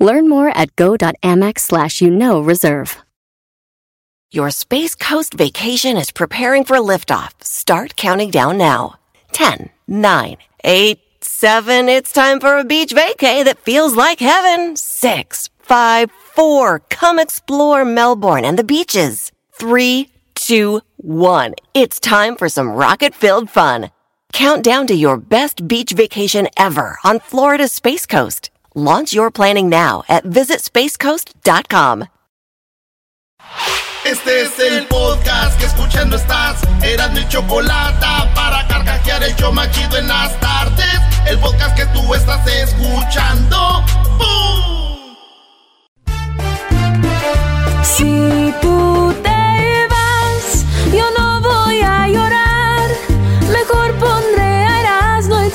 Learn more at go.amex slash you know reserve. Your Space Coast vacation is preparing for liftoff. Start counting down now. 10, 9, 8, 7. It's time for a beach vacay that feels like heaven. 6, 5, 4. Come explore Melbourne and the beaches. 3, 2, 1. It's time for some rocket filled fun. Count down to your best beach vacation ever on Florida's Space Coast. Launch your planning now at visitspacecoast.com. Este es el podcast que escuchando estás. Eran mi chocolate para carcajear el yo machido en las tardes. El podcast que tú estás escuchando. ¡Bum! Si tú te vas, yo no voy a llorar. Mejor y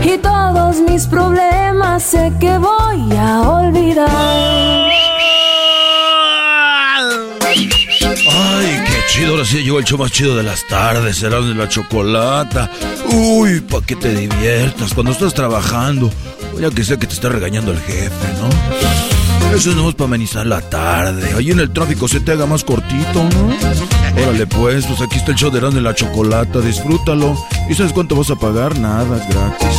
Y todos mis problemas sé que voy a olvidar. Ay, qué chido, ahora sí llegó el show más chido de las tardes, será de la chocolata. Uy, pa' que te diviertas cuando estás trabajando. Ya que sea que te está regañando el jefe, ¿no? Eso es para amenizar la tarde. Ahí en el tráfico se te haga más cortito, ¿no? Órale, pues, pues aquí está el show de Erasmo de la chocolata, disfrútalo. ¿Y sabes cuánto vas a pagar? Nada, gratis.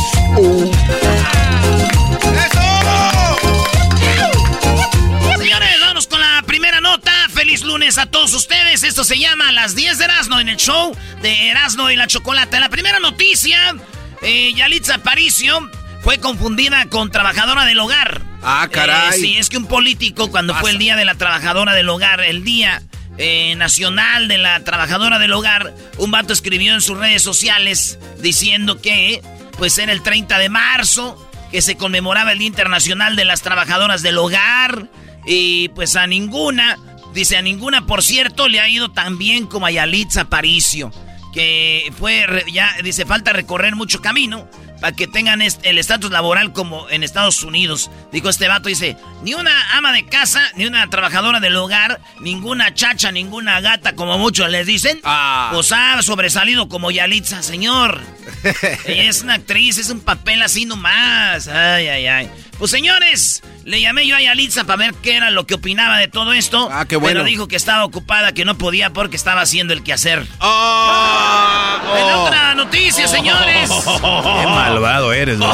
Señores, vamos con la primera nota. Feliz lunes a todos ustedes. Esto se llama Las 10 de Erasmo en el show de Erasmo y la Chocolata. La primera noticia, eh, Yalitza Aparicio fue confundida con trabajadora del hogar. Ah, caray. Eh, sí, es que un político cuando fue el día de la trabajadora del hogar, el día eh, nacional de la trabajadora del hogar, un vato escribió en sus redes sociales diciendo que pues era el 30 de marzo, que se conmemoraba el Día Internacional de las Trabajadoras del Hogar y pues a ninguna, dice a ninguna por cierto, le ha ido tan bien como a Yalitza Aparicio, que fue, ya dice, falta recorrer mucho camino para que tengan el estatus laboral como en Estados Unidos. Dijo este vato, dice, ni una ama de casa, ni una trabajadora del hogar, ninguna chacha, ninguna gata, como muchos les dicen, Ah. pues ha sobresalido como Yalitza, señor. Ella es una actriz, es un papel así nomás. Ay, ay, ay. Pues señores, le llamé yo a Yalitza para ver qué era lo que opinaba de todo esto. Ah, qué bueno. Pero dijo que estaba ocupada, que no podía porque estaba haciendo el quehacer. Oh, En otra noticia, señores. Qué malvado eres.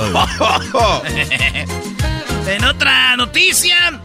En otra noticia,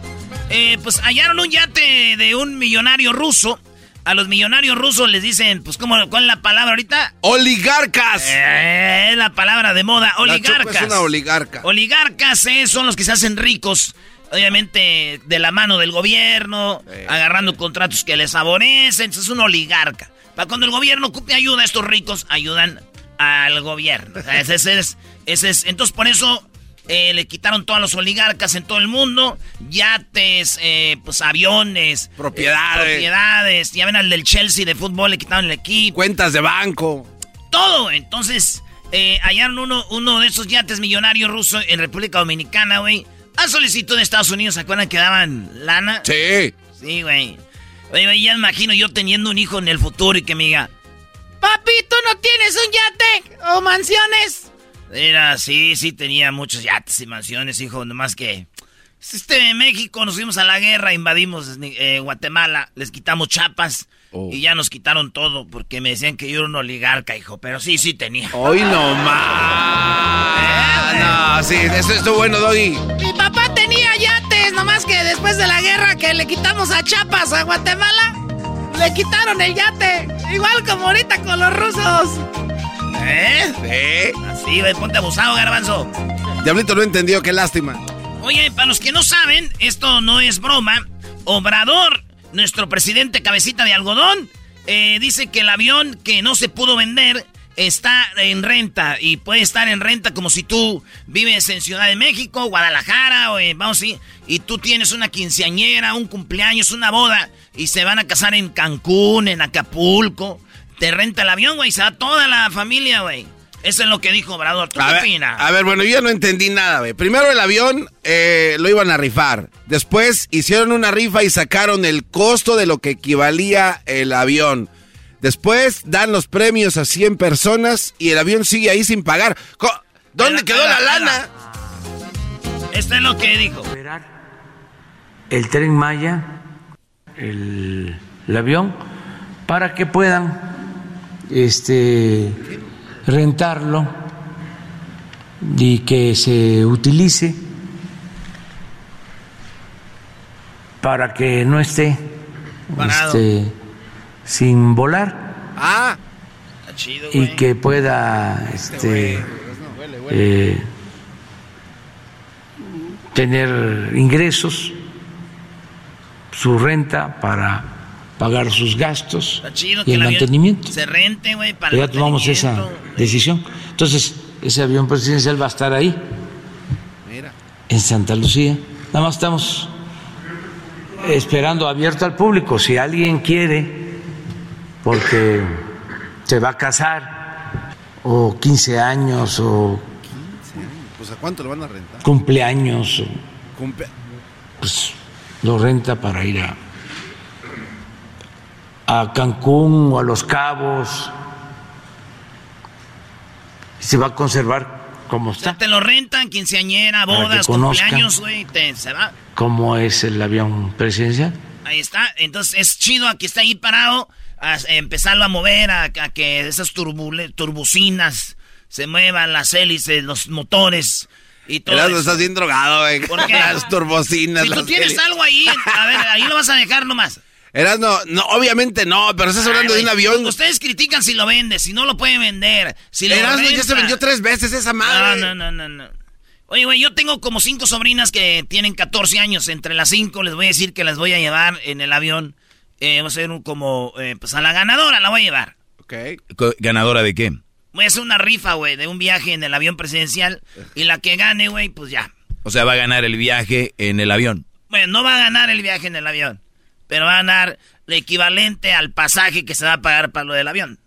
eh, pues hallaron un yate de un millonario ruso. A los millonarios rusos les dicen, pues, ¿cómo, ¿cuál es la palabra ahorita? Oligarcas. Eh, es la palabra de moda, La oligarcas. es una oligarca. Oligarcas eh, son los que se hacen ricos, obviamente de la mano del gobierno, agarrando contratos que les favorecen. Es un oligarca. Para cuando el gobierno ocupe ayuda, estos ricos ayudan al gobierno. Ese es, ese es- entonces por eso eh, le quitaron todos los oligarcas en todo el mundo, yates, eh, pues aviones, Propiedades. eh, propiedades. Ya ven al del Chelsea de fútbol, le quitaron el equipo Cuentas de banco. todo. Entonces, eh, hallaron uno, uno de esos yates millonarios rusos en República Dominicana, güey. A solicitud de Estados Unidos, ¿se acuerdan que daban lana? Sí. Sí, güey. Oye, güey, ya imagino yo teniendo un hijo en el futuro y que me diga, Papi, ¿tú no tienes un yate o mansiones? Era, sí, sí tenía muchos yates y mansiones, hijo, nomás que... Este, en México nos fuimos a la guerra, invadimos eh, Guatemala, les quitamos chapas Oh. y ya nos quitaron todo porque me decían que yo era un oligarca, hijo, pero sí, sí tenía. Hoy no más. No, sí, eso estuvo bueno, Doggy. Mi papá tenía yates, nomás que después de la guerra que le quitamos a Chapas, a Guatemala, le quitaron el yate. Igual como ahorita con los rusos. ¿Eh? Sí. Así, güey, ponte abusado, garbanzo. Diablito no entendió, qué lástima. Oye, para los que no saben, esto no es broma. Obrador, nuestro presidente cabecita de algodón, eh, dice que el avión que no se pudo vender está en renta y puede estar en renta como si tú vives en Ciudad de México, Guadalajara, o en, vamos sí, y tú tienes una quinceañera, un cumpleaños, una boda y se van a casar en Cancún, en Acapulco, te renta el avión, güey, se va toda la familia, güey. Eso es lo que dijo Obrador. ¿Tú A qué ver, opinas? a ver, bueno, yo ya no entendí nada, güey. Primero el avión eh, lo iban a rifar. Después hicieron una rifa y sacaron el costo de lo que equivalía el avión. Después dan los premios a 100 personas y el avión sigue ahí sin pagar. ¿Dónde quedó la lana? Esto es lo que dijo. el tren Maya, el, el avión, para que puedan este, rentarlo y que se utilice para que no esté este, sin volar. Ah, Está chido, y que pueda este, eh, tener ingresos, su renta para pagar sus gastos chido y el mantenimiento. Se rente, güey, para Ya tomamos esa decisión. Entonces, ese avión presidencial va a estar ahí, mira. en Santa Lucía. Nada más estamos esperando abierto al público. Si alguien quiere, porque se va a casar, o 15 años, o Pues a cuánto lo van a rentar? cumpleaños, o, Cumple- pues lo renta para ir a, a Cancún o a Los Cabos. Se va a conservar como O sea, está, te lo rentan, quinceañera, que bodas, cumpleaños, güey, te- se va. como es el avión presidencial. Ahí está. Entonces es chido aquí está ahí parado. A empezarlo a mover, a, a que esas turbucinas se muevan, las hélices, los motores y todo. Eso. estás bien drogado, güey. ¿Por qué? Las turbocinas. Si tú tienes algo ahí, a ver, ahí lo vas a dejar nomás. Erasmo, no, obviamente no, pero estás hablando Ay, de un avión. Ustedes critican si lo vende, si no lo pueden vender. Si lo Erasmo ya se vendió tres veces esa madre. No, no, no, no, no. Oye, güey, yo tengo como cinco sobrinas que tienen 14 años. Entre las cinco les voy a decir que las voy a llevar en el avión. Eh, va a ser un como, eh, pues a la ganadora la voy a llevar. Ok. ¿Ganadora de qué? Voy a hacer una rifa, güey, de un viaje en el avión presidencial. Y la que gane, güey, pues ya. O sea, va a ganar el viaje en el avión. Bueno, no va a ganar el viaje en el avión. Pero va a ganar lo equivalente al pasaje que se va a pagar para lo del avión.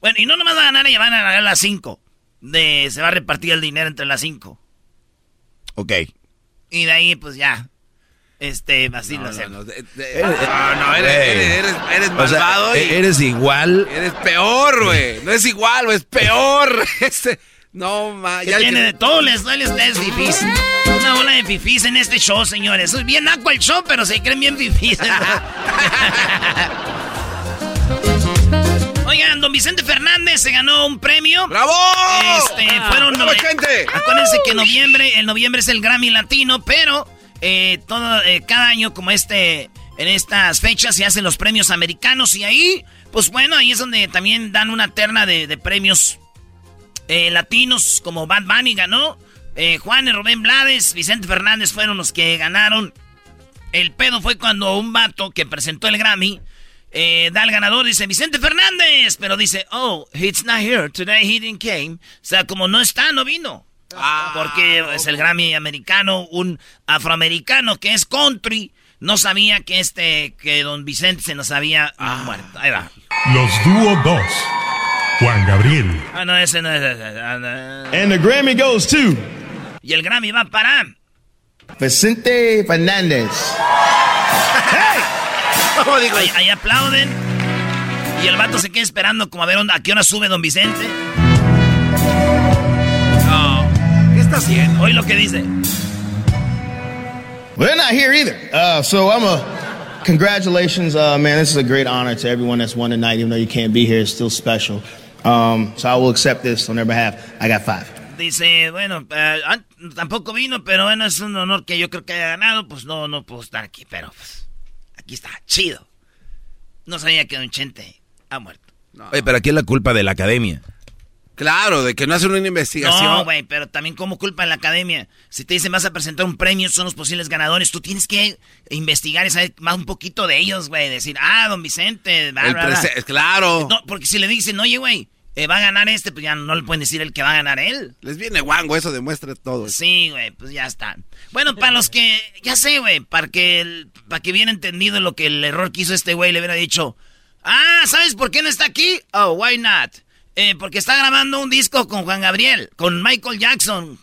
Bueno, y no nomás va a ganar, ella van a ganar las cinco. De, se va a repartir el dinero entre las cinco. Ok. Y de ahí, pues ya. Este, así lo No, hacemos. no, de- de- no, no, eres, eres, eres, eres O sea, malvado y eres igual. eres peor, güey. No es igual, güey, es peor. Este, no, ma, ya tiene que- de todo, les duele ustedes fifís. Una bola de fifís en este show, señores. Soy bien naco el show, pero se creen bien fifís. Oigan, don Vicente Fernández se ganó un premio. ¡Bravo! Este, fueron ¡Bravo, nove- gente! Acuérdense que noviembre, el noviembre es el Grammy Latino, pero eh, todo, eh, cada año como este, en estas fechas se hacen los premios americanos y ahí, pues bueno, ahí es donde también dan una terna de, de premios eh, latinos, como Bad Bunny ganó, eh, Juan y Rubén Blades, Vicente Fernández fueron los que ganaron. El pedo fue cuando un vato que presentó el Grammy eh, da al ganador, dice Vicente Fernández, pero dice, oh, he's not here, today he didn't came. O sea, como no está, no vino. Porque es el Grammy americano, un afroamericano que es country, no sabía que este, que don Vicente se nos había muerto. Ahí va. Los Dúo 2. Juan Gabriel. Ah, no, ese no es. ah, no. And the Grammy goes to Y el Grammy va para. Vicente Fernández. ¿Cómo digo? Ahí, ahí aplauden. Y el vato se queda esperando como a ver a qué hora sube don Vicente. No. ¿Qué está haciendo? Hoy lo que dice. Well, they're not here either. Uh, so I'm a congratulations, uh, man. This is a great honor to everyone that's won tonight. Even though you can't be here, it's still special. Um, so I will accept this on their behalf. I got five. Dice, bueno, ah, tampoco vino, pero bueno, es un honor que yo creo que haya ganado. Pues no, no puedo estar aquí, pero pues aquí está, chido. No sabía que Don Chente ha muerto. Oye, pero aquí es la culpa de la academia. Claro, de que no hacen una investigación. No, güey, pero también como culpa de la academia. Si te dicen vas a presentar un premio, son los posibles ganadores, tú tienes que investigar y saber más un poquito de ellos, güey. Decir, ah, don Vicente, bla, El bla, bla. prese- claro. No, porque si le dicen, oye, güey, eh, va a ganar este, pues ya no le pueden decir el que va a ganar él. Les viene guango, eso demuestra todo. Sí, güey, pues ya está. Bueno, para los que, ya sé, güey, para que, para que bien entendido lo que el error que hizo este güey, le hubiera dicho, ah, ¿sabes por qué no está aquí? Oh, why not? Eh, porque está grabando un disco con Juan Gabriel, con Michael Jackson.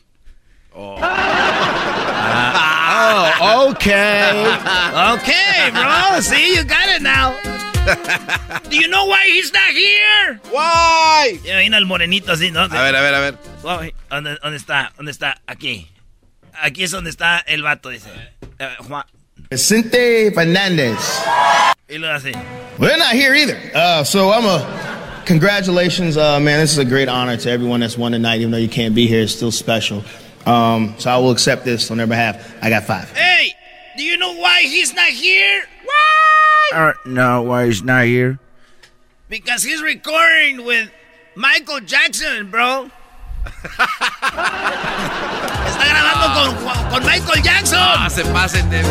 Oh, okay. Okay, bro, see, you got it now. Do you know why he's not here? Why? Ya vino el morenito así, ¿no? A ver, a ver, a ver. Guay, ¿Dónde, dónde está? ¿Dónde está? Aquí. Aquí es donde está el vato, dice. Eh, Juan. Vicente Fernandez. Y lo hace. Well, they're not here either. Uh, so I'm a. Congratulations, uh, man. This is a great honor to everyone that's won tonight. Even though you can't be here, it's still special. Um, so I will accept this on their behalf. I got five. Hey, do you know why he's not here? Uh, no, why he's not here? Because he's recording with Michael Jackson, bro. Está grabando con, con Michael Jackson. Ah, se pasen de.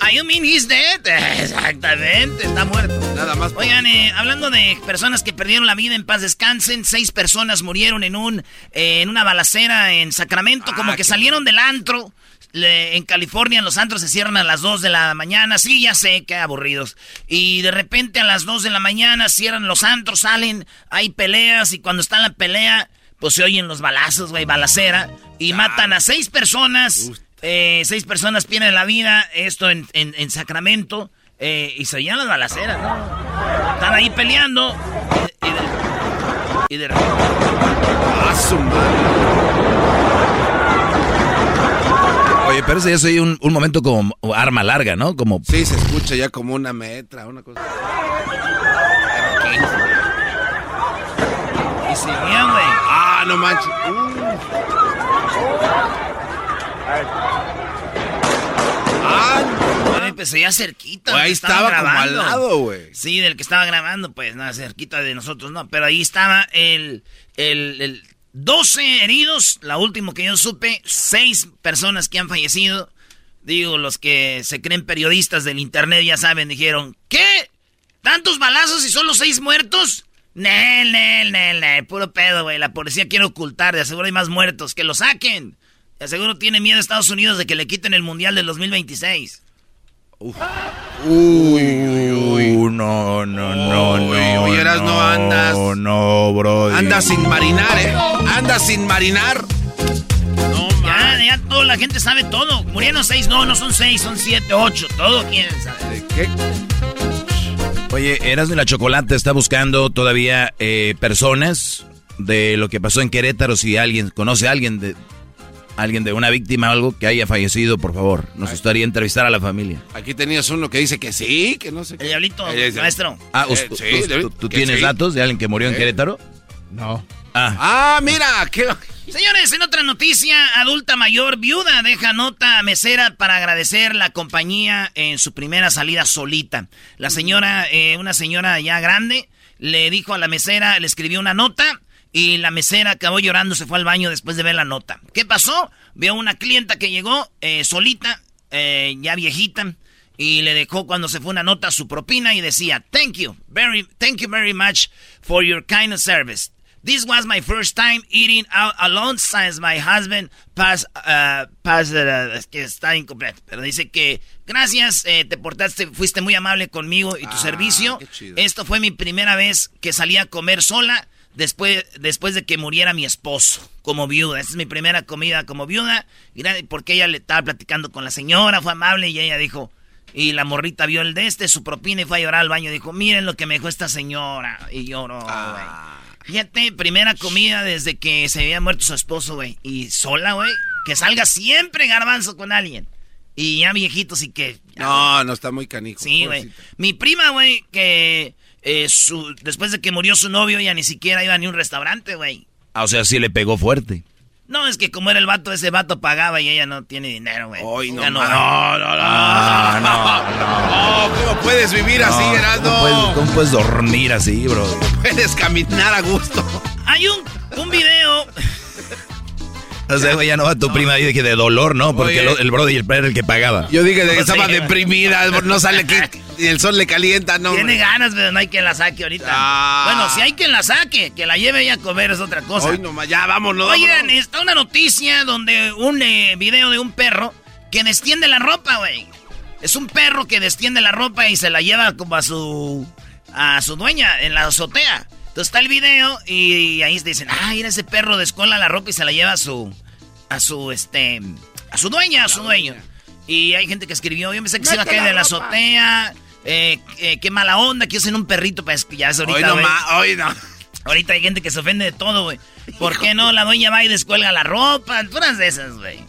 Ah, you mean he's dead? Exactamente, está muerto. Nada más. Oigan, eh, hablando de personas que perdieron la vida en paz descansen, seis personas murieron en un eh, en una balacera en Sacramento, Ah, como que salieron del antro. Le- en California los antros se cierran a las 2 de la mañana. Sí, ya sé, qué aburridos. Y de repente a las 2 de la mañana cierran los antros, salen, hay peleas y cuando está en la pelea, pues se oyen los balazos, güey, balacera. Y matan a seis personas. Eh, seis personas pierden la vida, esto en, en- en Sacramento. eh, y se oían las balaceras, ¿no? Están ahí peleando. Y de, y de- y de- Ah, su Oye, pero ese ya soy un, un momento como arma larga, ¿no? Como... Sí, se escucha ya como una metra, una cosa. y seguían, güey. Ah, no manches. Uh. Ah, Güey, pues ya cerquita. Ahí que estaban estaba como al lado, güey. Sí, del que estaba grabando, pues nada, cerquita de nosotros, no. Pero ahí estaba el, el, el 12 heridos, la última que yo supe, seis personas que han fallecido. Digo, los que se creen periodistas del internet ya saben, dijeron, ¿qué? ¿Tantos balazos y solo seis muertos? Nel, nel, nel, nel, puro pedo, güey. La policía quiere ocultar, de aseguro hay más muertos, que lo saquen. De aseguro tiene miedo Estados Unidos de que le quiten el Mundial del 2026. Uy, no, no, no, Uy, no. uy, Eras, no andas. No, no, bro. anda sin marinar, ¿eh? Anda sin marinar. No, Ya, ya toda la gente sabe todo. Murieron seis, no, no son seis, son siete, ocho. Todo quieren saber. ¿Qué? Oye, Eras de la Chocolate está buscando todavía eh, personas de lo que pasó en Querétaro. Si alguien conoce a alguien de alguien de una víctima o algo que haya fallecido, por favor. Nos gustaría entrevistar a la familia. Aquí tenías uno que dice que sí, que no sé El qué. diablito, Eh, maestro. Ah, Eh, sí, ¿tú, tienes sí. datos de alguien que murió en Eh. Querétaro? No. Ah, Ah, mira, qué. Señores, en otra noticia, adulta mayor viuda deja nota a mesera para agradecer la compañía en su primera salida solita. La señora, eh, una señora ya grande, le dijo a la mesera, le escribió una nota y la mesera acabó llorando, se fue al baño después de ver la nota. ¿Qué pasó? Vio una clienta que llegó eh, solita, eh, ya viejita, y le dejó cuando se fue una nota su propina y decía, thank you, very, thank you very much for your kind service. This was my first time eating out alone since my husband passed, uh, passed, uh, es que está incompleto, pero dice que gracias, eh, te portaste, fuiste muy amable conmigo y tu Ah, servicio. Esto fue mi primera vez que salí a comer sola después, después de que muriera mi esposo como viuda. Esta es mi primera comida como viuda. Y porque ella le estaba platicando con la señora, fue amable y ella dijo, y la morrita vio el de este, su propina y fue a llorar al baño. Dijo, miren lo que me dejó esta señora. Y lloró, güey. Ah. Fíjate, primera comida desde que se había muerto su esposo, güey. Y sola, güey. Que salga siempre garbanzo con alguien. Y ya viejitos y que... ya, No, no está muy canijo. Sí, güey. Mi prima, güey, que eh, su, después de que murió su novio, ya ni siquiera iba ni a un restaurante, güey. ah, o sea, sí le pegó fuerte. No, es que como era el vato, ese vato pagaba y ella no tiene dinero, güey. No, Ya no, no, no, no, no, ¿Cómo puedes vivir así, Gerardo? ¿Cómo puedes, cómo puedes dormir así, bro? Puedes caminar a gusto. Hay un, un video. O sea, güey, ya no va tu prima ahí de, que de dolor, ¿no? Porque el, el brody era el que pagaba. Yo dije de que estaba deprimida, no sale que y el sol le calienta, no. Tiene ganas, pero no hay quien la saque ahorita. Ah. Bueno, si hay quien la saque, que la lleve ella a comer es otra cosa. Hoy nomás, ya vámonos. Oigan, vámonos. está una noticia donde un eh, video de un perro que destiende la ropa, güey. Es un perro que destiende la ropa y se la lleva como a su a su dueña en la azotea. Entonces está el video y ahí dicen, ah, mira ese perro descola la ropa y se la lleva a su a su este a su dueña, a su dueño. Y hay gente que escribió, yo pensé que se iba a caer de la azotea. Eh, eh, qué mala onda, que usen un perrito, pues que ya es ahorita. Hoy no hoy. Ahorita hay gente que se ofende de todo, güey. ¿Por qué no? La doña va y descuelga la ropa. De esas, güey.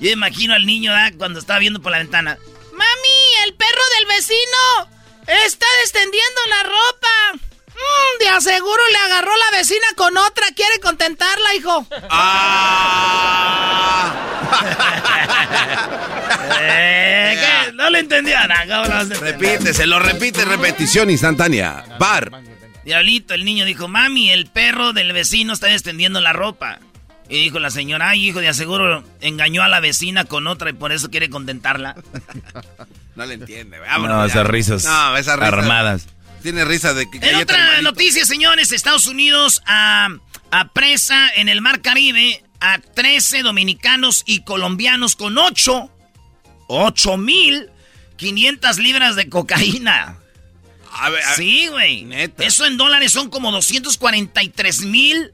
Yo imagino al niño, ¿verdad? Cuando estaba viendo por la ventana. ¡Mami, el perro del vecino está descendiendo la ropa! Mm, de aseguro le agarró la vecina con otra. Quiere contentarla, hijo. Eh, ¿qué? No le entendía nada. Repite, se lo repite, repetición instantánea. Bar. Diablito, el niño dijo, mami, el perro del vecino está extendiendo la ropa. Y dijo la señora, ay, hijo, de aseguro engañó a la vecina con otra y por eso quiere contentarla. No le entiende, güey. No, Vámonos esas risas No, esas risas. armadas. Tiene risa de que En otra noticia, señores, Estados Unidos a, apresa en el Mar Caribe a 13 dominicanos y colombianos con 8, 8 mil 500 libras de cocaína. A ver, a- Sí, güey. Eso en dólares son como 243 mil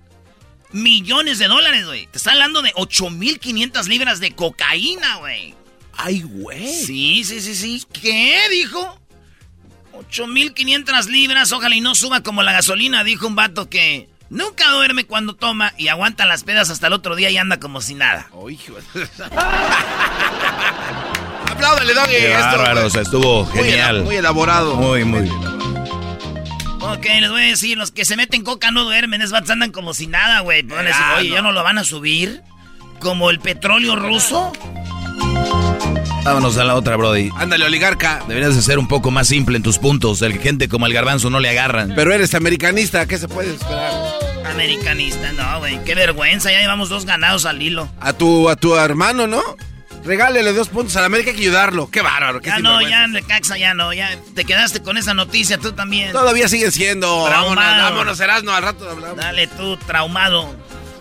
millones de dólares, güey. Te está hablando de 8.500 libras de cocaína, güey. Ay, güey. Sí, sí, sí, sí. ¿Qué dijo? 8.500 libras, ojalá y no suba como la gasolina, dijo un vato que nunca duerme cuando toma y aguanta las pedas hasta el otro día y anda como si nada. Oh, hijo de- Apláudale, Doggy. Bárbaro, o sea, estuvo Muy genial. Muy elaborado. Muy, muy. Ok, les voy a decir, los que se meten coca no duermen, es vatos andan como si nada, güey. Decir, Ah, oye, no. ¿ya no lo van a subir? ¿Como el petróleo ruso? Vámonos a la otra, Brody. Ándale, oligarca. Deberías de ser un poco más simple en tus puntos. El gente como el garbanzo no le agarran. Pero eres americanista, ¿qué se puede esperar? Americanista, no, güey. Qué vergüenza, ya llevamos dos ganados al hilo. A tu, a tu hermano, ¿no? Regálele dos puntos a la América, hay que ayudarlo. Qué bárbaro, qué Ya no, ya, Necaxa, ya no, ya. Te quedaste con esa noticia tú también. Todavía sigue siendo. Traumado. Vámonos, vámonos, Erasmo, al rato hablamos. Dale tú, traumado.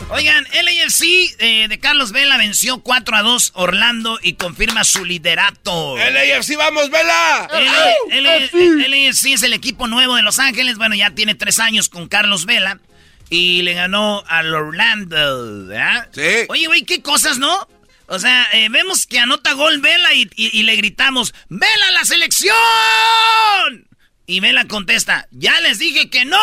Oigan, LAFC eh, de Carlos Vela venció 4 a 2 Orlando y confirma su liderato. LAFC, vamos, vela. El- el- LAFC es el equipo nuevo de Los Ángeles. Bueno, ya tiene tres años con Carlos Vela. Y le ganó al Orlando, ¿verdad? Sí. Oye, güey, qué cosas, ¿no? O sea, eh, vemos que anota gol Vela y, y- y le gritamos, ¡Vela la selección! Y Vela contesta, ¡ya les dije que no!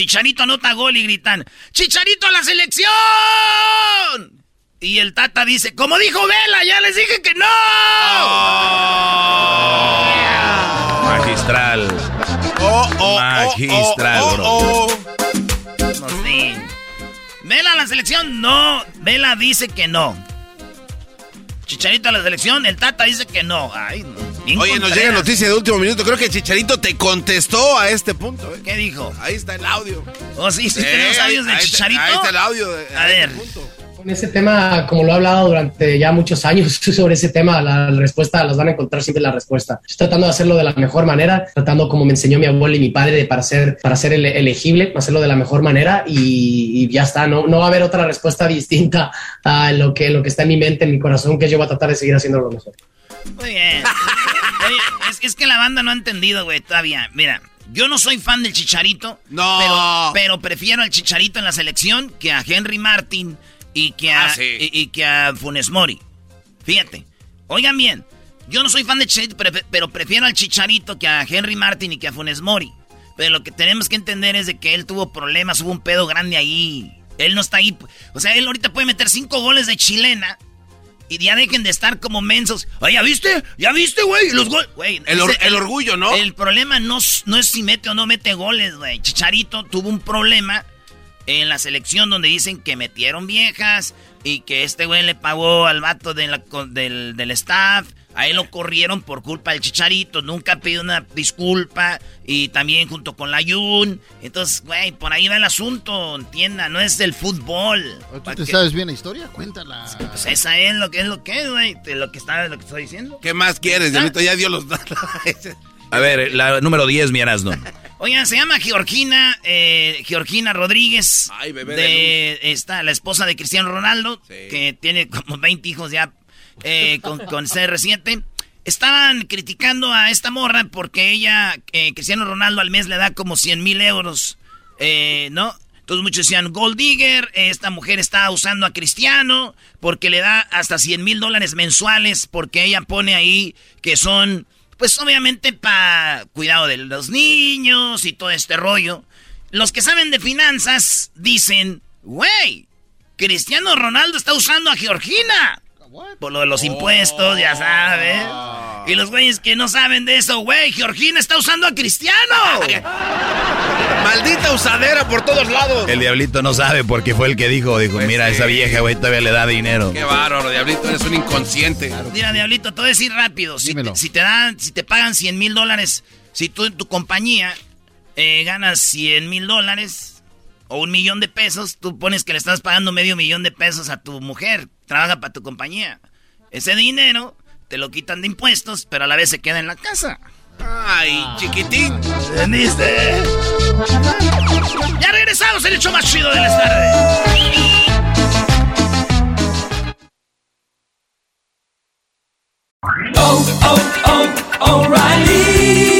Chicharito anota gol y gritan, ¡Chicharito a la selección! Y el Tata dice, como dijo Vela, ya les dije que no. Magistral. Oh, oh, oh, Magistral, oh, bro. oh, oh. No sé. Vela a la selección, no. Vela dice que no. Chicharito a la selección, el Tata dice que no. Ay, no. Bien Oye, nos llega noticia de último minuto. Creo que Chicharito te contestó a este punto. ¿eh? ¿Qué dijo? Ahí está el audio. Oh, sí, sí, Eh, tenemos audios de ahí está- Chicharito. Ahí está el audio. de- A este ver. punto. Con ese tema, como lo he hablado durante ya muchos años sobre ese tema, la respuesta, las van a encontrar siempre la respuesta. Estoy tratando de hacerlo de la mejor manera, tratando como me enseñó mi abuelo y mi padre de- para ser, para ser ele- elegible, hacerlo de la mejor manera y, y ya está. No, no va a haber otra respuesta distinta a lo que, lo que está en mi mente, en mi corazón, que yo voy a tratar de seguir haciendo lo mejor. Muy bien. Oye, es, es que la banda no ha entendido, güey, todavía. Mira, yo no soy fan del Chicharito. No. Pero, pero prefiero al Chicharito en la selección que a Henry Martin y que a, Ah, sí. y, y que a Funes Mori. Fíjate. Oigan bien. Yo no soy fan de Chicharito, pero prefiero al Chicharito que a Henry Martin y que a Funes Mori. Pero lo que tenemos que entender es de que él tuvo problemas, hubo un pedo grande ahí. Él no está ahí. O sea, él ahorita puede meter cinco goles de chilena. Y ya dejen de estar como mensos. Oye, ¿ya viste? ¿Ya viste, güey? Los goles. Güey, El, or- ese- el orgullo, ¿no? el problema no, no es si mete o no mete goles, güey. Chicharito tuvo un problema en la selección donde dicen que metieron viejas y que este güey le pagó al vato de la, del, del staff Ahí lo corrieron por culpa del Chicharito. Nunca pidió una disculpa. Y también junto con la Yun. Entonces, güey, por ahí va el asunto. Entienda, no es del fútbol. ¿Tú te sabes bien la historia? Cuéntala. Pues esa es lo que es lo que es, güey. Lo que está, lo que estoy diciendo. ¿Qué más quieres, Diablito? Ya dio los A ver, la número 10, mi Erasno. Oigan, se llama Georgina, eh, Georgina Rodríguez. Ay, bebé de, Está la esposa de Cristiano Ronaldo, que tiene como 20 hijos ya eh, con, con CR7. Estaban criticando a esta morra porque ella, eh, Cristiano Ronaldo al mes le da como 100 mil euros, eh, ¿no? Entonces muchos decían, Gold Digger, esta mujer está usando a Cristiano porque le da hasta 100 mil dólares mensuales porque ella pone ahí que son, pues obviamente para cuidado de los niños y todo este rollo. Los que saben de finanzas dicen, güey, Cristiano Ronaldo está usando a Georgina. Por lo de los impuestos, ya sabes. Y los güeyes que no saben de eso, güey, Georgina está usando a Cristiano. Maldita usadera por todos lados. El diablito no sabe porque fue el que dijo, dijo, pues mira, esa vieja, güey, todavía le da dinero. Qué bárbaro, diablito, eres un inconsciente. Mira, diablito, te voy a decir rápido. Si, te, si te dan, si te pagan 100 mil dólares, si tú en tu compañía eh, ganas 100 mil dólares o un millón de pesos, tú pones que le estás pagando medio millón de pesos a tu mujer trabaja para tu compañía. Ese dinero te lo quitan de impuestos, pero a la vez se queda en la casa. Ay, chiquitín. ¿Entendiste? Ya regresamos el hecho más chido de las tardes. Oh, oh, oh, O'Reilly.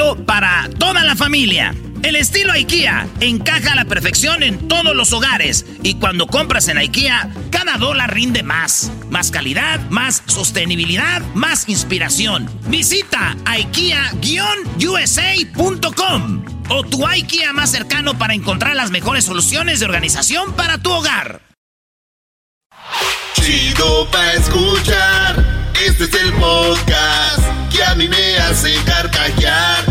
para toda la familia. El estilo IKEA encaja a la perfección en todos los hogares y cuando compras en IKEA, cada dólar rinde más. Más calidad, más sostenibilidad, más inspiración. Visita IKEA-USA.com o tu IKEA más cercano para encontrar las mejores soluciones de organización para tu hogar. Chido pa' escuchar. Este es el podcast que a mí me hace carcajear.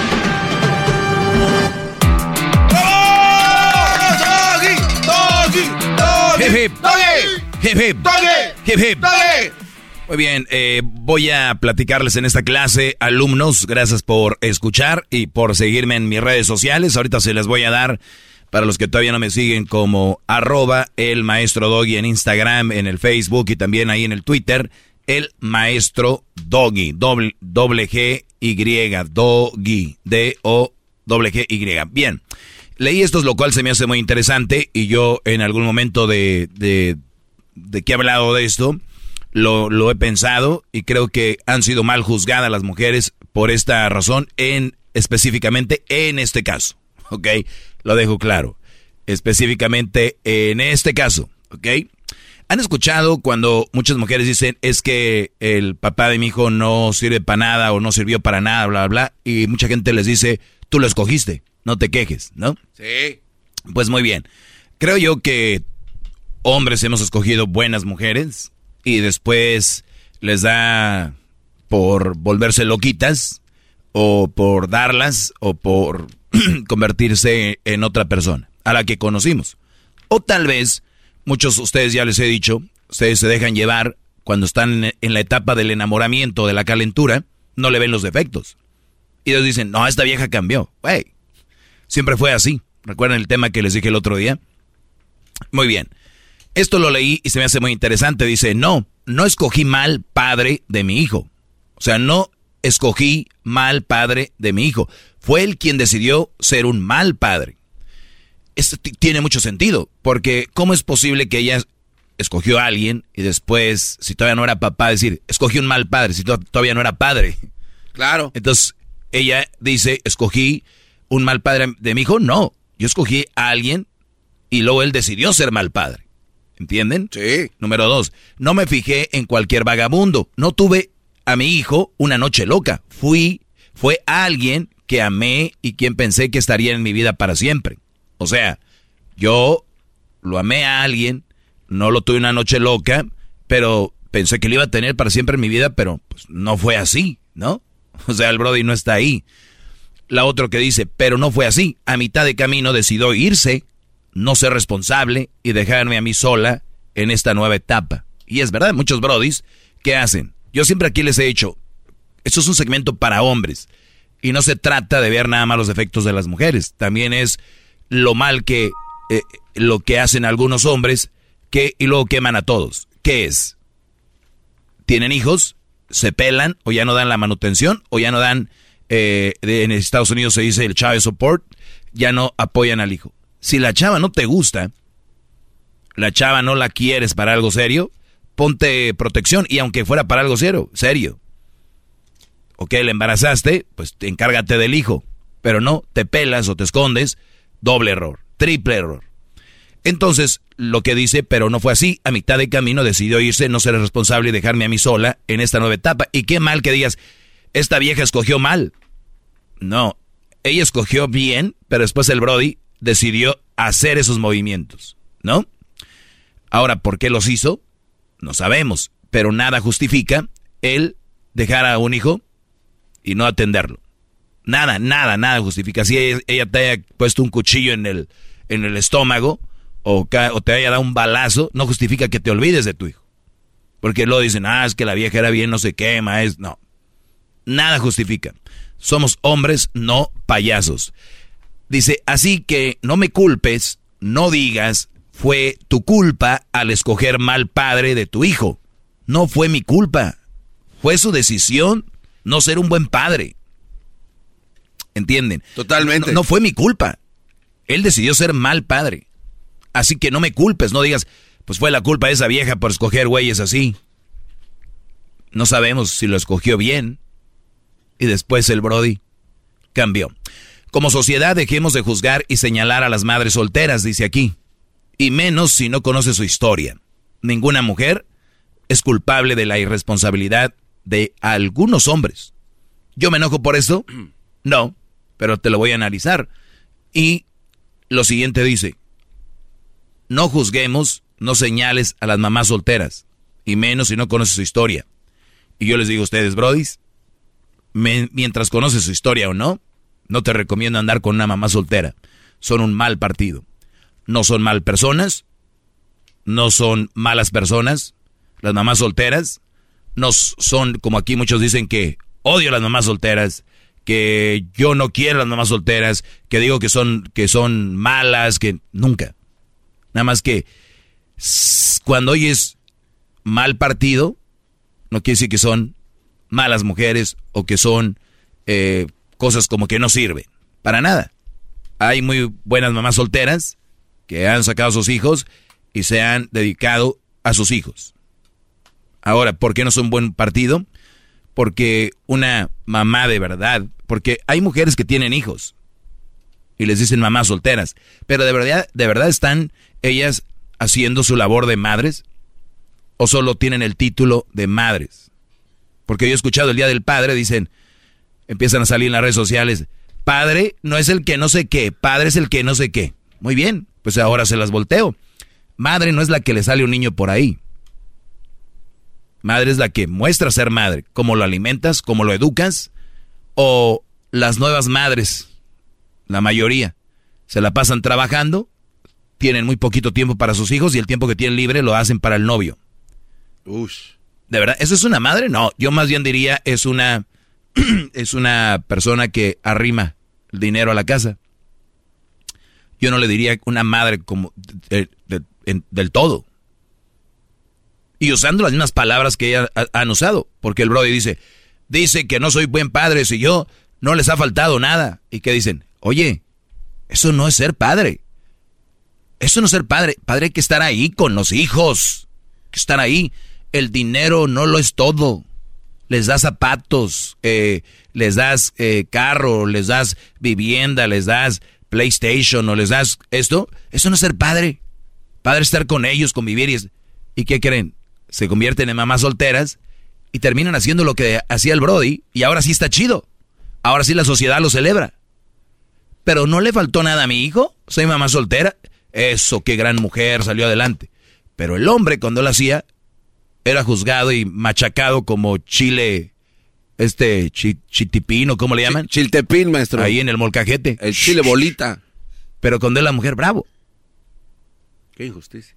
Hip, hip. ¡Doggy! Hip, hip. ¡Doggy! Muy bien, eh, voy a platicarles en esta clase, alumnos, gracias por escuchar y por seguirme en mis redes sociales. Ahorita se les voy a dar, para los que todavía no me siguen, como arroba el maestro Doggy en Instagram, en el Facebook y también ahí en el Twitter, el maestro Doggy, doble, doble G Y, Doggy, D-O, doble G Y. Bien, leí esto, lo cual se me hace muy interesante y yo en algún momento de, de, de que he hablado de esto, lo, lo he pensado y creo que han sido mal juzgadas las mujeres por esta razón, en específicamente en este caso, ¿ok? Lo dejo claro, específicamente en este caso, ¿ok? ¿Han escuchado cuando muchas mujeres dicen es que el papá de mi hijo no sirve para nada o no sirvió para nada, bla, bla, bla? Y mucha gente les dice, tú lo escogiste, no te quejes, ¿no? Sí. Pues muy bien. Creo yo que hombres hemos escogido buenas mujeres y después les da por volverse loquitas o por darlas o por convertirse en otra persona a la que conocimos. O tal vez, muchos de ustedes ya les he dicho, ustedes se dejan llevar cuando están en la etapa del enamoramiento, de la calentura, no le ven los defectos. Y ellos dicen, no, esta vieja cambió. Güey, siempre fue así. ¿Recuerdan el tema que les dije el otro día? Muy bien. Esto lo leí y se me hace muy interesante. Dice, no, no escogí mal padre de mi hijo. O sea, no escogí mal padre de mi hijo. Fue él quien decidió ser un mal padre. Esto tiene mucho sentido, porque ¿cómo es posible que ella escogió a alguien y después, si todavía no era papá, decir, escogió un mal padre, si todavía no era padre? Claro. Entonces, ella dice, escogí un mal padre de mi hijo. No, yo escogí a alguien y luego él decidió ser mal padre. ¿Entienden? Sí. Número dos, no me fijé en cualquier vagabundo. No tuve a mi hijo una noche loca. Fui, fue alguien que amé y quien pensé que estaría en mi vida para siempre. O sea, yo lo amé a alguien, no lo tuve una noche loca, pero pensé que lo iba a tener para siempre en mi vida, pero pues, no fue así, ¿no? O sea, el Brody no está ahí. La otra que dice, pero no fue así. A mitad de camino decidió irse no ser responsable y dejarme a mí sola en esta nueva etapa. Y es verdad, muchos brodis, ¿qué hacen? Yo siempre aquí les he dicho, esto es un segmento para hombres. Y no se trata de ver nada más los defectos de las mujeres. También es lo mal que, eh, lo que hacen algunos hombres que, y luego queman a todos. ¿Qué es? ¿Tienen hijos? ¿Se pelan? ¿O ya no dan la manutención? ¿O ya no dan, eh, en Estados Unidos se dice el child support? Ya no apoyan al hijo si la chava no te gusta, la chava no la quieres para algo serio, ponte protección y aunque fuera para algo serio, serio. Ok, le embarazaste, pues encárgate del hijo. Pero no, te pelas o te escondes, doble error, triple error. Entonces, lo que dice, pero no fue así, a mitad de camino decidió irse, no ser responsable y dejarme a mí sola en esta nueva etapa. Y qué mal que digas, esta vieja escogió mal. No, ella escogió bien, pero después el Brody decidió hacer esos movimientos, ¿no? Ahora, ¿por qué los hizo? No sabemos, pero nada justifica él dejar a un hijo y no atenderlo. Nada, nada, nada justifica. Si ella, te haya puesto un cuchillo en el, en el estómago o, o, te haya dado un balazo, no justifica que te olvides de tu hijo. Porque luego dicen, ah, es que la vieja era bien, no se quema, es... No, nada justifica. Somos hombres, no payasos. Dice, así que no me culpes, no digas, fue tu culpa al escoger mal padre de tu hijo. No fue mi culpa. Fue su decisión no ser un buen padre. ¿Entienden? Totalmente. No, fue mi culpa. Él decidió ser mal padre. Así que no me culpes, no digas, pues fue la culpa de esa vieja por escoger güeyes así. No sabemos si lo escogió bien. Y después el Brody cambió. Como sociedad dejemos de juzgar y señalar a las madres solteras, dice aquí. Y menos si no conoce su historia. Ninguna mujer es culpable de la irresponsabilidad de algunos hombres. ¿Yo me enojo por esto? No, pero te lo voy a analizar. Y lo siguiente dice, no juzguemos, no señales a las mamás solteras, y menos si no conoce su historia. Y yo les digo a ustedes, brodis, mientras conoce su historia o no, no te recomiendo andar con una mamá soltera. Son un mal partido. No son mal personas. No son malas personas. Las mamás solteras. No son, como aquí muchos dicen que odio a las mamás solteras. Que yo no quiero a las mamás solteras. Que digo que son, que son malas. Que nunca. Nada más que cuando oyes mal partido, no quiere decir que son malas mujeres o que son eh, cosas como que no sirven. Para nada. Hay muy buenas mamás solteras que han sacado a sus hijos y se han dedicado a sus hijos. Ahora, ¿por qué no es un buen partido? Porque una mamá de verdad, porque hay mujeres que tienen hijos y les dicen mamás solteras, pero de verdad, de verdad están ellas haciendo su labor de madres o solo tienen el título de madres. Porque yo he escuchado el Día del Padre, dicen, empiezan a salir en las redes sociales. Padre no es el que no sé qué, padre es el que no sé qué. Muy bien, pues ahora se las volteo. Madre no es la que le sale un niño por ahí. Madre es la que muestra ser madre. Cómo lo alimentas, cómo lo educas. O las nuevas madres, la mayoría, se la pasan trabajando, tienen muy poquito tiempo para sus hijos y el tiempo que tienen libre lo hacen para el novio. Ush. ¿De verdad? ¿Eso es una madre? No, yo más bien diría es una, es una persona que arrima el dinero a la casa. Yo no le diría una madre como del todo. Y usando las mismas palabras que ella ha- han usado. Porque el Brody dice, dice que no soy buen padre si yo no les ha faltado nada. Y que dicen, oye, eso no es ser padre. Eso no es ser padre. Padre hay que estar ahí con los hijos. Que estar ahí. El dinero no lo es todo. Les das zapatos, eh, les das eh, carro, les das vivienda, les das PlayStation o les das esto. Eso no es ser padre. Padre es estar con ellos, convivir y... ¿Y qué creen? Se convierten en mamás solteras y terminan haciendo lo que hacía el Brody y ahora sí está chido. Ahora sí la sociedad lo celebra. Pero no le faltó nada a mi hijo. Soy mamá soltera. Eso, qué gran mujer, salió adelante. Pero el hombre cuando lo hacía era juzgado y machacado como chile, este chi- chitipín o cómo le llaman. Chiltepín, maestro. Ahí en el molcajete. El chile bolita. Pero cuando es la mujer, bravo. Qué injusticia.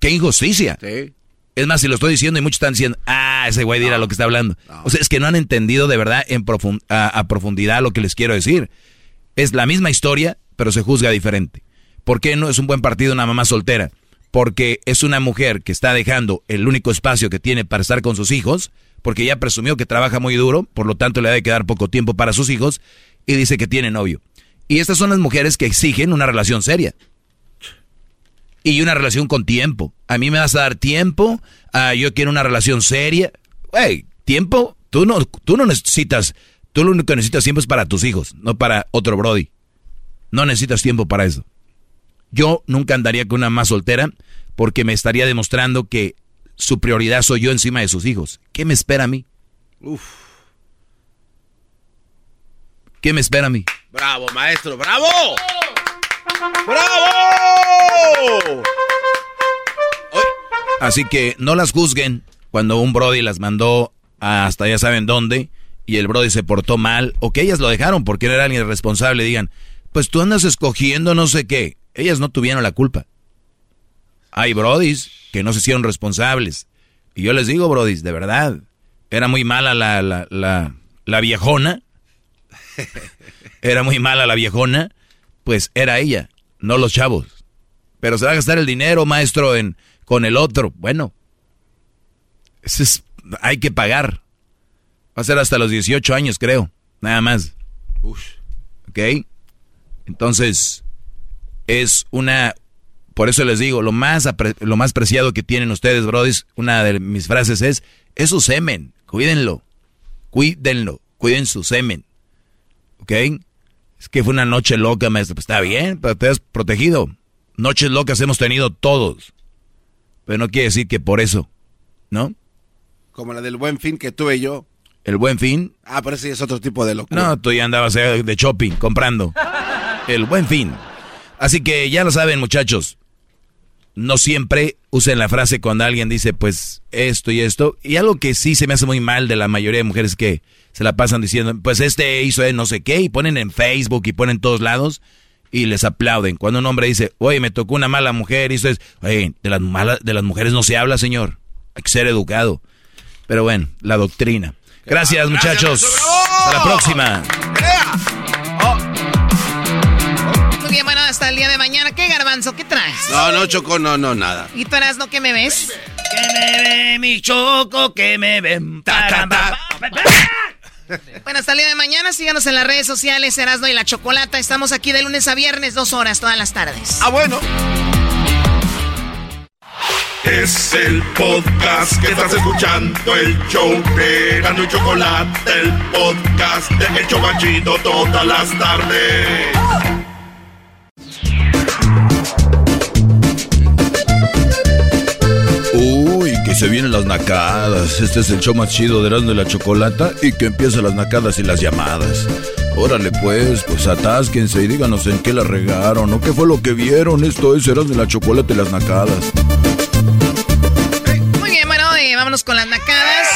Qué injusticia. Sí. Es más, si lo estoy diciendo y muchos están diciendo, ah, ese güey dirá lo que está hablando. O sea, es que no han entendido de verdad en a, a profundidad lo que les quiero decir. Es la misma historia, pero se juzga diferente. ¿Por qué no es un buen partido una mamá soltera? Porque es una mujer que está dejando el único espacio que tiene para estar con sus hijos, porque ya presumió que trabaja muy duro, por lo tanto le ha de quedar poco tiempo para sus hijos, y dice que tiene novio. Y estas son las mujeres que exigen una relación seria y una relación con tiempo. A mí me vas a dar tiempo, ah, yo quiero una relación seria. Güey, tiempo, tú no, tú no necesitas, tú lo único que necesitas tiempo es para tus hijos, no para otro Brody. No necesitas tiempo para eso. Yo nunca andaría con una más soltera porque me estaría demostrando que su prioridad soy yo encima de sus hijos. ¿Qué me espera a mí? Uf. ¿Qué me espera a mí? Bravo, maestro, bravo. ¡Bravo! Así que no las juzguen cuando un Brody las mandó hasta ya saben dónde y el Brody se portó mal o que ellas lo dejaron porque no era alguien responsable. Digan, pues tú andas escogiendo no sé qué. Ellas no tuvieron la culpa. Hay Brodis que no se hicieron responsables. Y yo les digo, Brodis, de verdad, era muy mala la, la, la, la viejona. Era muy mala la viejona. Pues era ella, no los chavos. Pero se va a gastar el dinero, maestro, en con el otro. Bueno, ese es, hay que pagar. Va a ser hasta los 18 años, creo. Nada más. ¿Ok? Entonces, es una... Por eso les digo, lo más, lo más preciado que tienen ustedes, brodis, una de mis frases es, es su semen. Cuídenlo. Cuídenlo. Cuiden su semen. ¿Ok? Es que fue una noche loca, maestro. Pues está bien, pero te has protegido. Noches locas hemos tenido todos. Pero no quiere decir que por eso, ¿no? Como la del buen fin que tuve yo. El buen fin. Ah, pero ese es otro tipo de locura. No, tú ya andabas eh, de shopping, comprando. El buen fin. Así que ya lo saben, muchachos. No siempre usen la frase cuando alguien dice, pues, esto y esto. Y algo que sí se me hace muy mal de la mayoría de mujeres que se la pasan diciendo, pues este hizo no sé qué, y ponen en Facebook y ponen en todos lados y les aplauden. Cuando un hombre dice, oye, me tocó una mala mujer, hizo es, oye, de las, malas, de las mujeres no se habla, señor. Hay que ser educado. Pero bueno, la doctrina. Gracias, muchachos. Hasta la próxima. Bueno, hasta el día de mañana. ¿Qué garbanzo? ¿Qué traes? No, no, Choco, no, no, nada. ¿Y tú eras no que me ves? Que me ve mi choco, que me ve. Bueno, hasta el día de mañana, síganos en las redes sociales, Erasno y la Chocolata. Estamos aquí de lunes a viernes, dos horas, todas las tardes. Ah, bueno. Es el podcast que estás escuchando, el show de Gano y Chocolate, el podcast de El Chobachito todas las tardes. Se vienen las nacadas. Este es el show más chido de Erasmo y la Chocolata y que empiezan las nacadas y las llamadas. Órale pues, pues atásquense y díganos en qué la regaron o qué fue lo que vieron. Esto es Erasmo y la Chocolata y las nacadas. Muy bien, bueno, eh, vámonos con las nacadas.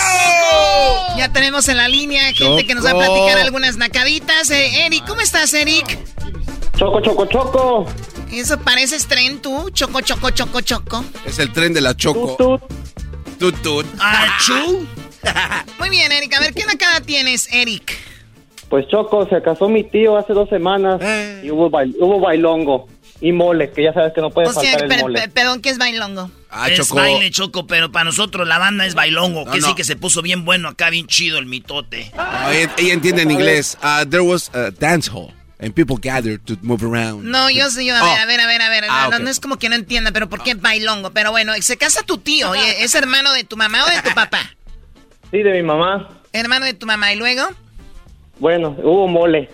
Ya tenemos en la línea gente que nos va a platicar algunas nacaditas. Eh, Eric, ¿cómo estás, Eric? Choco, choco, choco. Eso pareces tren tú, choco, choco, choco, choco. Es el tren de la Choco. Tut, tut. Achú. Muy bien, Eric. A ver, ¿qué nacada tienes, Eric? Pues Choco, se casó mi tío hace dos semanas Eh. y hubo, bail- hubo bailongo y mole, que ya sabes que no puede O sea, faltar el per- mole. per- perdón, ¿qué es bailongo? Ah, es Choco. baile choco, pero para nosotros la banda es bailongo, No, que no. sí que se puso bien bueno acá, bien chido el mitote. No, ella, ella entiende en inglés. Uh, there was a dance hall and people gathered to move around. No, yo sé, yo, a Oh. ver, a ver, a ver, a ver. Ah, no, no, no es como que no entienda, pero ¿por qué bailongo? Pero bueno, se casa tu tío, ¿y ¿es hermano de tu mamá o de tu papá? Sí, de mi mamá. Hermano de tu mamá, ¿y luego? Bueno, hubo mole.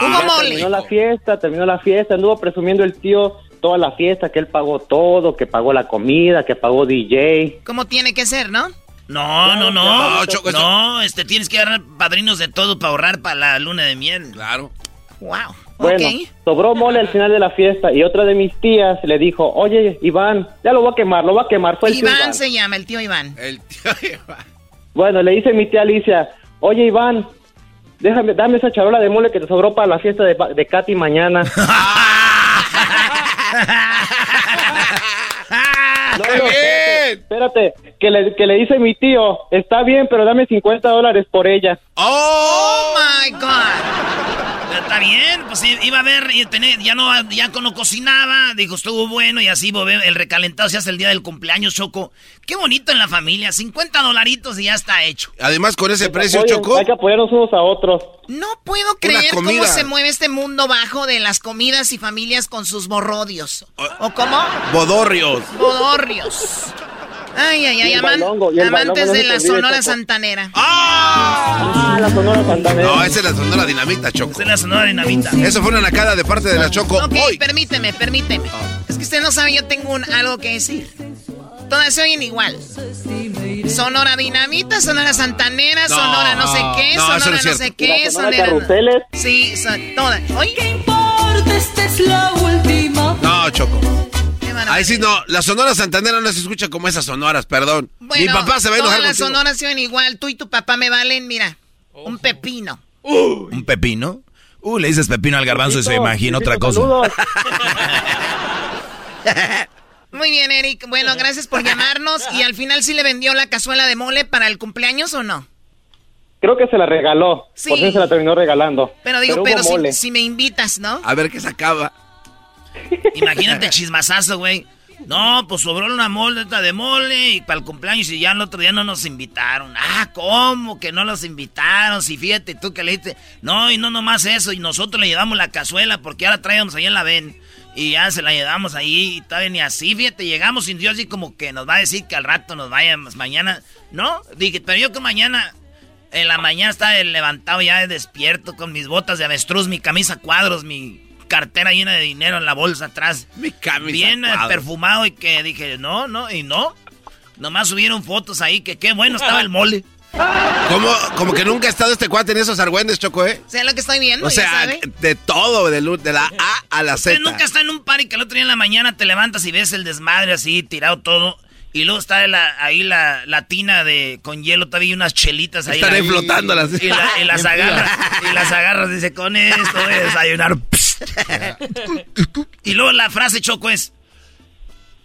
Hubo Ya mole. Terminó la fiesta, terminó la fiesta, anduvo presumiendo el tío toda la fiesta, que él pagó todo, que pagó la comida, que pagó DJ. ¿Cómo tiene que ser, no? No, no, no. No, Choco, eso- No, este tienes que agarrar padrinos de todo para ahorrar para la luna de miel. Claro. Wow. Bueno, ok. sobró mole al final de la fiesta y otra de mis tías le dijo, oye, Iván, ya lo voy a quemar, lo voy a quemar. Fue el tío Iván Iván. se llama, el tío Iván. El tío Bueno, le dice mi tía Alicia, oye Iván, déjame, dame esa charola de mole que te sobró para la fiesta de, de Katy mañana. No, no, espérate, espérate, que le, que le dice mi tío, está bien, pero dame 50 dólares por ella. Oh my God. Está bien, pues iba a ver, y tener, ya no, ya no cocinaba, dijo, estuvo bueno y así bo- el recalentado se hace el día del cumpleaños, Choco. Qué bonito en la familia, 50 dolaritos y ya está hecho. Además, con ese precio, Oye, Choco. Hay que apoyarnos unos a otros. No puedo creer cómo se mueve este mundo bajo de las comidas y familias con sus borrodios. ¿O cómo? Bodorrios. Bodorrios. Ay, ay, ay, aman- amantes no de la Sonora. Santanera. Ah, la Sonora Santanera. No, esa es la sonora dinamita, Choco. Esa es la sonora dinamita. Eso fue una nacada de parte de la Choco. Ok, Hoy. permíteme, permíteme. Es que usted no sabe, yo tengo un, algo que decir. Todas se oyen igual. Sonora Dinamita, Sonora Santanera, No, Sonora no sé qué, no, eso no Sonora es no, sé ¿Y qué, la Sonora Sonora... Carruseles? Sí, son todas. Oye, ¿Qué importa? Esta es la última. No, Choco. Ahí sí, no. La sonora santanera no se escucha como esas sonoras, perdón. Bueno, Mi papá se va a enojar Todas las contigo. sonoras se oyen igual. Tú y tu papá me valen, mira, un pepino. ¿Un pepino? Uh, le dices pepino al garbanzo y se imagina otra cosa. Muy bien, Eric. Bueno, gracias por llamarnos. ¿Y al final sí le vendió la cazuela de mole para el cumpleaños o no? Creo que se la regaló. Sí. Por eso se la terminó regalando. Pero digo, pero, si, si me invitas, ¿no? A ver qué se acaba. Imagínate chismazazo, güey. No, pues sobró una moleta de mole y para el cumpleaños y ya el otro día no nos invitaron. Ah, ¿cómo que no nos invitaron? Si fíjate tú que le dijiste, no, y no nomás eso, y nosotros le llevamos la cazuela porque la traíamos ahí en la ven. Y ya se la llevamos ahí y todavía ni así, fíjate, llegamos sin Dios y como que nos va a decir que al rato nos vayamos mañana. No, dije, pero yo que mañana, en la mañana estaba levantado ya despierto con mis botas de avestruz, mi camisa cuadros, mi cartera llena de dinero en la bolsa atrás. Mi camisa Bien perfumado y que dije, no, no, y no. Nomás subieron fotos ahí que qué bueno estaba el mole. Como, como que nunca ha estado este cuate en esos argüendes, Choco, ¿eh? ¿Sé lo que estoy viendo? O ya sea, sabe. de todo, de, de la A a la Usted Z. nunca está en un party que el otro día en la mañana te levantas y ves el desmadre así, tirado todo. Y luego está la- ahí la, la tina de con hielo, todavía y unas chelitas ahí. Están ahí la- flotándolas. Y, la- y las agarras, y las agarras, dice, con esto voy a desayunar. y luego la frase choco es,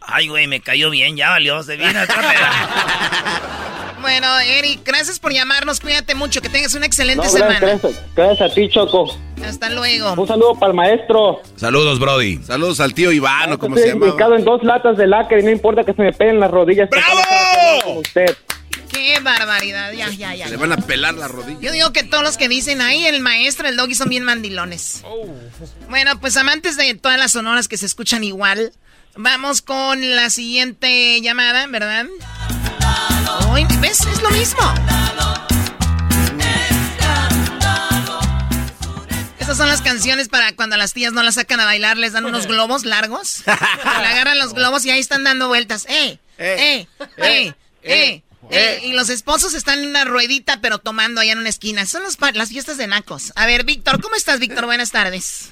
ay güey, me cayó bien, ya valió, se viene peda". Bueno, Eric, gracias por llamarnos. Cuídate mucho. Que tengas una excelente No, semana. gracias, a ti, Choco. Hasta luego. Un saludo para el maestro. Saludos, Brody. Saludos al tío Iván, ¿o ¿cómo Estoy se llama? implicado en dos latas de lacre y no importa que se me peguen las rodillas. ¡Bravo! Como usted. Qué barbaridad. Ya, ya, ya. Le van a pelar la rodilla. Yo digo que todos los que dicen ahí, el maestro, el doggy son bien mandilones. Bueno, pues amantes de todas las sonoras que se escuchan igual, vamos con la siguiente llamada, ¿verdad? Ay, ¿Ves? Es lo mismo. Estas son las canciones para cuando las tías no las sacan a bailar, les dan unos globos largos. Le agarran los globos y ahí están dando vueltas. ¡Eh! ¡Eh! ¡Eh! ¡Eh! eh, y los esposos están en una ruedita, pero tomando allá en una esquina. Son los las fiestas de nacos. A ver, Víctor, ¿cómo estás, Víctor? Buenas tardes.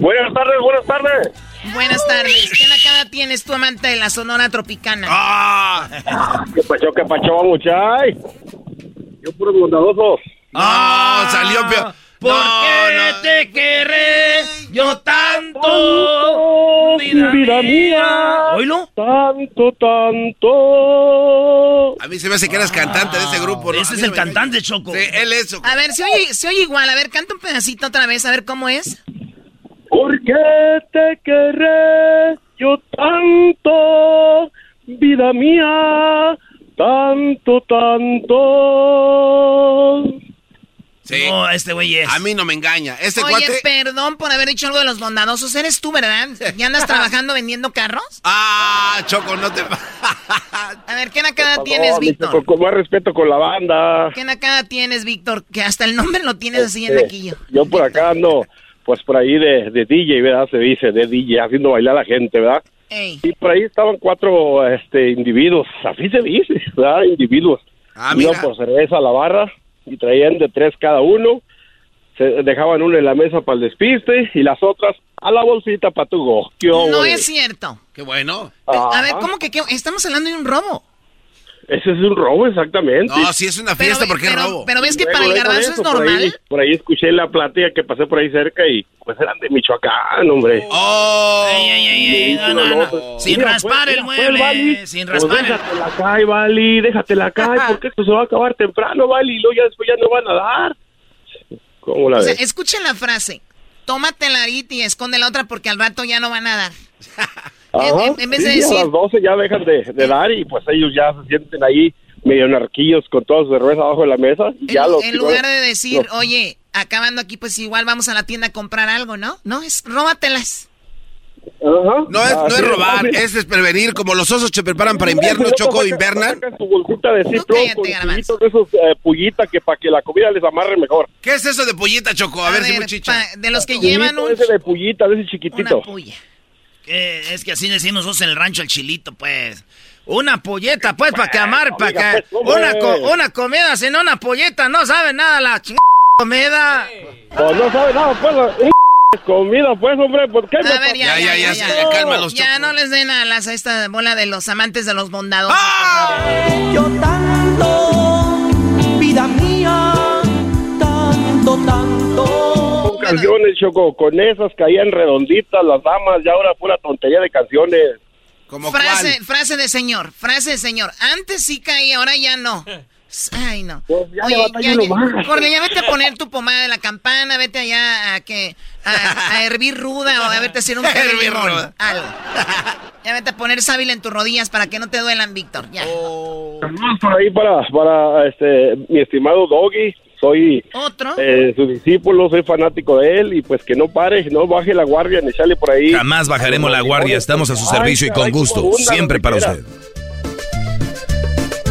Buenas tardes, buenas tardes. Buenas tardes. ¿Quién acá tienes tu amante de la Sonora Tropicana? ¡Ah! ¿Qué pacho, qué pacho, muchay? Yo puro bondadosos. ¡Ah! salió peor. ¿Por qué te querré yo tanto? Vida, vida mía. ¿Oílo? Tanto, tanto. A mí se me hace que eras cantante de ese grupo. ¿no? Ese es el no me- cantante, Choco. Sí, él es. Choco. A ver, se oye, se oye igual. A ver, canta un pedacito otra vez, a ver cómo es. ¿Por qué te querré yo tanto? Vida mía. Tanto, tanto. Sí. No, este güey es. A mí no me engaña. Este Oye, cuate. perdón por haber dicho algo de los bondadosos. Eres tú, ¿verdad? ¿Ya andas trabajando vendiendo carros? ¡Ah! Choco, no te. A ver, ¿qué nacada tienes, Víctor? Choco, Con más respeto con la banda. ¿Qué nacada tienes, Víctor? Que hasta el nombre lo tienes así en Este, naquillo. Yo por acá ando, pues por ahí de, de DJ, ¿verdad? Se dice, de DJ, haciendo bailar a la gente, ¿verdad? Ey. Y por ahí estaban cuatro este, individuos, así se dice, ¿verdad? Individuos. Ah, Iban mira. por cerveza a la barra y traían de tres cada uno. Se dejaban uno en la mesa para el despiste y las otras a la bolsita para tu go. ¿Qué No es cierto. Qué bueno. A ver, Ajá. ¿cómo que qué? Estamos hablando de un robo? Ese es un robo, exactamente. No, si es una fiesta, Pero- ¿por qué pero- robo? pero ves que Luego, para el garbanzo es eso, por ahí- normal. Por ahí, escuché la plática que pasé por ahí cerca y pues eran de Michoacán, hombre. ¡Oh! Ey, ey, ey, ey, no, no, no. Sin Mira, raspar pues, el mira, pues, mueble. Vali, sin pues raspar el... déjatela caer, Vali, déjatela caer, porque esto se va a acabar temprano, Vali, y luego ya después ya no van a dar. ¿Cómo la O sea, ves? escuchen la frase. Tómate la arita y esconde la otra porque al rato ya no van a dar. Ajá, en- en vez de sí, decir- a las 12 ya dejan de, de dar y pues ellos ya se sienten ahí medio narquillos con toda su cerveza abajo de la mesa. Y ya en, los en no- lugar de decir, los- oye, acabando aquí, pues igual vamos a la tienda a comprar algo, ¿no? No, es róbatelas. Ajá. No es, no es robar, es desprevenir. Como los osos se preparan para invierno, no, Choco, saca- invernan. sacan su bolsita de citro cállate, con de esos eh, pullita que para que la comida les amarre mejor. ¿Qué es eso de pollita, Choco? A, ver, si muy chicha. de los que llevan un, ese de pullita, de ese una chiquitito. puya. Que es que así decimos nosotros en el rancho el chilito, pues. Una polleta, pues, para que amar, para que... pues. Una, co- una comida sin una polleta, no sabe nada la chingada comida. Pues no sabe nada, pues, un comida, pues, hombre, ¿por qué? A ver, ya, Ya, ya, ya, ya, Ya Choco. no les den alas a esta bola de los amantes de los bondados. ¡Ah! Yo tanto, canciones, Choco, con esas caían redonditas las damas, ya ahora pura tontería de canciones. ¿Como Frase, cuál? frase de señor, frase de señor. Antes sí caía, ahora ya no. Ay, no. Pues ya Oye, ya, ya- más. Jorge, ya vete a poner tu pomada de la campana, vete allá a que a, a hervir ruda o a vete a hacer un Hervir limón, ruda. algo. Ya vete a poner sábila en tus rodillas para que no te duelan, Víctor. Ya. Oh. Por ahí para, para este, mi estimado Doggy. Soy Otro. eh, su discípulo, soy fanático de él y pues que no pare, no baje la guardia ni sale por ahí. Jamás bajaremos la guardia, estamos a su servicio y con gusto, siempre para usted.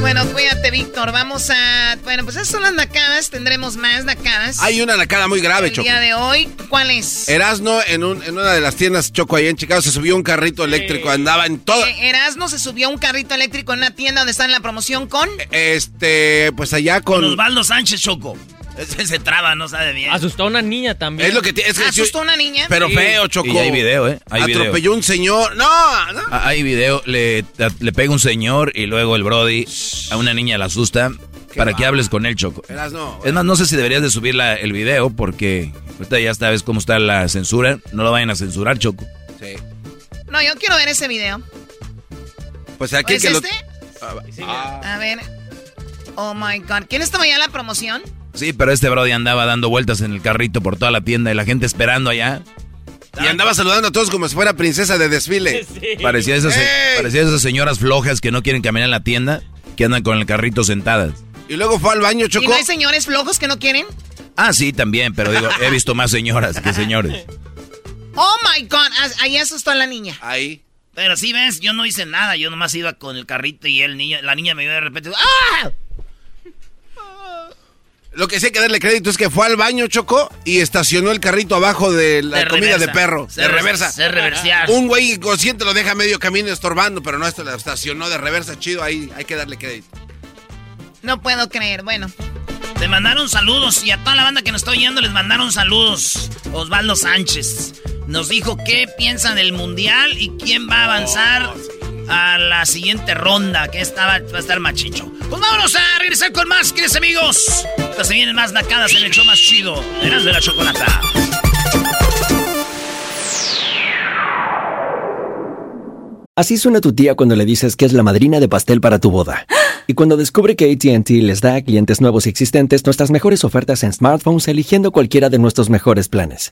Bueno, cuídate, Víctor. Vamos a. Bueno, pues esas son las nacadas. Tendremos más nacadas. Hay una nacada muy grave, el Choco. día de hoy. ¿Cuál es? Erasno en, un, en una de las tiendas Choco ahí en Chicago se subió un carrito eléctrico, andaba en todo. Eh, Erasmo se subió a un carrito eléctrico en una tienda donde está en la promoción con. Este, pues allá con. Con Osvaldo Sánchez Choco. Se traba, no sabe bien. Asustó a una niña también. Es lo que tiene. es que sí, Asustó a una niña. Pero Sí. feo, Choco. Y hay video, ¿eh? Hay video. Atropelló un señor. No, no. Ah, Hay video, le, le pega un señor y luego el Brody a una niña la asusta para que hables con él, Choco. Es más, no sé si deberías de subir la- el video porque ahorita ya sabes cómo está la censura. No lo vayan a censurar, Choco. Sí. No, yo quiero ver ese video. Pues aquí ¿Es que lo. este? Ah, A ver. Oh my god. ¿Quién estaba ya en la promoción? Sí, pero este Brody andaba dando vueltas en el carrito por toda la tienda y la gente esperando allá. Y andaba saludando a todos como si fuera princesa de desfile. Parecía esas, esas señoras flojas que no quieren caminar en la tienda, que andan con el carrito sentadas. Y luego fue al baño, ¿Y Choco. no hay señores flojos que no quieren? Ah, sí, también, pero digo, he visto más señoras que señores. Oh my god. Ah, Ahí asustó a la niña. Ahí. Pero sí ves, yo no hice nada, yo nomás iba con el carrito y el niño, la niña me vio de repente. ¡Ah! Lo que sí hay que darle crédito es que fue al baño, Choco, y estacionó el carrito abajo de la comida reversa. de perro. Se de re- reversa. se reversear. Un güey inconsciente lo deja medio camino estorbando, pero no, esto lo estacionó de reversa chido. Ahí hay que darle crédito. No puedo creer. Bueno. Te mandaron saludos y a toda la banda que nos está oyendo les mandaron saludos. Osvaldo Sánchez. nos dijo qué piensa del mundial y quién va a avanzar a la siguiente ronda, que esta va, a estar machicho. Pues vámonos a regresar con más, queridos amigos. Pues se vienen más nacadas en el show más chido. Eras de la chocolata. Así suena tu tía cuando le dices que es la madrina de pastel para tu boda. Y cuando descubre que ATT les da a clientes nuevos y existentes nuestras mejores ofertas en smartphones eligiendo cualquiera de nuestros mejores planes.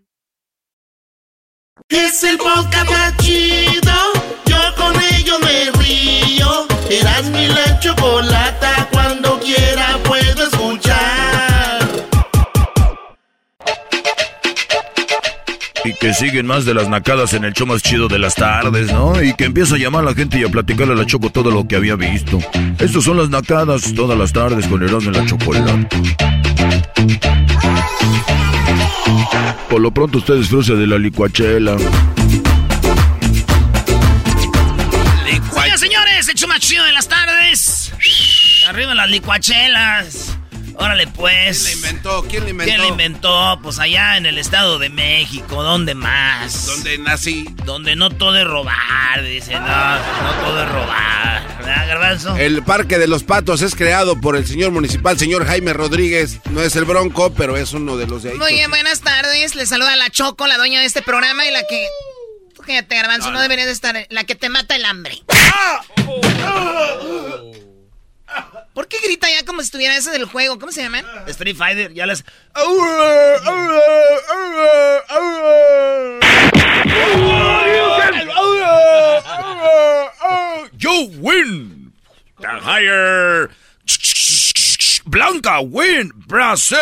Es el podcast más chido. Yo con ello me río. Eras mi la chocolata. Cuando quiera puedo escuchar. Y que siguen más de las nacadas en el show más chido de las tardes, ¿no? Y que empieza a llamar a la gente y a platicarle a la Choco todo lo que había visto. Estos son las nacadas todas las tardes con Erasmo en la chocolata. Por lo pronto usted disfruta de la licuachela. Oigan, señores, hecho más chido de las tardes. Arriba las licuachelas. Órale, pues. ¿Quién la inventó? ¿Quién la inventó? ¿Quién la inventó? Pues allá en el Estado de México, ¿dónde más? ¿Dónde nací? Donde no todo es robar, dice, no, no todo es robar. ¿Verdad, Garbanzo? El Parque de los Patos es creado por el señor municipal, señor Jaime Rodríguez. No es el Bronco, pero es uno de los de ahí. Muy bien, buenas tardes. Les saluda la Choco, la dueña de este programa y la que... Fíjate, Garbanzo, no, deberías de estar... La que te mata el hambre. ¿Por qué grita ya como si estuviera ese del juego? ¿Cómo se llama? Street Fighter, ya les... You win. The higher. Blanca win. Brasil.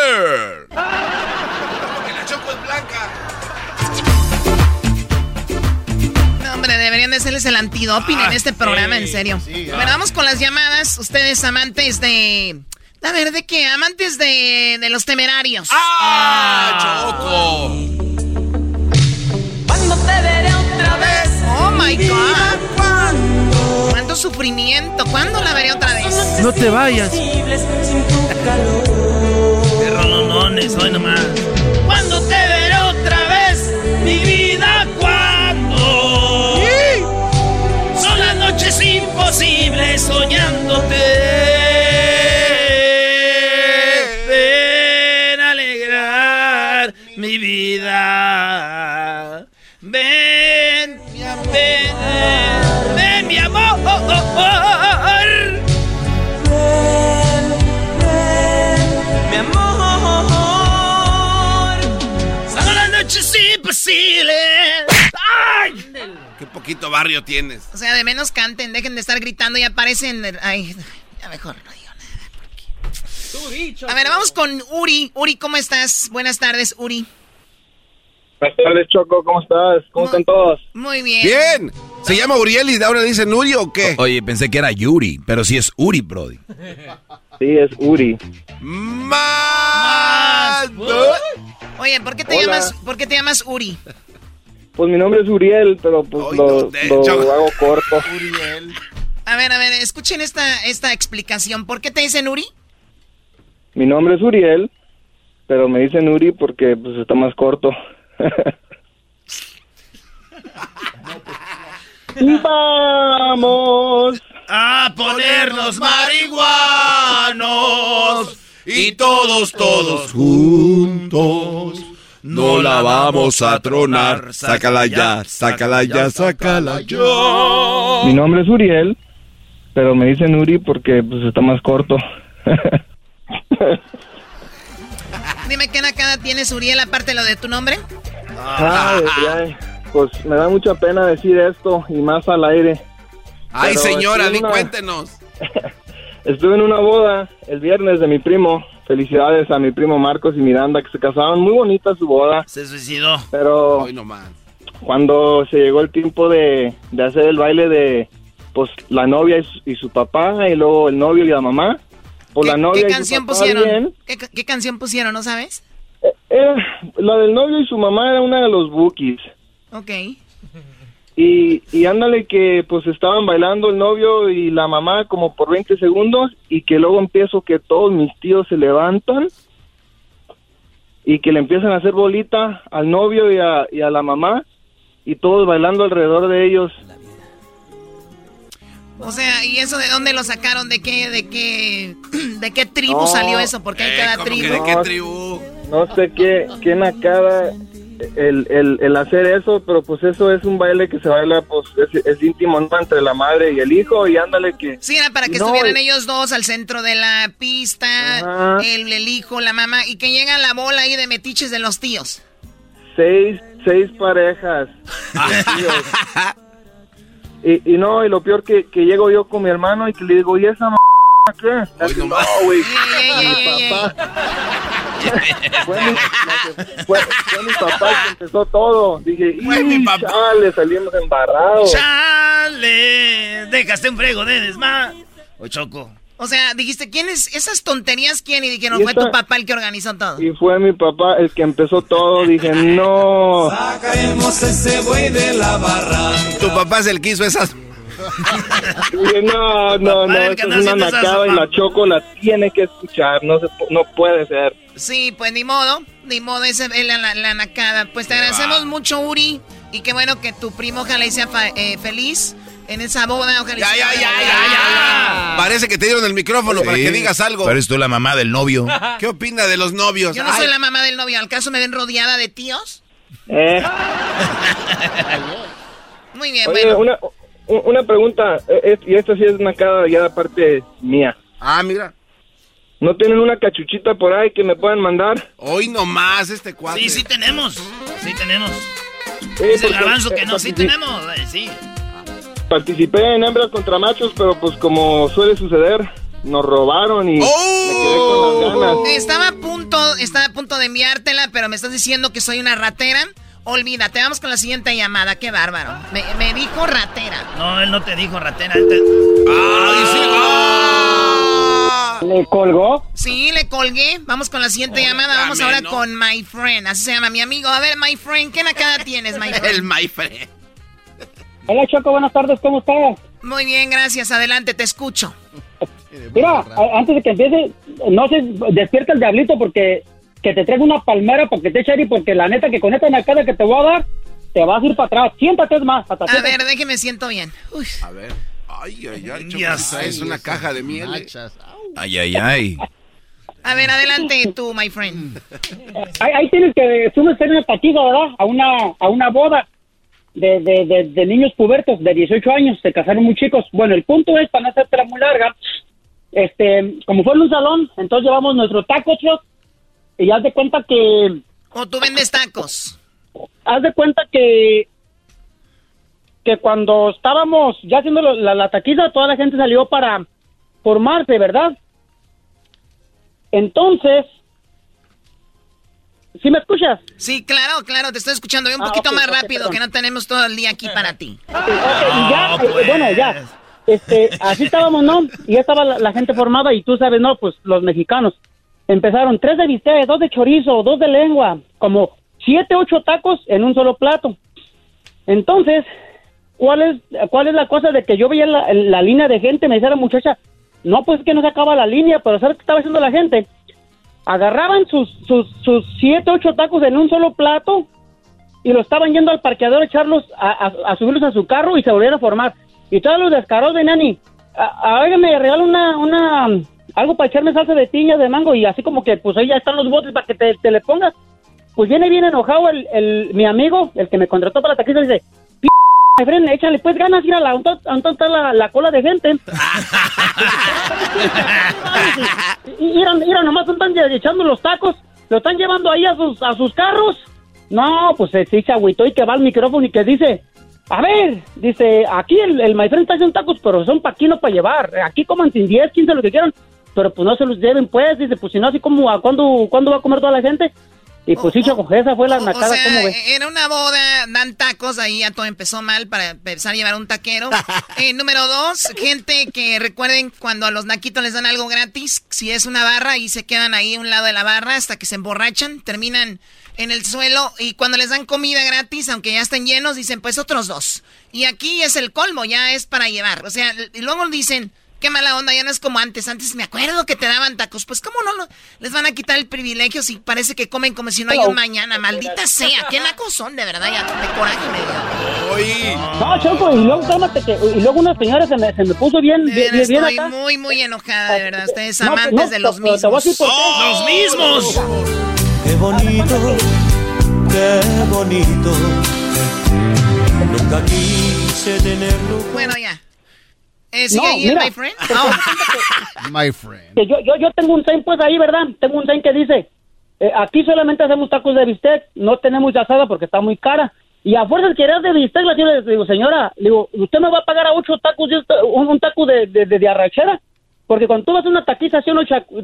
Deberían de serles el antidoping en este programa, en serio. bueno, vamos con las llamadas. Ustedes amantes de... A ver, ¿de qué? Amantes de, de los temerarios. ¡Ah, Choco! Cuando te veré otra vez. Oh, my God. ¿Cuánto sufrimiento? ¿Cuándo la veré otra vez? No te vayas. De rolonones, hoy nomás. Cuando te veré otra vez, mi vida, soñándote. Ven mi vida. Ven, mi amor. Ven, ven, mi amor. Mi amor. Son las noches imposibles. Qué poquito barrio tienes. O sea, de menos canten, dejen de estar gritando y aparecen. Ay, ya mejor no digo nada. A ver, vamos con Uri. Uri, ¿cómo estás? Buenas tardes, Uri. Buenas tardes, Choco. ¿Cómo estás? ¿Cómo están todos? Muy bien. Bien. ¿Se llama Uriel y ahora dice Nuri o qué? Oye, pensé que era Yuri, pero sí es Uri, Brody. Sí, es Uri. Más. Oye, ¿por qué te Hola. llamas, por qué te llamas Uri? Pues mi nombre es Uriel, pero pues lo, lo hago corto. A ver, a ver, escuchen esta, esta explicación. ¿Por qué te dicen Uri? Mi nombre es Uriel, pero me dicen Uri porque pues está más corto. Vamos a ponernos marihuanos y todos, todos juntos. No la vamos a tronar. Sácala ya, sácala ya, sácala ya. Mi nombre es Uriel, pero me dicen Uri porque pues está más corto. Dime qué nakada tienes, Uriel, aparte de lo de tu nombre. Ay, ay, pues me da mucha pena decir esto y más al aire. Ay, Pero señora, di una- cuéntenos. Estuve en una boda el viernes de mi primo. Felicidades a mi primo Marcos y Miranda que se casaron. Muy bonita su boda. Se suicidó. Pero Hoy nomás. cuando se llegó el tiempo de, de hacer el baile de pues la novia y su, y su papá y luego el novio y la mamá, pues la novia ¿Qué y su canción papá pusieron? ¿Qué, ca- qué canción pusieron, no sabes? Eh, la del novio y su mamá era una de los bookies. Ok. Y, y ándale que pues estaban bailando el novio y la mamá como por 20 segundos y que luego empiezo que todos mis tíos se levantan y que le empiezan a hacer bolita al novio y a, y a la mamá y todos bailando alrededor de ellos. O sea, ¿y eso de dónde lo sacaron? ¿De qué, de qué, de qué tribu No. salió eso? Porque hay Eh, cada ¿cómo que tribu. de qué tribu? No sé qué, qué nacada el, el, el hacer eso, pero pues eso es un baile que se baila, pues es, es íntimo ¿no? entre la madre y el hijo y ándale que... Sí, era para que No, estuvieran ellos dos al centro de la pista, el, el hijo, la mamá, y que llega la bola ahí de metiches de los tíos. seis, seis parejas. Y, y no, y lo peor que, que llego yo con mi hermano y que le digo, ¿y esa qué? Así, no, güey. Mi papá. fue, mi, fue, fue mi papá el que empezó todo. Dije, y chale, salimos embarrados. ¡Chale! Dejaste un frego de desma. O Choco. O sea, dijiste, ¿quién es esas tonterías quién? Y dijeron, Y fue esta- tu papá el que organizó todo. Y fue mi papá el que empezó todo. Dije, no. Sacaremos ese güey de la barra. Tu papá es el que hizo esas. Dije, no, no, no, esto anda es una nacada y la choco la tiene que escuchar. No, se, no puede ser. Sí, pues ni modo, ni modo, esa es la, la, la nacada. Pues te agradecemos mucho, Uri, y qué bueno que tu primo ojalá y sea fa- eh, feliz en esa boda. Ojalá Ya, ya, ya, ya, ya. Parece que te dieron el micrófono para que digas algo. Pero eres tú la mamá del novio. ¿Qué opina de los novios? Yo no Ay, soy la mamá del novio, ¿al caso me ven rodeada de tíos? Eh. Muy bien, Oye, bueno. una, u- una pregunta, eh, y esto sí es una cara ya de parte mía. Ah, mira. ¿No tienen una cachuchita por ahí que me puedan mandar? Hoy nomás este cuate. Sí, sí tenemos. Sí tenemos. Sí, es el garbanzo que eh, no, sí tenemos. eh, sí. Participé en hembras contra machos, pero pues como suele suceder, nos robaron y me quedé con las ganas. Estaba a punto, estaba a punto de enviártela, pero me estás diciendo que soy una ratera. Olvídate, vamos con la siguiente llamada, qué bárbaro. Me, me dijo ratera. No, él no te dijo ratera. Él te... ¡Ay, sí! ¡Ah! ¿Le colgó? Sí, le colgué. Vamos con la siguiente llamada. Vamos ahora ¿no? con my friend. Así se llama mi amigo. A ver, my friend, ¿qué nacada tienes, my friend? El my friend. Hola Choco, buenas tardes, ¿cómo estás? Muy bien, gracias. Adelante, te escucho. Mira, antes de que empiece, no se despierta el diablito porque que te traiga una palmera para que te eche porque la neta que con esta nacada que te voy a dar, te vas a ir para atrás. Siéntate es más. hasta A siéntate. ver, déjeme siento bien. Uy. A ver. Ay, ay, ay. Ya Choco, Es una caja de miel. eh. Ay, ay, ay. A ver, adelante tú, my friend. Ahí, ahí tienes que me hacer una taquiza, ¿verdad? A una, a una boda de, de, de, de niños pubertos de 18 años, se casaron muy chicos. Bueno, el punto es, para no hacértela muy larga, este, como fue en un salón, entonces llevamos nuestro taco truck y haz de cuenta que, O tú vendes tacos. haz de cuenta que, que cuando estábamos ya haciendo la, la taquiza, toda la gente salió para formarse, ¿verdad? Entonces, ¿sí me escuchas? Sí, claro, claro, te estoy escuchando. Un Ah, poquito más rápido, perdón. que no tenemos todo el día aquí para ti. Y ya, eh, bueno, ya. Este, así estábamos, ¿no? Y ya estaba la, la gente formada y tú sabes, ¿no? Pues los mexicanos. Empezaron tres de bistec, dos de chorizo, dos de lengua, como siete, ocho tacos en un solo plato. Entonces, ¿cuál es, cuál es la cosa de que yo veía la, la línea de gente? Me decía la muchacha, no, pues es que no se acaba la línea, pero ¿sabes qué estaba haciendo la gente? Agarraban sus, sus, sus siete, ocho tacos en un solo plato y lo estaban yendo al parqueador a echarlos, a, a- a subirlos a su carro y se volvieron a formar. Y todos los descarados de Nani, a, a ver, me regala una, una, algo para echarme salsa de piña de mango y así como que, pues ahí ya están los botes para que te, te le pongas. Pues viene bien enojado el, el, mi amigo, el que me contrató para la taquiza, dice, "P***, échale pues ganas, ir a la, ¿dónde está la, la cola de gente? y mira, nomás están echando los tacos lo están llevando ahí a sus, a sus carros. No, pues se sí se agüitó y que va al micrófono y que dice, a ver, dice, aquí el, el friend está haciendo tacos, pero son para aquí, no para llevar. Aquí coman sin 10, 15, lo que quieran, pero pues no se los lleven, pues. Dice, pues si no, así como, ¿a cuándo, ¿cuándo va a comer toda la gente? Y pues sí, Choco, esa fue la O nacada, sea, ¿cómo ves? era una boda, dan tacos, ahí ya todo empezó mal para empezar a llevar un taquero. Eh, número dos, gente que recuerden cuando a los naquitos les dan algo gratis, si es una barra y se quedan ahí a un lado de la barra hasta que se emborrachan, terminan en el suelo y cuando les dan comida gratis, aunque ya estén llenos, dicen pues otros dos. Y aquí es el colmo, ya es para llevar. O sea, y luego dicen, qué mala onda, ya no es como antes. Antes me acuerdo que te daban tacos. Pues cómo no lo- les van a quitar el privilegio si parece que comen como si no hay un mañana. Maldita sea, qué nacos son, de verdad, ya de coraje me dio. No, Choco, y luego, cálmate, que, y luego una señora se me, se me puso bien, De bien, verdad, bien estoy acá. muy, muy enojada, de verdad. Ustedes No, amantes no, de los pero te voy a mismos. decir por qué. ¡Oh, ¡Los mismos! Qué bonito, qué bonito. Nunca quise tenerlo. Bueno, ya. Eh, ¿Sigue No, ahí mira. my friend? My friend. Que yo, yo, yo tengo un sign pues ahí, ¿verdad? Tengo un sign que dice, eh, aquí solamente hacemos tacos de bistec, no tenemos asada porque está muy cara. Y a fuerza de querer de bistec, la señora le digo, señora, le digo, ¿usted me va a pagar a ocho tacos, un, un taco de, de, de, de arrachera? Porque cuando tú vas a una taquización,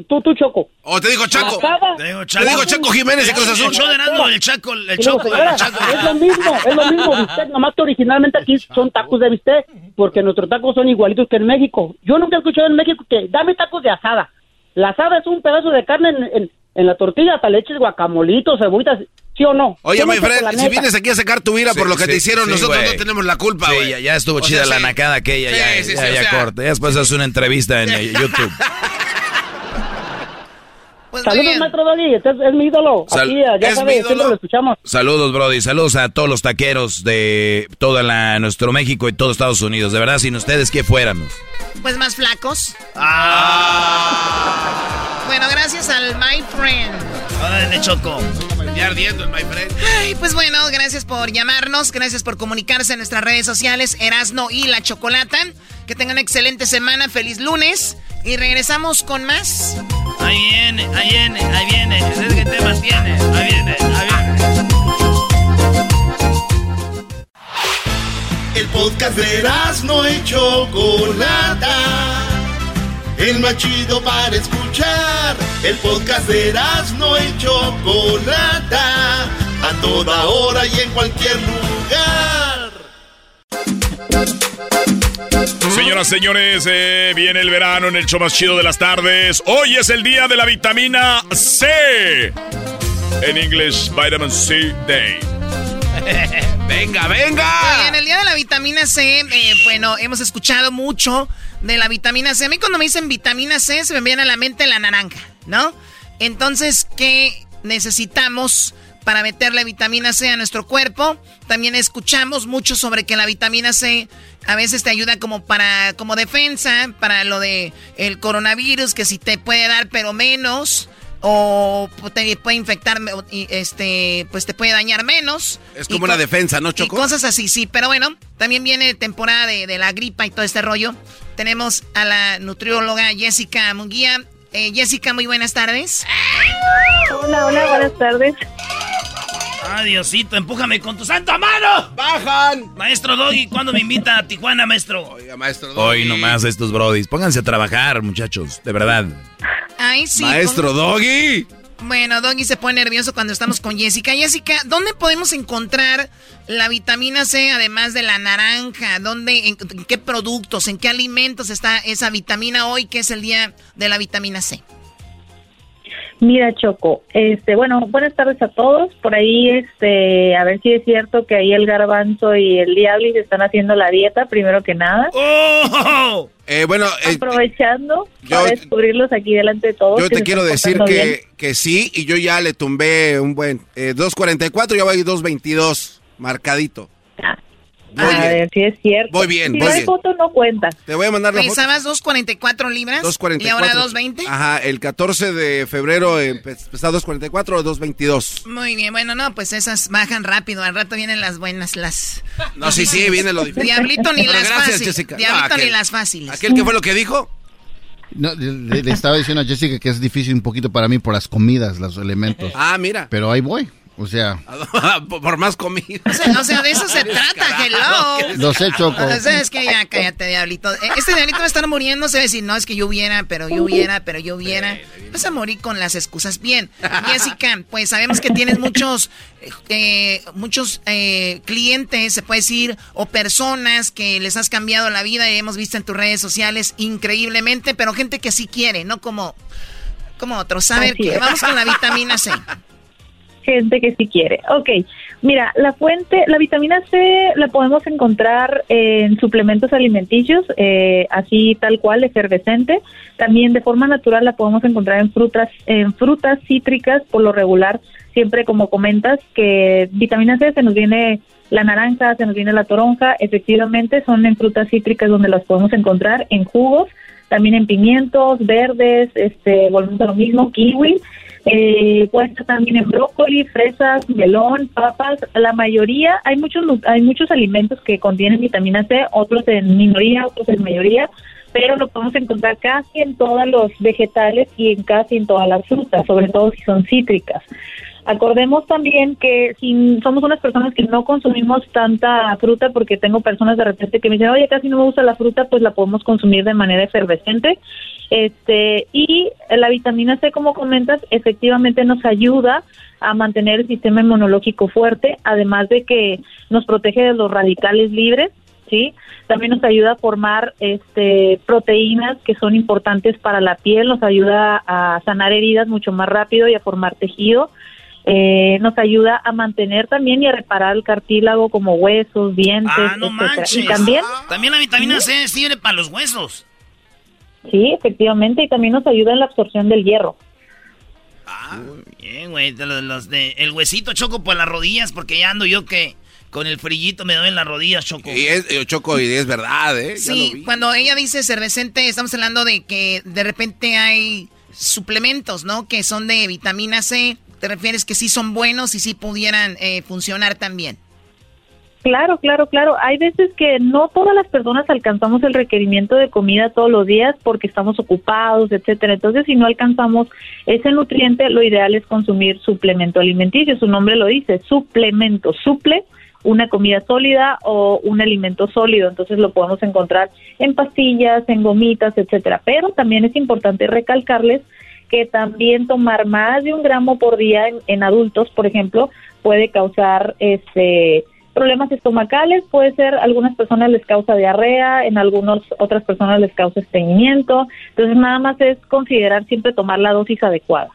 tú, tú, Choco. O te digo Chaco. Asada, Te digo Chaco. Te digo Chaco Jiménez de Cruz Azul. El show de Erasmo, el Chaco, el Choco, señora, el Chaco. es lo mismo, es lo mismo bistec, nomás que originalmente aquí son tacos de bistec, porque nuestros tacos son igualitos que en México. Yo nunca he escuchado en México que dame tacos de asada. La asada es un pedazo de carne en, en, en la tortilla, hasta le eches guacamolitos, cebollitas, ¿sí o no? Oye, la friend, si vienes aquí a sacar tu ira por lo que Sí, te hicieron, sí, nosotros no tenemos la culpa, Sí, güey. ya, ya estuvo O chida sea, la sí. nacada aquella, Sí, ya, sí, ya, ya. Ya después haces una entrevista en YouTube. Pues Saludos, maestro Doggy, este es, es mi ídolo. Sal- Aquí, ya ¿es sabe, mi ídolo? lo escuchamos. Saludos, Brody. Saludos a todos los taqueros de toda la, nuestro México y todo Estados Unidos. De verdad, sin ustedes, ¿qué fuéramos? Pues más flacos. Ah. Al my friend. Órale, Choco. Ya ardiendo el my friend. Ay, pues bueno, gracias por llamarnos, gracias por comunicarse en nuestras redes sociales, Erasno y La Chocolata. Que tengan una excelente semana, feliz lunes. Y regresamos con más. Ahí viene, ahí viene, ahí viene. ¿Qué temas tiene? Ahí viene, ahí viene. El podcast de no y Chocolata. El más chido para escuchar. El podcast de no y Chocolata. A toda hora y en cualquier lugar. Señoras, señores, eh, viene el verano en el show más chido de las tardes. Hoy es el día de la vitamina C. En inglés, Vitamin C Day. venga, venga. Oigan, el día de la vitamina C, eh, bueno, hemos escuchado mucho de la vitamina C. A mí cuando me dicen vitamina C se me viene a la mente la naranja, ¿no? Entonces, ¿qué necesitamos para meterle vitamina C a nuestro cuerpo? También escuchamos mucho sobre que la vitamina C a veces te ayuda como para como defensa para lo de el coronavirus que si te puede dar pero menos o te puede infectar este pues te puede dañar menos Es como una defensa, ¿no, y Choco? cosas así, sí. Pero bueno, también viene temporada de, de la gripa y todo este rollo. Tenemos a la nutrióloga Jessica Munguía. Eh, Jessica, muy buenas tardes. Hola, hola, buenas tardes. Ay, Diosito, empújame con tu santa mano. ¡Bajan! Maestro Doggy, ¿cuándo me invita a Tijuana, maestro? Oiga, maestro Hoy nomás estos brodis. Pónganse a trabajar, muchachos. De verdad. Ay, sí. Maestro Doggy. Bueno, Doggy se pone nervioso cuando estamos con Jessica. Jessica, ¿dónde podemos encontrar la vitamina C además de la naranja? ¿Dónde, en, en qué productos, en qué alimentos está esa vitamina hoy que es el día de la vitamina C? Mira, Choco, este, bueno, buenas tardes a todos. Por ahí, este, a ver si es cierto que ahí el garbanzo y el diablo se están haciendo la dieta, primero que nada. ¡Oh! Eh, bueno, eh, Aprovechando yo- para descubrirlos aquí delante de todos. yo te quiero decir que, que sí, y yo ya le tumbé un buen eh, 2.44, ya voy 2.22, marcadito. Voy a bien. ver si es cierto. Voy bien, si voy no hay foto, no cuenta. Te voy a mandar la foto. ¿Pesabas 2.44 libras? 2.44. ¿Y ahora 2.20? Ajá, el 14 de febrero pesaba 2.44 o 2.22. Muy bien, bueno, no, pues esas bajan rápido. Al rato vienen las buenas, las. No, sí, sí, viene lo difícil. Diablito ni Pero las gracias, fáciles. Jessica. Diablito No, aquel- ni las fáciles. ¿Aquel que fue lo que dijo? No, le, le estaba diciendo a Jessica que es difícil un poquito para mí por las comidas, los elementos. Ah, mira. Pero ahí voy. O sea, por más comida. O sea, o sea, de eso se trata, hello. Lo sé, Choco. O sea, es que ya cállate, diablito. Eh, Este diablito va a estar muriendo, se va a decir, no, es que yo hubiera, pero yo hubiera, pero yo hubiera. Vas a morir con las excusas. Bien, Jessica, pues sabemos que tienes muchos, eh, muchos eh, clientes, se puede decir, o personas que les has cambiado la vida y hemos visto en tus redes sociales increíblemente, pero gente que sí quiere, no como, como otros. A ver, vamos con la vitamina C. gente que sí quiere. Ok, mira, la fuente, la vitamina C la podemos encontrar en suplementos alimenticios, eh, así tal cual, efervescente. También de forma natural la podemos encontrar en frutas, en frutas cítricas, por lo regular, siempre como comentas, que vitamina C se nos viene la naranja, se nos viene la toronja, efectivamente son en frutas cítricas donde las podemos encontrar, en jugos, también en pimientos, verdes, este, volvemos a lo mismo, kiwi, eh, estar también en brócoli, fresas, melón, papas. La mayoría, hay muchos hay muchos alimentos que contienen vitamina C, otros en minoría, otros en mayoría, pero lo podemos encontrar casi en todos los vegetales y en casi en todas las frutas, sobre todo si son cítricas. Acordemos también que si somos unas personas que no consumimos tanta fruta, porque tengo personas de repente que me dicen, oye, casi no me gusta la fruta, pues la podemos consumir de manera efervescente. Este, y la vitamina C, como comentas, efectivamente nos ayuda a mantener el sistema inmunológico fuerte, además de que nos protege de los radicales libres, ¿sí? También nos ayuda a formar este, proteínas que son importantes para la piel, nos ayuda a sanar heridas mucho más rápido y a formar tejido. Eh, nos ayuda a mantener también y a reparar el cartílago como huesos, dientes, Ah, no etcétera. manches. Y también También la vitamina C sirve para los huesos. Sí, efectivamente, y también nos ayuda en la absorción del hierro. Bien, güey. los, los de, el huesito choco por las rodillas porque ya ando yo que con el frillito me doy en las rodillas, choco. Y es, eh, Choco, y es verdad, ¿eh? Ya lo Sí, vi. cuando ella dice cervecente, estamos hablando de que de repente hay suplementos, ¿no? Que son de vitamina C. ¿Te refieres que sí son buenos y sí pudieran eh, funcionar también? Claro, claro, claro. Hay veces que no todas las personas alcanzamos el requerimiento de comida todos los días porque estamos ocupados, etcétera. Entonces, si no alcanzamos ese nutriente, lo ideal es consumir suplemento alimenticio. Su nombre lo dice, suplemento, suple una comida sólida o un alimento sólido. Entonces, lo podemos encontrar en pastillas, en gomitas, etcétera. Pero también es importante recalcarles que también tomar más de un gramo por día en, en adultos, por ejemplo, puede causar este problemas estomacales, puede ser, algunas personas les causa diarrea, en algunas otras personas les causa estreñimiento, entonces nada más es considerar siempre tomar la dosis adecuada.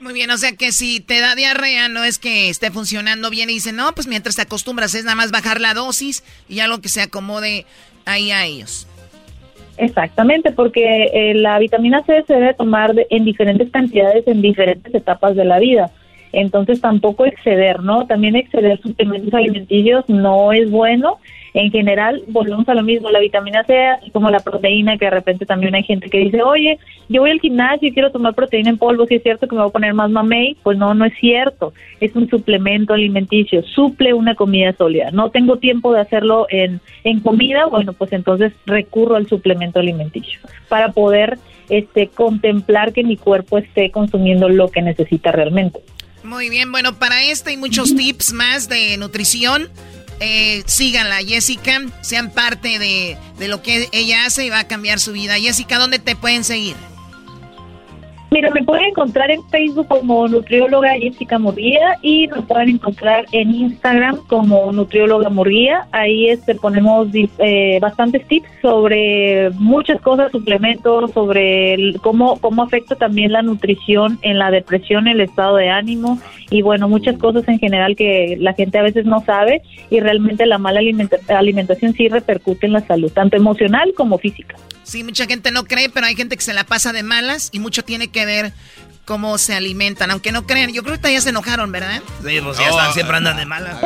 Muy bien, o sea que si te da diarrea no es que esté funcionando bien y dicen, no, pues mientras te acostumbras es nada más bajar la dosis y algo que se acomode ahí a ellos. Exactamente, porque eh, la vitamina C se debe tomar de- en diferentes cantidades en diferentes etapas de la vida. Entonces tampoco exceder, ¿no? También exceder suplementos alimenticios no es bueno. En general, volvemos a lo mismo, la vitamina C, así como la proteína, que de repente también hay gente que dice, oye, yo voy al gimnasio y quiero tomar proteína en polvo, si es cierto que me voy a poner más mamey, pues no, no es cierto. Es un suplemento alimenticio, suple una comida sólida. No tengo tiempo de hacerlo en, en comida, bueno, pues entonces recurro al suplemento alimenticio para poder este, contemplar que mi cuerpo esté consumiendo lo que necesita realmente. Muy bien, bueno, para este y muchos tips más de nutrición, eh, síganla, Jessica, sean parte de, de lo que ella hace y va a cambiar su vida. Jessica, ¿dónde te pueden seguir? Mira, me pueden encontrar en Facebook como nutrióloga Jessica Murguía y nos pueden encontrar en Instagram como nutrióloga Murguía. Ahí este, ponemos eh, bastantes tips sobre muchas cosas, suplementos, sobre cómo, cómo afecta también la nutrición en la depresión, el estado de ánimo y bueno, muchas cosas en general que la gente a veces no sabe y realmente la mala alimenta- alimentación sí repercute en la salud, tanto emocional como física. Sí, mucha gente no cree, pero hay gente que se la pasa de malas y mucho tiene que ver cómo se alimentan, aunque no crean. Yo creo que ahorita ya se enojaron, ¿verdad? Sí, pues ya están, siempre andan de mala.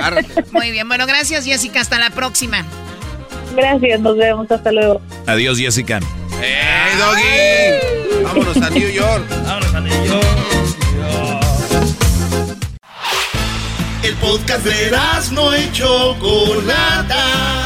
Muy bien, bueno, gracias Jessica, hasta la próxima. Gracias, nos vemos, hasta luego. Adiós, Jessica. ¡Ey, Doggy! Vámonos a New York. Vámonos a New York. El podcast de no y Chocolata.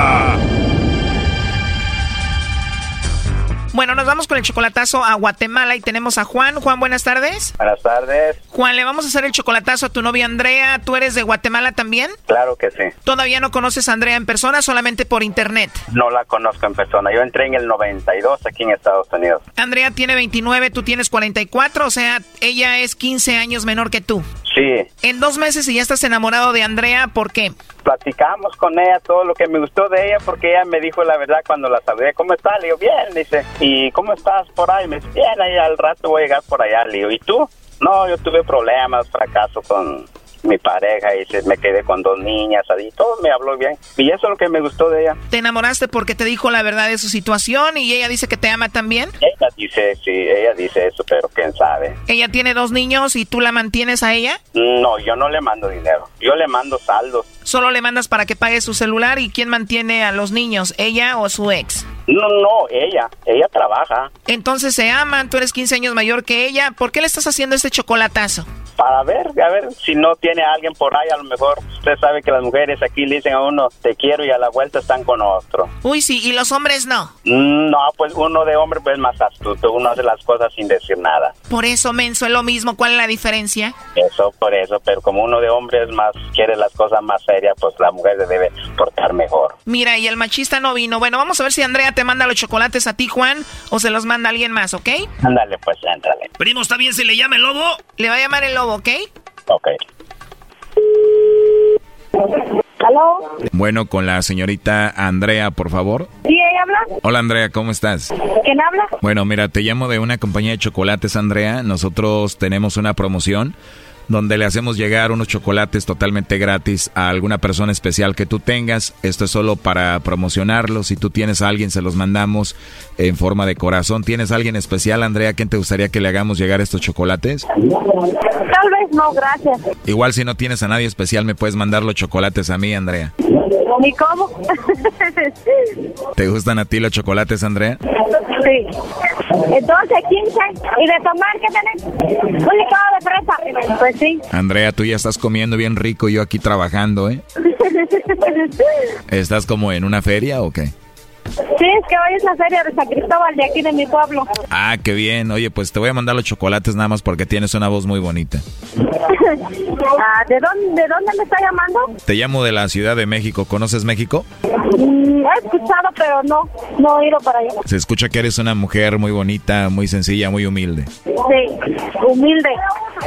Bueno, nos vamos con el chocolatazo a Guatemala y tenemos a Juan. Juan, buenas tardes. Buenas tardes. Juan, le vamos a hacer el chocolatazo a tu novia Andrea. ¿Tú eres de Guatemala también? Claro que sí. ¿Todavía no conoces a Andrea en persona, solamente por internet? No la conozco en persona. Yo entré en el 92 aquí en Estados Unidos. Andrea tiene 29, tú tienes 44, o sea, ella es 15 años menor que tú. Sí. En dos meses y ya estás enamorado de Andrea, ¿por qué? Platicamos con ella todo lo que me gustó de ella porque ella me dijo la verdad cuando la saludé. ¿Cómo estás? Le digo, bien, dice. ¿Y cómo estás por ahí? Me dice, bien, ahí al rato voy a llegar por allá. Le digo, ¿y tú? No, yo tuve problemas, fracaso con mi pareja y se, me quedé con dos niñas, y todo me habló bien. Y eso es lo que me gustó de ella. ¿Te enamoraste porque te dijo la verdad de su situación y ella dice que te ama también? Ella dice, sí, ella dice eso, pero quién sabe. ¿Ella tiene dos niños y tú la mantienes a ella? No, yo no le mando dinero, yo le mando saldos. Solo le mandas para que pague su celular y quién mantiene a los niños, ella o su ex? No, no, ella, ella trabaja. Entonces se aman, tú eres 15 años mayor que ella, ¿por qué le estás haciendo este chocolatazo? Para ver, a ver si no tiene a alguien por ahí, a lo mejor usted sabe que las mujeres aquí le dicen a uno te quiero y a la vuelta están con otro. Uy, sí, ¿y los hombres no? No, pues uno de hombre pues más astuto, uno hace las cosas sin decir nada. Por eso, menso, es lo mismo, ¿cuál es la diferencia? Eso, por eso, pero como uno de hombre es más, quiere las cosas más serias, pues la mujer se debe portar mejor. Mira, y el machista no vino. Bueno, vamos a ver si Andrea te manda los chocolates a ti, Juan, o se los manda alguien más, ¿ok? Ándale, pues, ándale. Primo, ¿está bien si le llama el lobo? Le va a llamar el lobo, ¿ok? Ok. ¿Aló? Bueno, con la señorita Andrea, por favor. ¿Sí, ella habla? Hola, Andrea, ¿cómo estás? ¿Quién habla? Bueno, mira, te llamo de una compañía de chocolates, Andrea. Nosotros tenemos una promoción donde le hacemos llegar unos chocolates totalmente gratis a alguna persona especial que tú tengas. Esto es solo para promocionarlos. Si tú tienes a alguien, se los mandamos en forma de corazón. ¿Tienes a alguien especial, Andrea? ¿Quién te gustaría que le hagamos llegar estos chocolates? Tal vez no, gracias. Igual si no tienes a nadie especial, me puedes mandar los chocolates a mí, Andrea. ¿Y cómo? ¿Te gustan a ti los chocolates, Andrea? Sí. Entonces, 15. ¿Y de tomar qué tenés? Un licuado de fresa. Pues sí. Andrea, tú ya estás comiendo bien rico y yo aquí trabajando, ¿eh? ¿Estás como en una feria o qué? Sí, es que hoy es la feria de San Cristóbal de aquí de mi pueblo. Ah, qué bien. Oye, pues te voy a mandar los chocolates nada más porque tienes una voz muy bonita. Ah, ¿de, dónde, ¿De dónde me está llamando? Te llamo de la Ciudad de México. ¿Conoces México? Mm, he escuchado, pero no, no he ido para allá. Se escucha que eres una mujer muy bonita, muy sencilla, muy humilde. Sí, humilde,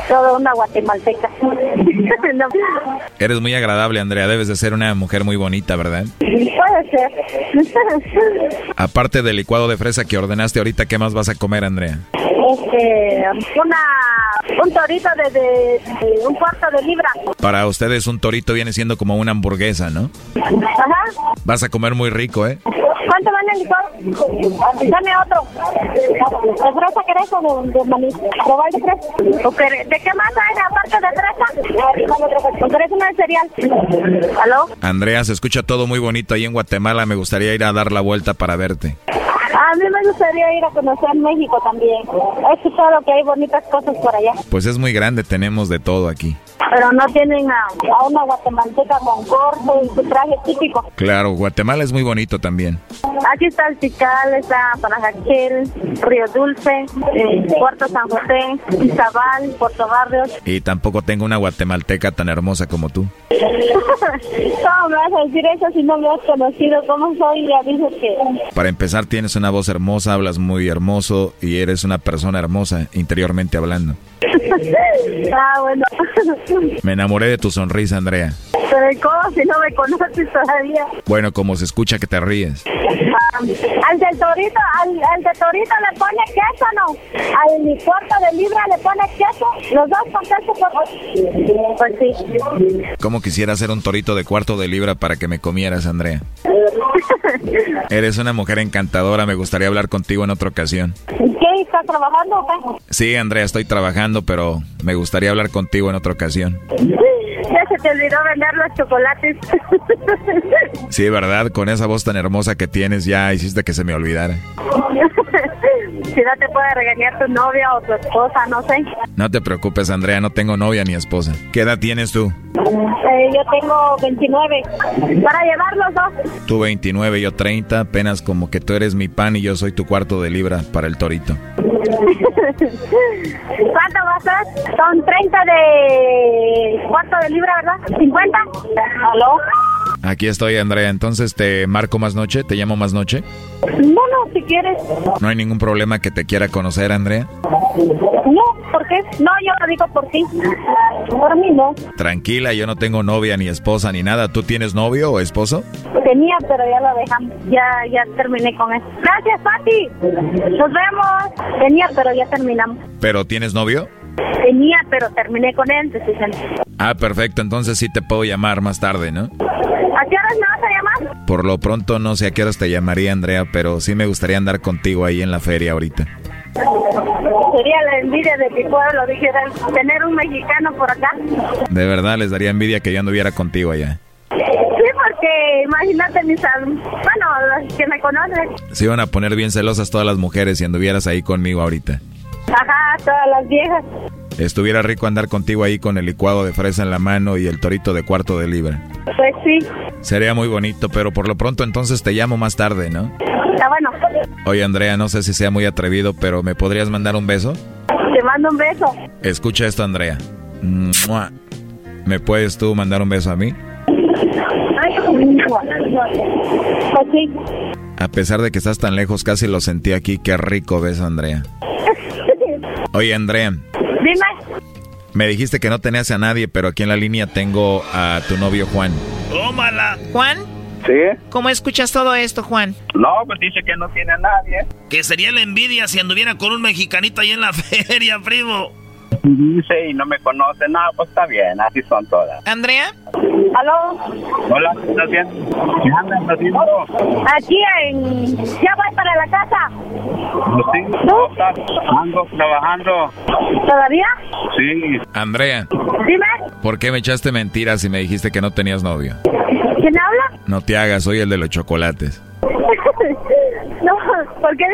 toda una guatemalteca. No. Eres muy agradable, Andrea. Debes de ser una mujer muy bonita, ¿verdad? Puede ser. Aparte del licuado de fresa que ordenaste ahorita, ¿qué más vas a comer, Andrea? Este, una, un torito de, de, de un cuarto de libra. Para ustedes un torito viene siendo como una hamburguesa, ¿no? Ajá. Vas a comer muy rico, ¿eh? ¿Cuánto vale el licuado? Dame otro. ¿De fresa querés o de, de maní? ¿Probar de fresa? ¿De qué más hay aparte de fresa? ¿Querés una de cereal? ¿Aló? Andrea, se escucha todo muy bonito ahí en Guatemala. Me gustaría ir a dar la vuelta para verte. A mí me gustaría ir a conocer México también. He escuchado que hay bonitas cosas por allá. Pues es muy grande, tenemos de todo aquí. Pero no tienen a, a una guatemalteca con corte y su traje típico. Claro, Guatemala es muy bonito también. Aquí está el Tikal, está Panajaquel, Río Dulce, eh, Puerto San José, Izabal, Puerto Barrios. Y tampoco tengo una guatemalteca tan hermosa como tú. ¿Cómo me vas a decir eso si no me has conocido? ¿Cómo soy? Ya dices que... Para empezar, tienes una voz hermosa, hablas muy hermoso y eres una persona hermosa, interiormente hablando. ah, bueno. Me enamoré de tu sonrisa, Andrea. Pero ¿cómo si no me conoces todavía? Bueno, como se escucha que te ríes. al del torito, al, al torito le pone queso, ¿no? Al cuarto de libra le pone queso. Los dos con queso, por... pues sí. ¿Cómo quisiera ser un torito de cuarto de libra para que me comieras, Andrea? Eres una mujer encantadora, me gustaría hablar contigo en otra ocasión. ¿Qué? ¿Estás trabajando o qué? Sí, Andrea, estoy trabajando, pero me gustaría hablar contigo en otra ocasión. Se olvidó vender los chocolates. Sí, ¿verdad? Con esa voz tan hermosa que tienes ya hiciste que se me olvidara. si no te puede regañar tu novia o tu esposa, no sé. No te preocupes, Andrea, no tengo novia ni esposa. ¿Qué edad tienes tú? Eh, yo tengo 29. Para llevar los dos. Tú 29, yo 30, apenas como que tú eres mi pan y yo soy tu cuarto de libra para el torito. ¿Cuánto va a ser? Son 30 de cuarto de libra, ¿verdad? ¿50? ¿Aló? Aquí estoy, Andrea. Entonces, ¿te marco más noche? ¿Te llamo más noche? No, no, si quieres. ¿No hay ningún problema que te quiera conocer, Andrea? No, ¿por qué? No, yo lo digo por ti. Por mí no. Tranquila, yo no tengo novia ni esposa ni nada. ¿Tú tienes novio o esposo? Tenía, pero ya lo dejamos. Ya, ya terminé con eso. Gracias, Pati. Nos vemos. Tenía, pero ya terminamos. ¿Pero tienes novio? Tenía, pero terminé con él. Ah, perfecto. Entonces sí te puedo llamar más tarde, ¿no? ¿A qué horas me vas a llamar? Por lo pronto no sé a qué horas te llamaría, Andrea, pero sí me gustaría andar contigo ahí en la feria ahorita. Sería la envidia de mi pueblo, dijera, tener un mexicano por acá. De verdad les daría envidia que yo anduviera contigo allá. Sí, porque imagínate mis bueno, los que me conocen. Se iban a poner bien celosas todas las mujeres si anduvieras ahí conmigo ahorita. Ajá, todas las viejas. Estuviera rico andar contigo ahí con el licuado de fresa en la mano y el torito de cuarto de libra. Pues sí, Sería muy bonito, pero por lo pronto entonces te llamo más tarde, ¿no? está bueno. Oye, Andrea, no sé si sea muy atrevido, pero ¿me podrías mandar un beso? Te mando un beso. Escucha esto, Andrea. Mua. ¿Me puedes tú mandar un beso a mí? Pues sí. A pesar de que estás tan lejos, casi lo sentí aquí. Qué rico beso, Andrea. Oye, Andrea, Dime. me dijiste que no tenías a nadie, pero aquí en la línea tengo a tu novio Juan. Tómala. Juan, ¿Sí? ¿cómo escuchas todo esto, Juan? No, pues dice que no tiene a nadie. Que sería la envidia si anduviera con un mexicanito ahí en la feria, primo. Dice y no me conoce. No, pues está bien, así son todas. ¿Andrea? ¿Aló? Hola, ¿qué estás haciendo? ¿Qué andas haciendo? Aquí en... Ya voy para la casa. Pues sí, ¿cómo estás? Ando trabajando. ¿Todavía? Sí. Andrea, Dime. ¿por qué me echaste mentiras y me dijiste que no tenías novio? ¿Quién habla? No te hagas, soy el de los chocolates. ¿Por qué?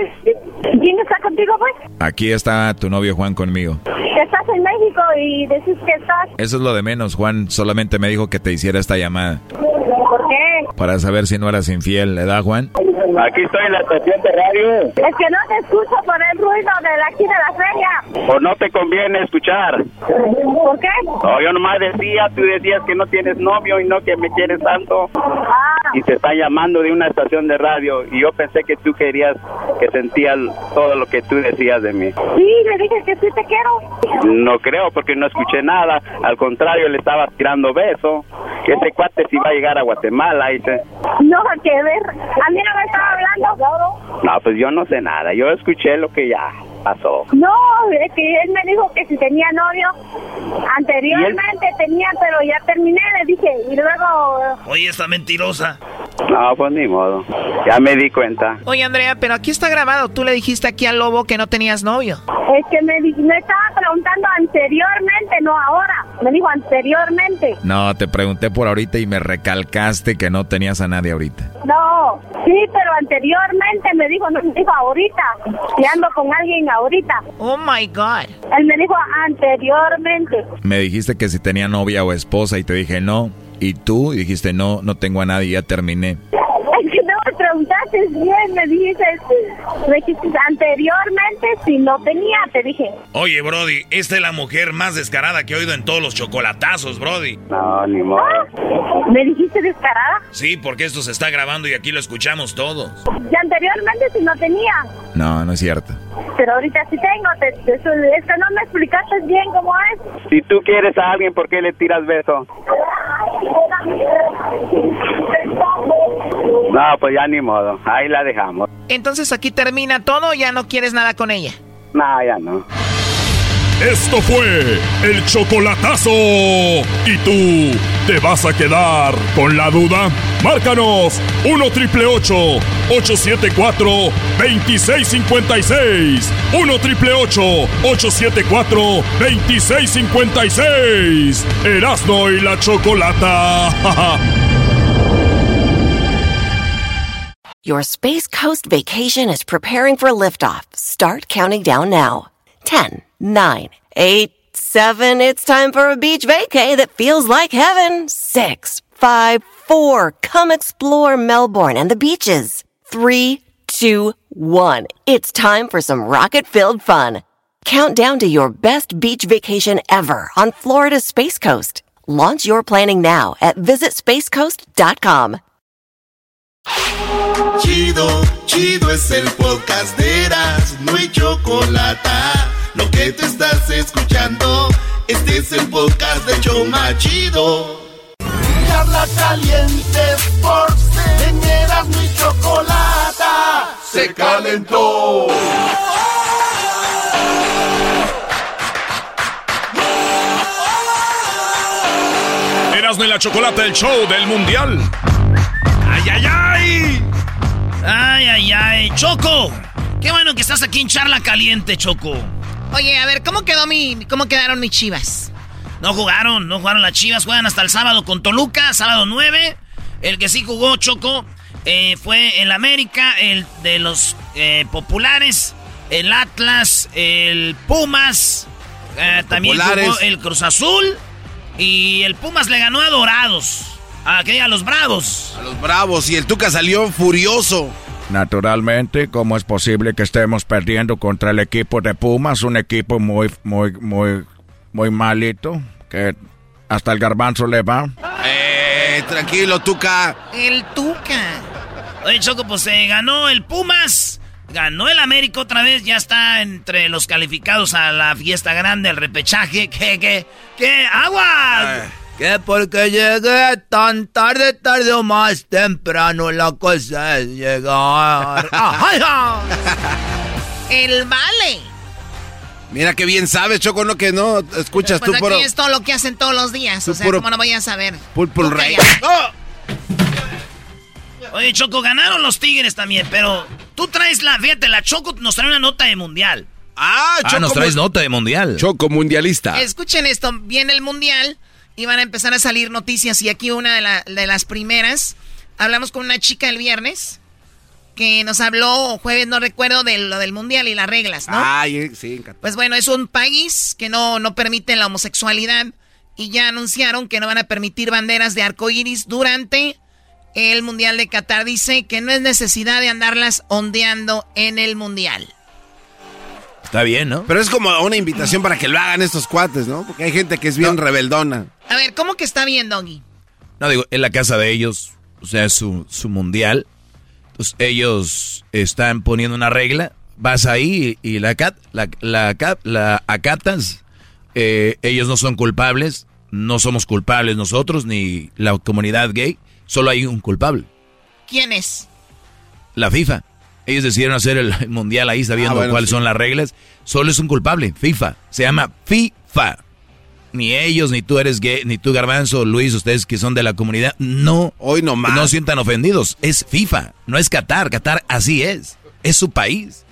¿Quién está contigo, pues? Aquí está tu novio Juan conmigo. Estás en México y decís que estás... Eso es lo de menos, Juan solamente me dijo que te hiciera esta llamada. ¿Por qué? Para saber si no eras infiel, ¿verdad, Juan? Aquí estoy en la estación de radio. Es que no te escucho por el ruido de aquí de la feria. ¿O no te conviene escuchar? ¿Por qué? No, yo nomás decía, tú decías que no tienes novio y no que me quieres tanto. Ah, Y te está llamando de una estación de radio. Y yo pensé que tú querías, que sentías todo lo que tú decías de mí. sí, le dije que sí te quiero. No creo, porque no escuché nada. Al contrario, le estabas tirando beso. Que ese cuate si va a llegar a Guatemala. Dice, No, que ver. A mí no me estaba hablando. no, pues yo no sé nada. Yo escuché lo que ya pasó. No, es que él me dijo que si tenía novio. Anteriormente tenía, pero ya terminé, le dije. Y luego... Oye, esta mentirosa. No, pues ni modo. Ya me di cuenta. Oye, Andrea, pero aquí está grabado. Tú le dijiste aquí al lobo que no tenías novio. Es que me, di- me estaba preguntando anteriormente, no ahora. Me dijo anteriormente. No, te pregunté por ahorita y me recalcaste que no tenías a nadie ahorita. No, sí, pero anteriormente me dijo, no me dijo ahorita. Y ando con alguien ahorita. Oh my God. Él me dijo anteriormente. Me dijiste que si tenía novia o esposa y te dije no. Y tú dijiste no, no tengo a nadie, ya terminé. Preguntaste bien, me dijiste, me dijiste anteriormente si no tenía, te dije. Oye, Brody, esta es la mujer más descarada que he oído en todos los chocolatazos, Brody. No, ni modo. ¿Me dijiste descarada? Sí, porque esto se está grabando y aquí lo escuchamos todos. Y anteriormente si no tenía. No, no es cierto. Pero ahorita sí tengo, te- te- es que no me explicaste bien cómo es. Si tú quieres a alguien, ¿por qué le tiras beso? No, pues ya ni modo, ahí la dejamos. Entonces aquí termina todo, ya no quieres nada con ella. No, ya no. Esto fue el chocolatazo. ¿Y tú te vas a quedar con la duda? Márcanos 1 triple 874 2656. 1 triple 874 2656. Erasno y la chocolata. Your Space Coast vacation is preparing for liftoff. Start counting down now. 10, 9, 8, 7. It's time for a beach vacay that feels like heaven. 6, 5, 4. Come explore Melbourne and the beaches. 3, 2, 1. It's time for some rocket filled fun. Count down to your best beach vacation ever on Florida's Space Coast. Launch your planning now at visitspacecoast.com. Chido, chido es el podcast de Eras, no hay chocolate. Lo que te estás escuchando, este es el podcast de Choma Chido. Charla caliente Sports, en Eras, no hay chocolate. Se calentó. Erasmo y la chocolate, el show del mundial. ¡Ay, ay, ay! ¡Ay, ay, ay! ¡Choco! Qué bueno que estás aquí en Charla Caliente, Choco. Oye, a ver, ¿cómo quedó mi, cómo quedaron mis chivas? No jugaron, no jugaron las chivas, juegan hasta el sábado con Toluca, sábado 9. El que sí jugó, Choco, eh, fue el América, el de los eh, populares, el Atlas, el Pumas, eh, también Populares. jugó el Cruz Azul y el Pumas le ganó a Dorados, a, ¿qué? a los Bravos. A los bravos y el Tuca salió furioso. Naturalmente, ¿cómo es posible que estemos perdiendo contra el equipo de Pumas? Un equipo muy, muy, muy, muy malito, que hasta el garbanzo le va. Eh, tranquilo, Tuca. El Tuca. Oye, Choco, pues se ganó el Pumas. Ganó el América otra vez. Ya está entre los calificados a la fiesta grande, el repechaje. ¿Qué, qué, qué? ¡Agua! Que porque llegué tan tarde, tarde o más temprano, la cosa es llegar. ¡Ajá! El vale. Mira qué bien sabes, Choco, no que no escuchas Pues tú aquí puro, es todo lo que hacen todos los días. Tú O sea, puro- ¿cómo no voy a saber? pulpul rey. Oye, Choco, ganaron los Tigres también, pero tú traes la, fíjate, la Choco nos trae una nota de mundial. Ah, Ah, nos traes nota de mundial. Choco mundialista. Escuchen esto, viene el mundial y van a empezar a salir noticias y aquí una de, la- de las primeras. Hablamos con una chica el viernes que nos habló, jueves no recuerdo, de lo del mundial y las reglas, ¿no? Ay, eh, sí, encantado. Pues bueno, es un país que no, no permite la homosexualidad y ya anunciaron que no van a permitir banderas de arcoíris durante el Mundial de Qatar. Dice que no es necesidad de andarlas ondeando en el Mundial. Está bien, ¿no? Pero es como una invitación para que lo hagan estos cuates, ¿no? Porque hay gente que es bien rebeldona. A ver, ¿cómo que está bien, Doggy? No, digo, en la casa de ellos, o sea, es su, su mundial. Entonces, ellos están poniendo una regla. Vas ahí y la, cat, la, la, cat- la acatas. Eh, ellos no son culpables. No somos culpables nosotros, ni la comunidad gay. Solo hay un culpable. ¿Quién es? La FIFA. Ellos decidieron hacer el, mundial ahí sabiendo Ah, bueno, cuáles sí. son las reglas. Solo es un culpable, FIFA. Se llama FIFA. Ni ellos, ni tú eres gay, ni tú Garbanzo, Luis, ustedes que son de la comunidad, no, Hoy no más. no sientan ofendidos. Es FIFA, no es Qatar. Qatar así es. Es su país.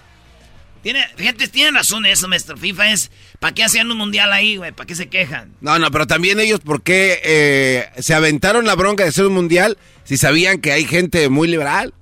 Tiene, fíjate, tienen razón eso, maestro. FIFA es, ¿para qué hacían un mundial ahí, güey? ¿Para qué se quejan? No, no, pero también ellos, ¿por qué eh, se aventaron la bronca de hacer un mundial si sabían que hay gente muy liberal?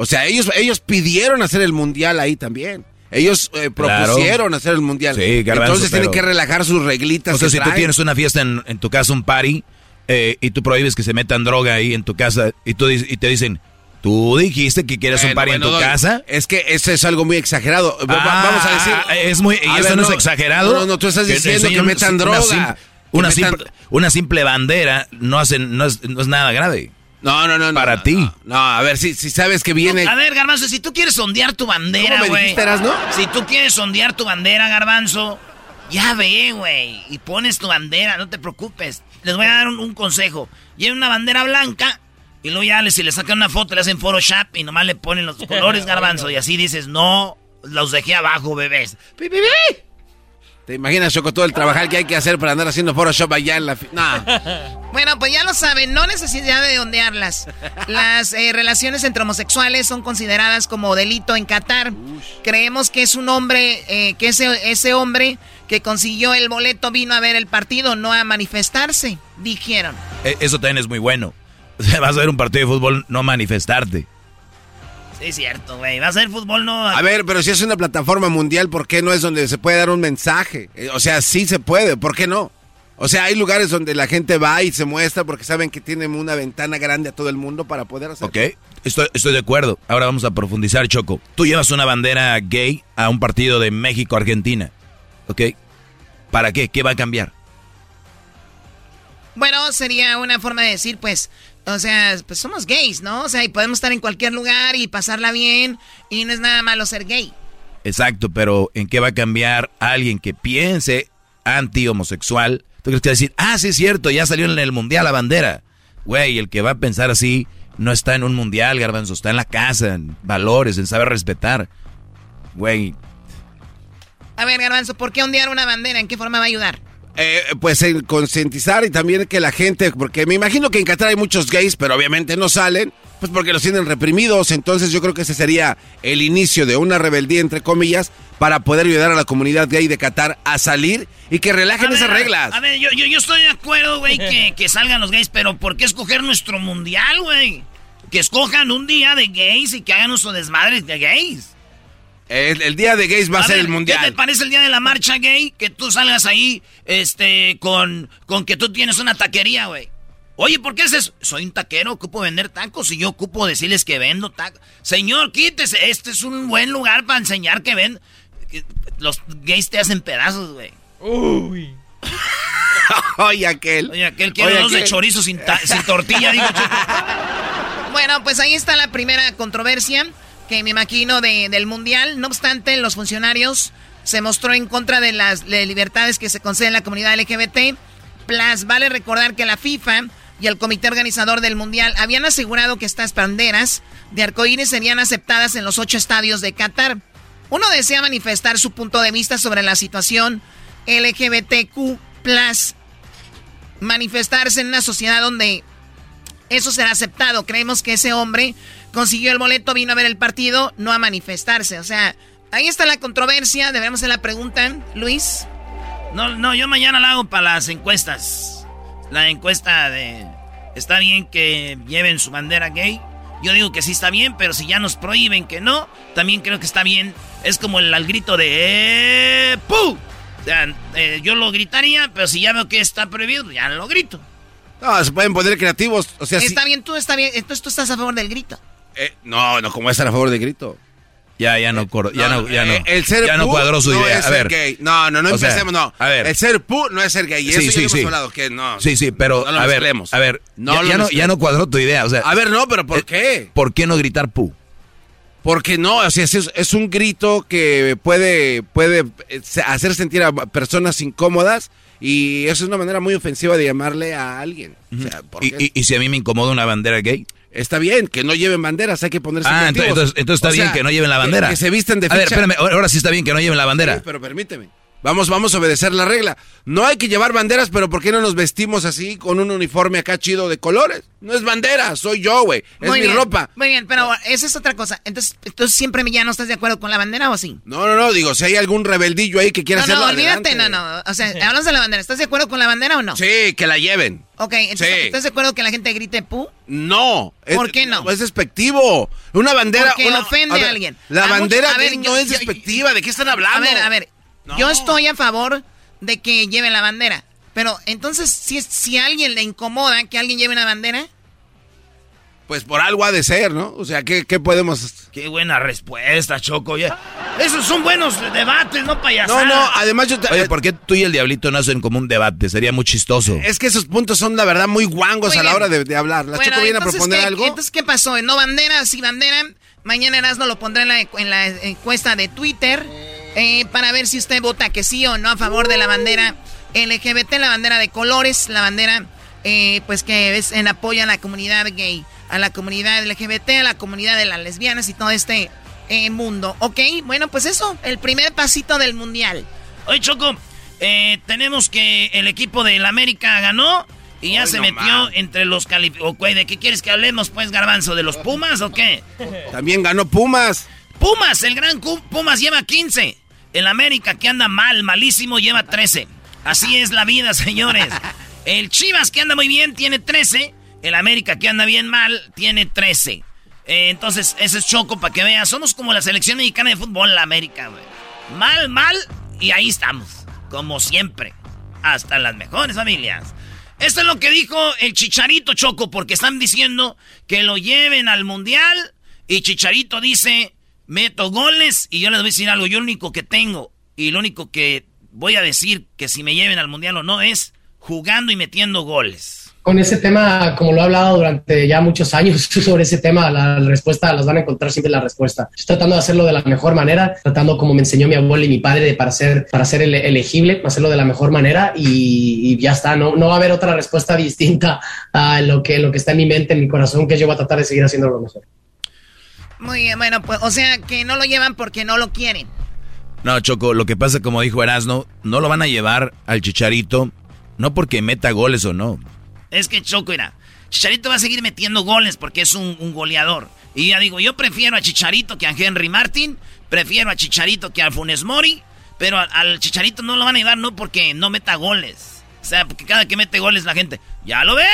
O sea, ellos, ellos pidieron hacer el mundial ahí también. Ellos eh, Claro. propusieron hacer el mundial. Sí, Garbanzo, Entonces tienen que relajar sus reglitas. O sea, si tú tienes una fiesta en, en tu casa, un party, eh, y tú prohíbes que se metan droga ahí en tu casa, y, tú, y te dicen, ¿tú dijiste que quieres un party bueno, en tu casa? Es que eso es algo muy exagerado. Ah, Vamos a decir. es muy, y eso no, es exagerado. No, no, tú estás diciendo que, metan una droga. sim- Una, metan- simple, una simple bandera no, hacen, no, es, no es nada grave. No, no, no. no, Para no, ti. No, no, a ver, si, si sabes que viene. A ver, Garbanzo, si tú quieres sondear tu bandera, ¿Cómo me güey. Erasno? Si tú quieres sondear tu bandera, Garbanzo, ya ve, güey. Y pones tu bandera, no te preocupes. Les voy a dar un, un consejo. Lleven una bandera blanca Y luego ya si le sacan una foto, le hacen Photoshop y nomás le ponen los colores garbanzo. Y así dices, no, los dejé abajo, bebés. ¡Pi, pi, pi! ¿Te imaginas, Choco, todo el trabajar que hay que hacer para andar haciendo Photoshop allá en la... No. Bueno, pues ya lo saben, no necesidad de ondearlas. Las eh, relaciones entre homosexuales son consideradas como delito en Qatar. Creemos que es un hombre, eh, que ese, ese hombre que consiguió el boleto vino a ver el partido, no a manifestarse, dijeron. E, eso también es muy bueno. Vas a ver un partido de fútbol, no manifestarte. Sí, es cierto, güey. Va a ser fútbol, no. A ver, pero si es una plataforma mundial, ¿por qué no es donde se puede dar un mensaje? Eh, O sea, sí se puede, ¿por qué no? O sea, hay lugares donde la gente va y se muestra porque saben que tienen una ventana grande a todo el mundo para poder hacer. Ok, estoy, estoy de acuerdo. Ahora vamos a profundizar, Choco. Tú llevas una bandera gay a un partido de México-Argentina. ¿Ok? ¿Para qué? ¿Qué va a cambiar? Bueno, sería una forma de decir, pues, o sea, pues somos gays, ¿no? O sea, y podemos estar en cualquier lugar y pasarla bien y no es nada malo ser gay. Exacto, pero ¿en qué va a cambiar alguien que piense anti-homosexual? ¿Tú crees que va a decir, ah, sí es cierto, ya salió en el mundial la bandera? Güey, el que va a pensar así no está en un mundial, garbanzo, está en la casa, en valores, en saber respetar. Güey, A ver, Garbanzo, ¿por qué ondear una bandera? ¿En qué forma va a ayudar? Eh, pues el concientizar y también que la gente, porque me imagino que en Qatar hay muchos gays, pero obviamente no salen, pues porque los tienen reprimidos, entonces yo creo que ese sería el inicio de una rebeldía, entre comillas, para poder ayudar a la comunidad gay de Qatar a salir y que relajen A esas ver, reglas. A ver, yo, yo, yo estoy de acuerdo, güey, que, que salgan los gays, pero ¿por qué escoger nuestro mundial, güey? Que escojan un día de gays y que hagan uso desmadre de gays. El, el día de gays va a, ser ver, el mundial. ¿Qué te parece el día de la marcha gay? Que tú salgas ahí, este, con, con que tú tienes una taquería, güey. Oye, ¿por qué es eso? Soy un taquero, ocupo vender tacos y yo ocupo decirles que vendo tacos. Señor, quítese, este es un buen lugar para enseñar que ven. que Los gays te hacen pedazos, güey. Uy. Oye, aquel. Oye, aquel quiere Oye, dos de chorizo sin, ta- sin tortilla, digo. chico. Bueno, pues ahí está la primera controversia que me imagino de- del Mundial. No obstante, los funcionarios se mostró en contra de las de libertades que se conceden a la comunidad LGBT. Plus, vale recordar que la FIFA y el comité organizador del Mundial habían asegurado que estas banderas de arcoíris serían aceptadas en los ocho estadios de Qatar. Uno desea manifestar su punto de vista sobre la situación LGBTQ+, manifestarse en una sociedad donde eso será aceptado. Creemos que ese hombre consiguió el boleto, vino a ver el partido, no a manifestarse. O sea, ahí está la controversia. Debemos hacer la pregunta, Luis. No, no, yo mañana la hago para las encuestas. La encuesta de... ¿Está bien que lleven su bandera gay? Yo digo que sí está bien, pero si ya nos prohíben que no, también creo que está bien. Es como el, al grito de... ¡Eh, ¡Pu! O sea, eh, yo lo gritaría, pero si ya veo que está prohibido, pues ya lo grito. No, se pueden poner creativos. O sea, Está bien, tú está bien. Entonces tú estás a favor del grito. Eh, no, no, como estar a favor de grito. ya, ya no, ya no, ya no. eh, el ser ya no cuadró su no idea. es a ser ver. gay. No, no, no O sea, empecemos, no. A ver. El ser pu no es ser gay. Y eso Sí, ya sí, lo sí. hemos hablado, que no. Sí, sí, pero No lo a ver, mezclemos. a ver, No ya, ya no, ya no cuadró tu idea, o sea, A ver, no, pero ¿por eh, qué? ¿por qué no gritar pu? Porque no, o sea, es, es un grito que puede, puede hacer sentir a personas incómodas y eso es una manera muy ofensiva de llamarle a alguien. O sea, ¿por ¿Y, qué? y- y si a mí me incomoda una bandera gay? Está bien, que no lleven banderas, hay que ponerse Ah, entonces, entonces está O sea, bien que no lleven la bandera. Que, se visten de A ver, ficha. espérame, ahora ahora sí está bien que no lleven la bandera. Sí, pero permíteme. Vamos, vamos a obedecer la regla. No hay que llevar banderas, pero ¿por qué no nos vestimos así con un uniforme acá chido de colores? No es bandera, soy yo, güey. Es Muy mi bien, ropa. Muy bien, pero esa es otra cosa. Entonces, ¿tú siempre ya no estás de acuerdo con la bandera o sí? No, no, no, digo, si hay algún rebeldillo ahí que quiera No, hacerlo no, olvídate, adelante. no, no. O sea, hablamos de la bandera. ¿Estás de acuerdo con la bandera o no? Sí, que la lleven. Ok, entonces, Sí. ¿estás de acuerdo que la gente grite pu? No. ¿Por es- qué no? Es despectivo. Una bandera. Porque una- ofende ver, a alguien. La A mucho- bandera a ver, gay yo- no es despectiva. ¿De qué están hablando? A ver, a ver. No. Yo estoy a favor de que lleven la bandera. Pero entonces, si, si a alguien le incomoda que alguien lleve una bandera, Pues por algo ha de ser, ¿no? O sea, ¿qué, qué podemos...? Qué buena respuesta, Choco. Ya. Esos son buenos debates, no No, payasadas. no, además yo... te- Oye, ¿por qué tú y el diablito no hacen como un debate? Sería muy chistoso. Es que esos puntos son, la verdad, muy guangos Muy a la hora de, de hablar. ¿La Bueno, Choco viene a proponer ¿qué, algo? Entonces, ¿qué pasó? ¿No bandera? Sí, bandera. Mañana Erasmo lo pondrá en la, en la encuesta de Twitter eh, para ver si usted vota que sí o no a favor de la bandera LGBT, la bandera de colores, la bandera eh, pues que es en apoyo a la comunidad gay. a la comunidad LGBT, a la comunidad de las lesbianas y todo este eh, mundo. Ok, bueno, pues eso, el primer pasito del mundial. Oye, Choco, eh, tenemos que el equipo del América ganó y ya se metió entre los calificados. ¿De qué quieres que hablemos, pues, Garbanzo? ¿De los Pumas o qué? También ganó Pumas. Pumas, el gran Pumas lleva 15. El América, que anda mal, malísimo, lleva 13. Así es la vida, señores. El Chivas, que anda muy bien, tiene 13. El América, que anda bien mal, tiene 13. Eh, entonces, ese es Choco para que veas. Somos como la selección mexicana de fútbol, la América, güey. Mal, mal, y ahí estamos. Como siempre. Hasta las mejores familias. Esto es lo que dijo el Chicharito Choco, porque están diciendo que lo lleven al Mundial. Y Chicharito dice, meto goles y yo les voy a decir algo. Yo lo único que tengo y lo único que voy a decir que si me lleven al Mundial o no es jugando y metiendo goles con ese tema, como lo he hablado durante ya muchos años sobre ese tema, la respuesta las van a encontrar siempre la respuesta. Estoy tratando de hacerlo de la mejor manera, tratando como me enseñó mi abuelo y mi padre para ser, para ser elegible, hacerlo de la mejor manera y, ya está. No, no va a haber otra respuesta distinta a lo que, lo que está en mi mente, en mi corazón, que yo voy a tratar de seguir haciendo lo mejor. Muy bien, bueno, pues, o sea, que no lo llevan porque no lo quieren. No, Choco, lo que pasa, como dijo Erasno, no lo van a llevar al Chicharito, no porque meta goles o no es que Choco, era. Chicharito va a seguir metiendo goles porque es un, goleador. Y ya digo, yo prefiero a Chicharito que a Henry Martin, prefiero a Chicharito que a Funes Mori, pero al Chicharito no lo van a llevar no porque no meta goles. O sea, porque cada que mete goles la gente, ¿ya lo ven?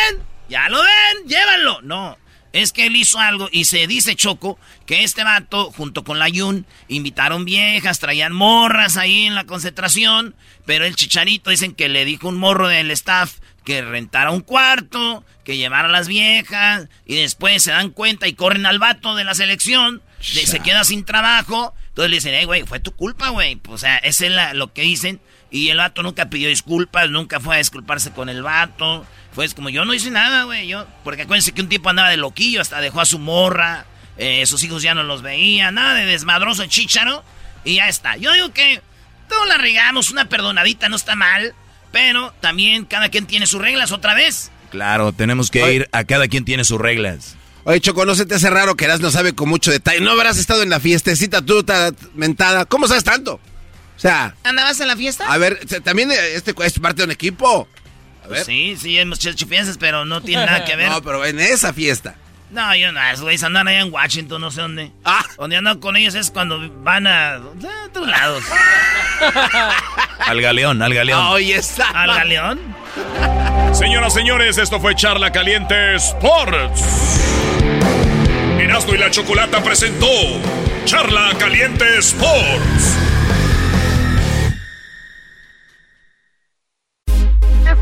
¿Ya lo ven? Llévanlo. No, es que él hizo algo y se dice Choco que este vato, junto con la Yun, invitaron viejas, traían morras ahí en la concentración, pero el chicharito dicen que le dijo un morro del staff, que rentara un cuarto, que llevara a las viejas, y después se dan cuenta y corren al vato de la selección, se queda sin trabajo, entonces le dicen, hey, güey, fue tu culpa, güey. O sea, es lo que dicen, y el vato nunca pidió disculpas, nunca fue a disculparse con el vato, fue como, yo no hice nada, güey, yo, porque acuérdense que un tipo andaba de loquillo, hasta dejó a su morra, eh, sus hijos ya no los veían, nada de desmadroso chicharo, y ya está. Yo digo que todos la regamos, una perdonadita no está mal, pero también cada quien tiene sus reglas otra vez. Claro, tenemos que ir a cada quien tiene sus reglas. Oye, Choco, no se te hace raro que Eras no sabe con mucho detalle. No habrás estado en la fiestecita tú, mentada. ¿Cómo sabes tanto? O sea... ¿Andabas en la fiesta? A ver, también este es parte de un equipo. A ver. sí, sí, hemos hecho fiestas, pero no tiene nada que ver. No, pero en esa fiesta. No, yo no, esos güeyes andan allá en Washington, no sé dónde. Ah. Donde andan con ellos es cuando van a, otros lados. al galeón, al galeón. Oye, está. ¿Al galeón? Señoras, señores, esto fue Charla Caliente Sports. Erasmo y la Chocolata presentó Charla Caliente Sports.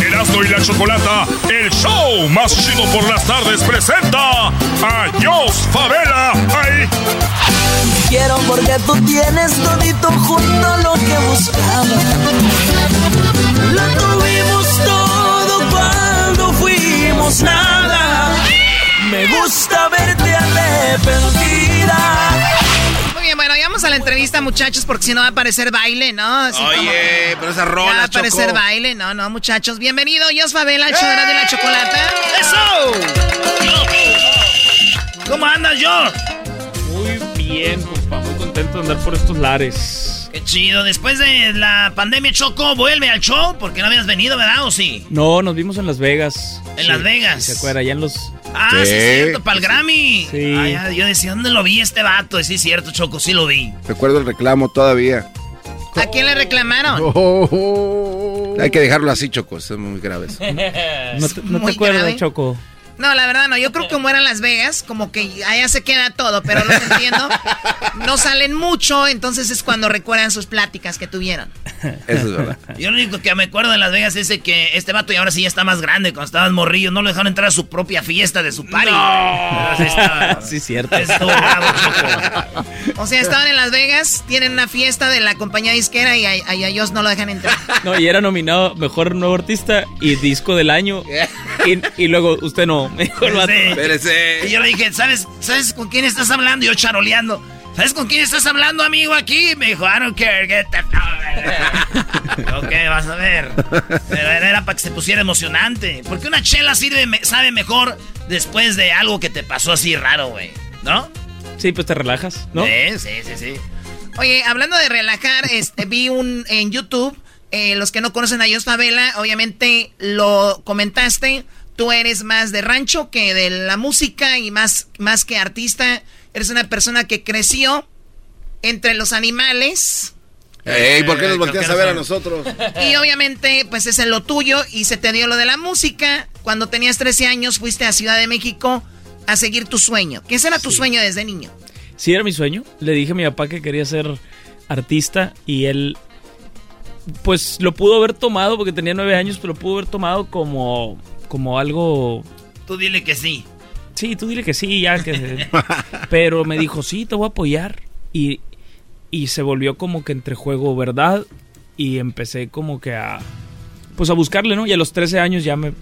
Erasmo y la Chocolata, el show más chido por las tardes, presenta a Jos Favela. Ahí. Quiero porque tú tienes todito junto lo que buscaba. Lo tuvimos todo cuando fuimos nada. Me gusta verte arrepentida bueno, ya vamos a la entrevista, muchachos, porque si no va a aparecer baile, ¿no? Oye, pero esa rola, Va a aparecer baile, no, no, muchachos. Bienvenido, Jos Favela, al show de la chocolata. ¡Eso! ¿Cómo andas, Jos? Muy bien, compa. Muy contento de andar por estos lares. Qué chido. Después de la pandemia, Choco, vuelve al show porque no habías venido, ¿verdad? ¿O sí? No, nos vimos en Las Vegas. ¿En Las Vegas? ¿Se acuerda? Allá en los Ah, sí, es cierto, para el Grammy. Sí. Yo decía, ¿dónde lo vi este vato? Sí, es cierto, Choco, sí lo vi. Recuerdo el reclamo todavía. ¿A quién le reclamaron? Hay que dejarlo así, Choco, es muy grave. no te, no te acuerdas, Choco. No, la verdad no. Yo creo que como era Las Vegas, como que allá se queda todo, pero lo entiendo. No salen mucho, entonces es cuando recuerdan sus pláticas que tuvieron. Eso es verdad. Yo lo único que me acuerdo de Las Vegas es de que este vato y ahora sí ya está más grande. Cuando estaban morrillos, no lo dejaron entrar a su propia fiesta de su party. No. Sí estaba- Sí, cierto. estuvo bravo, Choco. O sea, estaban en Las Vegas, tienen una fiesta de la compañía disquera y a, a- y a ellos no lo dejan entrar. No, y era nominado Mejor Nuevo Artista y Disco del Año. Y, y luego, usted no, me dijo el vato. Y yo le dije, ¿sabes, ¿sabes con quién estás hablando? Y yo charoleando. ¿Sabes con quién estás hablando, amigo, aquí? Me dijo, I don't care, get the... ok, vas a ver. Pero era para que se pusiera emocionante. Porque una chela sirve, sabe mejor después de algo que te pasó así raro, güey. ¿No? Sí, pues te relajas, ¿no? Sí, sí, sí, sí. Oye, hablando de relajar, este, vi un en YouTube, eh, los que no conocen a Jos Favela, obviamente lo comentaste, tú eres más de rancho que de la música y más, más que artista, eres una persona que creció entre los animales Ey, ¿por qué nos Eh, volteas creo a ver a no nosotros? y obviamente pues es en lo tuyo y se te dio lo de la música. Cuando tenías 13 años fuiste a Ciudad de México a seguir tu sueño. ¿Qué era tu sueño desde niño? Sí, era mi sueño. Le dije a mi papá que quería ser artista y él, pues lo pudo haber tomado porque tenía nueve años, pero lo pudo haber tomado como, como algo. Tú dile que sí. Sí, tú dile que sí, ya que. pero me dijo, sí, te voy a apoyar. Y, y se volvió como que entre juego, ¿verdad? Y empecé como que a. Pues a buscarle, ¿no? Y a los 13 años ya me,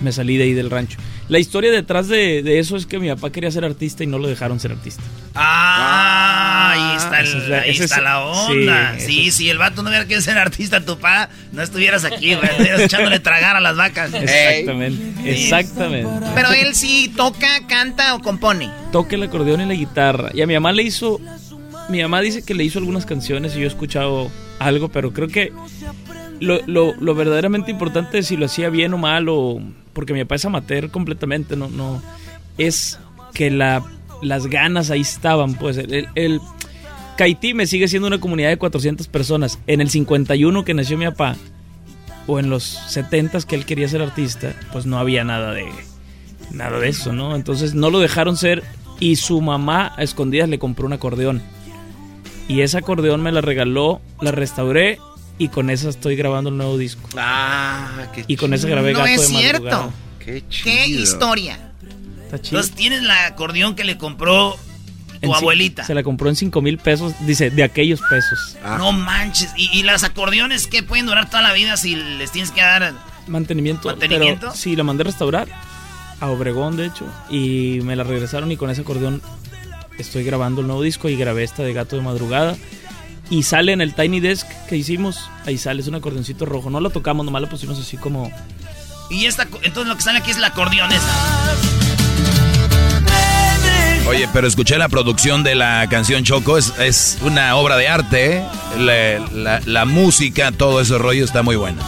me salí de ahí del rancho. La historia detrás de, de eso es que mi papá quería ser artista y no lo dejaron ser artista. Ah, ahí está, el- esa es la- ahí está es- la onda. sí, Sí, si el vato no hubiera querido ser artista, tu pa, no estuvieras aquí, güey. Estuvieras echándole tragar a las vacas. Exactamente, Sí. exactamente. Pero él sí toca, canta o compone. Toca el acordeón y la guitarra. Y a mi mamá le hizo. Mi mamá dice que le hizo algunas canciones y yo he escuchado algo, pero creo que lo, lo- lo verdaderamente importante es si lo hacía bien o mal, o. Porque mi papá es amateur completamente, no, no. Es que la, las ganas ahí estaban, pues. El, el, Caitime sigue siendo una comunidad de 400 personas. En el 51 que nació mi papá, o en los 70 que él quería ser artista, pues no había nada de nada de eso, ¿no? Entonces no lo dejaron ser y su mamá a escondidas le compró un acordeón. Y ese acordeón me la regaló, la restauré y con esa estoy grabando el nuevo disco. Ah, qué Y con esa grabé No Gato es de cierto. Madrugada. Qué ¿Qué historia? Está chido. Entonces tienes la acordeón que le compró tu En abuelita. Se la compró en 5 mil pesos, dice, de aquellos pesos. No manches. ¿Y, y las acordeones que pueden durar toda la vida si les tienes que dar Mantenimiento. ¿Mantenimiento? Pero sí, la mandé a restaurar. A Obregón, de hecho. Y me la regresaron y con ese acordeón estoy grabando el nuevo disco y grabé esta de Gato de Madrugada. Y sale en el Tiny Desk que hicimos. Ahí sale, es un acordeoncito rojo. No lo tocamos, nomás lo pusimos así como... Y esta, entonces lo que sale aquí es la acordeón esa. Oye, pero escuché la producción de la canción Choco, es, es una obra de arte, ¿eh? la, la- la música, todo ese rollo está muy bueno.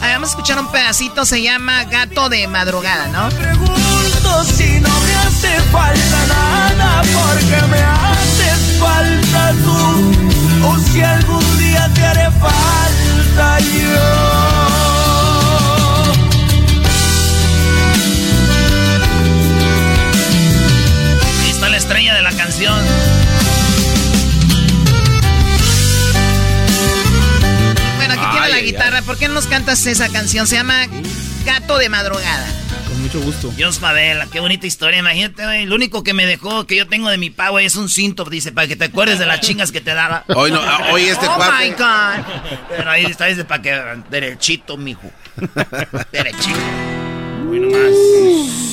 Vamos a escuchar un pedacito, se llama Gato de Madrugada, ¿no? pregunto si no me hace falta nada porque me haces falta tú o si algún día te haré falta yo. Ahí está la estrella de la canción. Bueno, aquí tiene la ay, guitarra. ¿Por qué no nos cantas esa canción? Se llama Gato de Madrugada. Con mucho gusto. Dios Favela, qué bonita historia. Imagínate, güey. Lo único que me dejó, que yo tengo de mi pa, güey, es un cinto, dice, para que te acuerdes de las chingas que te daba. Hoy no, ah, hoy este oh cuate- my God. Pero ahí está, dice, para que. Derechito, mijo. Derechito. Muy nomás.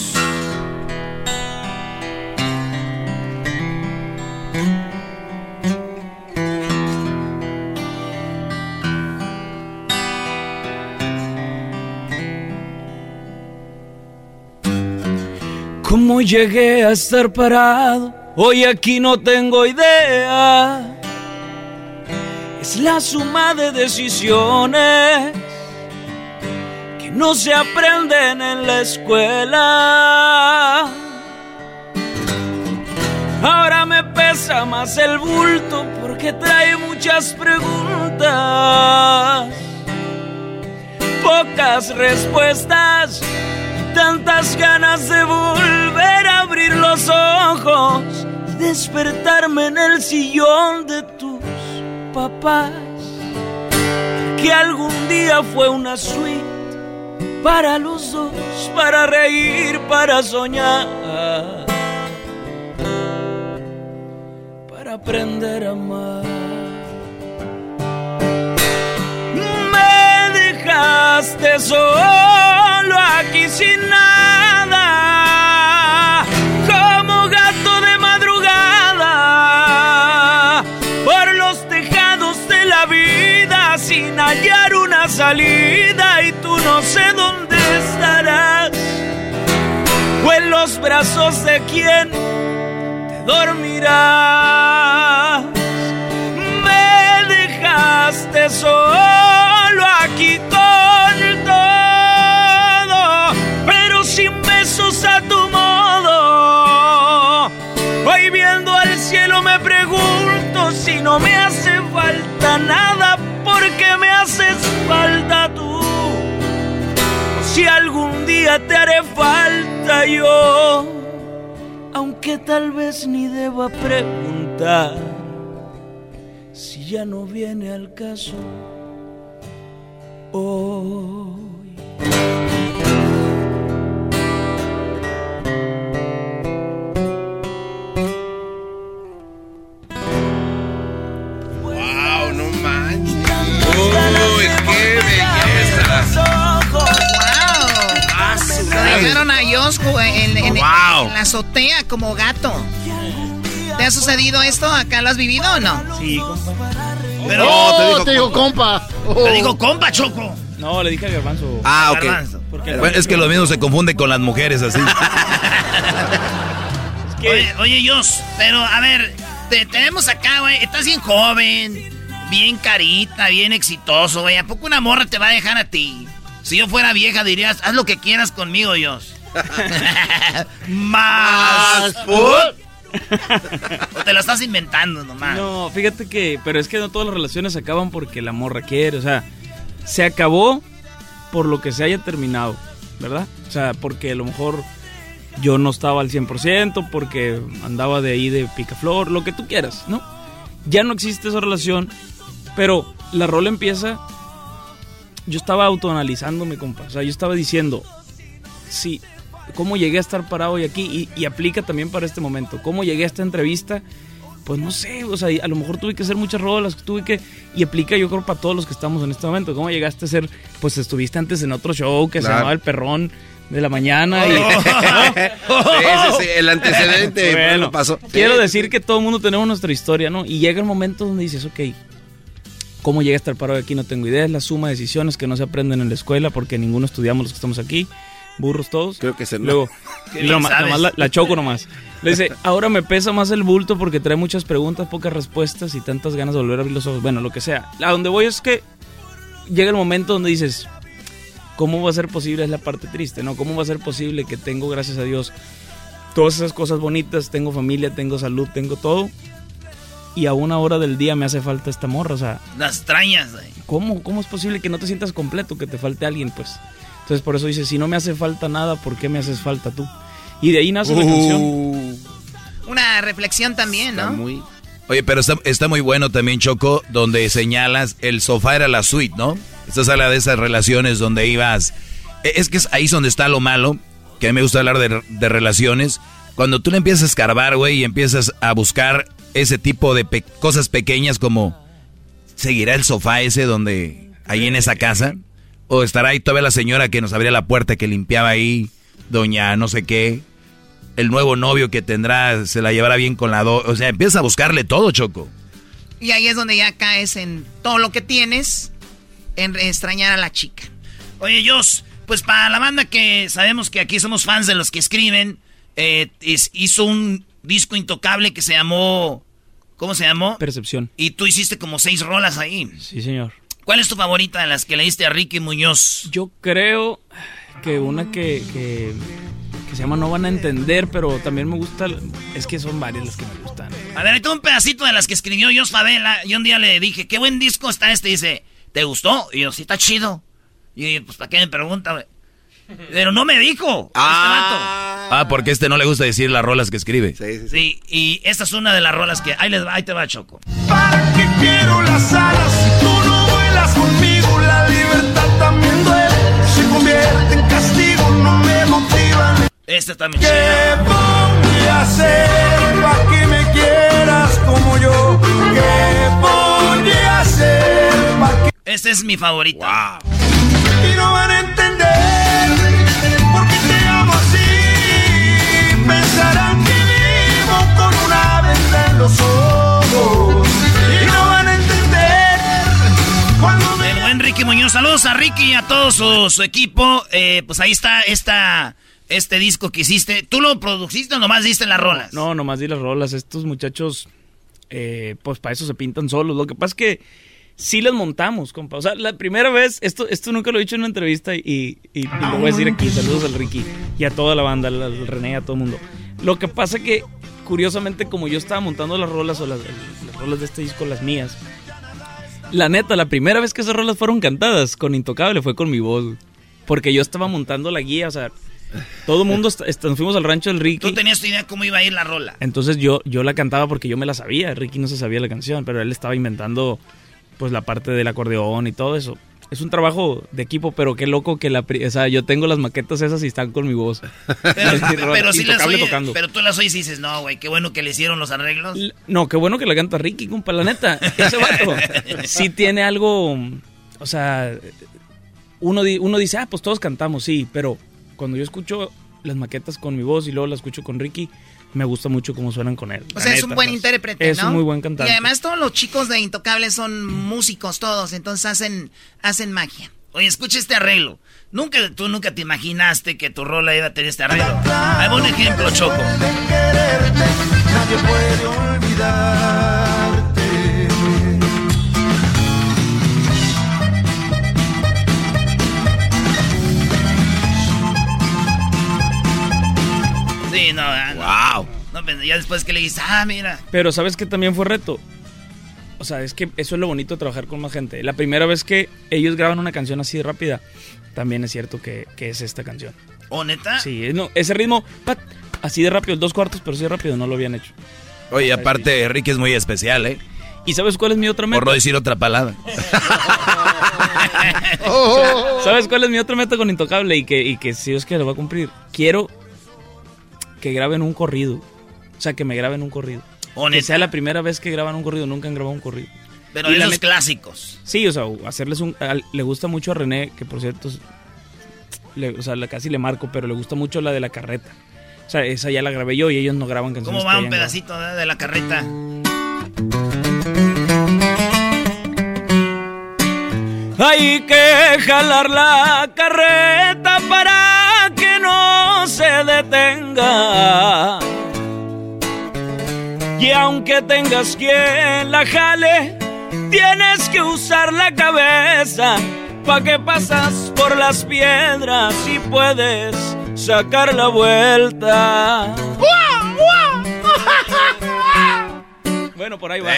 ¿Cómo llegué a estar parado? Hoy aquí no tengo idea. Es la suma de decisiones que no se aprenden en la escuela. Ahora me pesa más el bulto porque trae muchas preguntas, pocas respuestas tantas ganas de volver a abrir los ojos y despertarme en el sillón de tus papás. Que algún día fue una suite para los dos, para reír, para soñar, para aprender a amar. Me dejaste solo brazos de quien te dormirás. Me dejaste solo aquí con todo, pero sin besos a tu modo. Hoy viendo al cielo me pregunto si no me hace falta nada, porque me haces falta tú. Si algún día te haré falta aunque tal vez ni deba preguntar si ya no viene al caso hoy. En, en- Wow. en la azotea como gato. ¿Te ha sucedido esto? ¿Acá lo has vivido o no? Sí, compa. Pero- Oh, te digo compa. Te digo compa, Choco. No, le dije a Garbanzo. Ah, ok. Garbanzo, porque- Bueno, es que lo mismo se confunde con las mujeres así. Oye, oye, Jos, pero a ver, te tenemos acá, güey. Estás bien joven, bien carita, bien exitoso, güey. ¿A poco una morra te va a dejar a ti? Si yo fuera vieja, dirías, haz lo que quieras conmigo, Jos. Más o te lo estás inventando nomás. No, fíjate que, pero es que no todas las relaciones se acaban porque la morra quiere, o sea, se acabó por lo que se haya terminado, ¿verdad? O sea, porque a lo mejor yo no estaba al 100%, porque andaba de ahí de picaflor, lo que tú quieras, ¿no? Ya no existe esa relación, pero la rola empieza, yo estaba autoanalizándome, compa, o sea, yo estaba diciendo, sí, cómo llegué a estar parado hoy aquí y, y aplica también para este momento. ¿Cómo llegué a esta entrevista? Pues no sé, o sea, a lo mejor tuve que hacer muchas rolas, tuve que... Y aplica yo creo para todos los que estamos en este momento. ¿Cómo llegaste a ser... Pues estuviste antes en otro show que se Claro. llamaba El Perrón de la Mañana y... Sí, el antecedente Bueno, pasó. Quiero decir que todo el mundo tenemos nuestra historia, ¿no? Y llega el momento donde dices, ok, ¿cómo llegué a estar parado aquí? No tengo idea. Es la suma de decisiones que no se aprenden en la escuela porque ninguno estudiamos los que estamos aquí. Burros todos. Creo que se Luego, nomás- nomás la, la choco nomás. Le dice, ahora me pesa más el bulto porque trae muchas preguntas, pocas respuestas y tantas ganas de volver a abrir los ojos. Bueno, lo que sea. A donde voy es que llega el momento donde dices, ¿cómo va a ser posible? Es la parte triste, ¿no? ¿Cómo va a ser posible que tengo, gracias a Dios, todas esas cosas bonitas? Tengo familia, tengo salud, tengo todo. Y a una hora del día me hace falta esta morra, o sea, Las extrañas, güey. ¿cómo, ¿cómo es posible que no te sientas completo, que te falte alguien, pues? Entonces por eso dice, si no me hace falta nada, ¿por qué me haces falta tú? Y de ahí nace la canción. Una reflexión también, ¿no? Oye, pero está, está muy bueno también, Choco, donde señalas el sofá era la suite, ¿no? Estás habla de esas relaciones donde ibas. E- Es que es ahí es donde está lo malo, que a mí me gusta hablar de, de relaciones. Cuando tú le empiezas a escarbar, güey, y empiezas a buscar ese tipo de pe- cosas pequeñas como, ¿seguirá el sofá ese donde, ahí en esa casa? ¿O estará ahí todavía la señora que nos abría la puerta, que limpiaba ahí, doña no sé qué? El nuevo novio que tendrá, se la llevará bien con la do... O sea, empiezas a buscarle todo, Choco. Y ahí es donde ya caes en todo lo que tienes, en extrañar a la chica. Oye, Jos, pues para la banda que sabemos que aquí somos fans de los que escriben, eh, es- hizo un disco intocable que se llamó. ¿Cómo se llamó? Percepción. Y tú hiciste como seis rolas ahí. Sí, señor. ¿Cuál es tu favorita de las que le diste a Ricky Muñoz? Yo creo que una que, que, que se llama No van a entender, pero también me gusta, es que son varias las que me gustan. A ver, ahí tengo un pedacito de las que escribió Jos Favela. Y un día le dije, qué buen disco está este. Y dice, ¿te gustó? Y yo, sí, está chido. Y yo, pues, ¿para qué me pregunta, güey? Pero no me dijo. Ah. ah, porque este no le gusta decir las rolas que escribe. Sí, sí, sí. y esta es una de las rolas que. Ahí, les va, ahí te va, Choco. ¿Para qué quiero las alas Esta está muy ¿Qué chida. voy a hacer para que me quieras como yo? ¿Qué voy a hacer para que... Este es mi favorito. Y no van a entender por qué te amo así. Pensarán que vivo con una venda en los ojos. Y no van a entender cuando me... El buen Ricky Muñoz. Saludos a Ricky y a todo su, su equipo. Eh, pues ahí está esta, este disco que hiciste. ¿Tú lo produciste o nomás diste las rolas? No, nomás di las rolas. Estos muchachos, eh, pues para eso se pintan solos. Lo que pasa es que sí las montamos, compa. O sea, la primera vez, esto, esto nunca lo he dicho en una entrevista y, y- y lo voy a decir aquí. Saludos al Ricky y a toda la banda, al, al René, a todo el mundo. Lo que pasa que, curiosamente, como yo estaba montando las rolas o las, las rolas de este disco, las mías, la neta, la primera vez que esas rolas fueron cantadas con Intocable fue con mi voz. Porque yo estaba montando la guía, o sea, todo el mundo, nos fuimos al rancho del Ricky. ¿Tú tenías tu idea cómo iba a ir la rola? Entonces yo, yo la cantaba porque yo me la sabía. Ricky no se sabía la canción, pero él estaba inventando pues la parte del acordeón y todo eso. Es un trabajo de equipo, pero qué loco que la... O sea, yo tengo las maquetas esas y están con mi voz. Pero, Es sí las tocando. pero tú las oyes y dices, no, güey, qué bueno que le hicieron los arreglos. No, qué bueno que la canta Ricky, compa, la neta. Ese vato sí tiene algo... O sea, uno, di- uno dice, ah, pues todos cantamos, sí, pero cuando yo escucho las maquetas con mi voz y luego las escucho con Ricky, me gusta mucho cómo suenan con él. O sea, es un buen intérprete, Es ¿no? un muy buen cantante. Y además todos los chicos de Intocables son músicos todos, entonces hacen, hacen magia. Oye, escucha este arreglo. Nunca, tú nunca te imaginaste que tu rola iba a tener este arreglo. Va un ejemplo, Choco. Nadie puede olvidarte. Sí, no. Wow. No, pero ya después que le dices, ah, mira. Pero ¿sabes qué también fue reto? O sea, es que eso es lo bonito de trabajar con más gente. La primera vez que ellos graban una canción así de rápida, también es cierto que, que es esta canción. ¿O neta? Sí, no, ese ritmo, pat, así de rápido, dos cuartos, pero así de rápido, no lo habían hecho. Oye, aparte, Ricky es muy especial, ¿eh? ¿Y sabes cuál es mi otra meta? Por no decir otra palabra. ¿Sabes cuál es mi otra meta con Intocable? Y que, y que si es que lo va a cumplir. Quiero que graben un corrido. O sea, que me graben un corrido. ¿O que sea la primera vez que graban un corrido. Nunca han grabado un corrido. Pero Y de neta- clásicos. Sí, o sea, hacerles un... al- le gusta mucho a René, que por cierto, le- o sea, la- casi le marco, pero le gusta mucho la de la carreta. O sea, esa ya la grabé yo y ellos no graban canciones. ¿Cómo que va un grabado. pedacito de, de la carreta? Hay que jalar la carreta para que no se detenga. Y aunque tengas quien la jale, tienes que usar la cabeza. Pa' que pasas por las piedras y puedes sacar la vuelta. Bueno, por ahí va.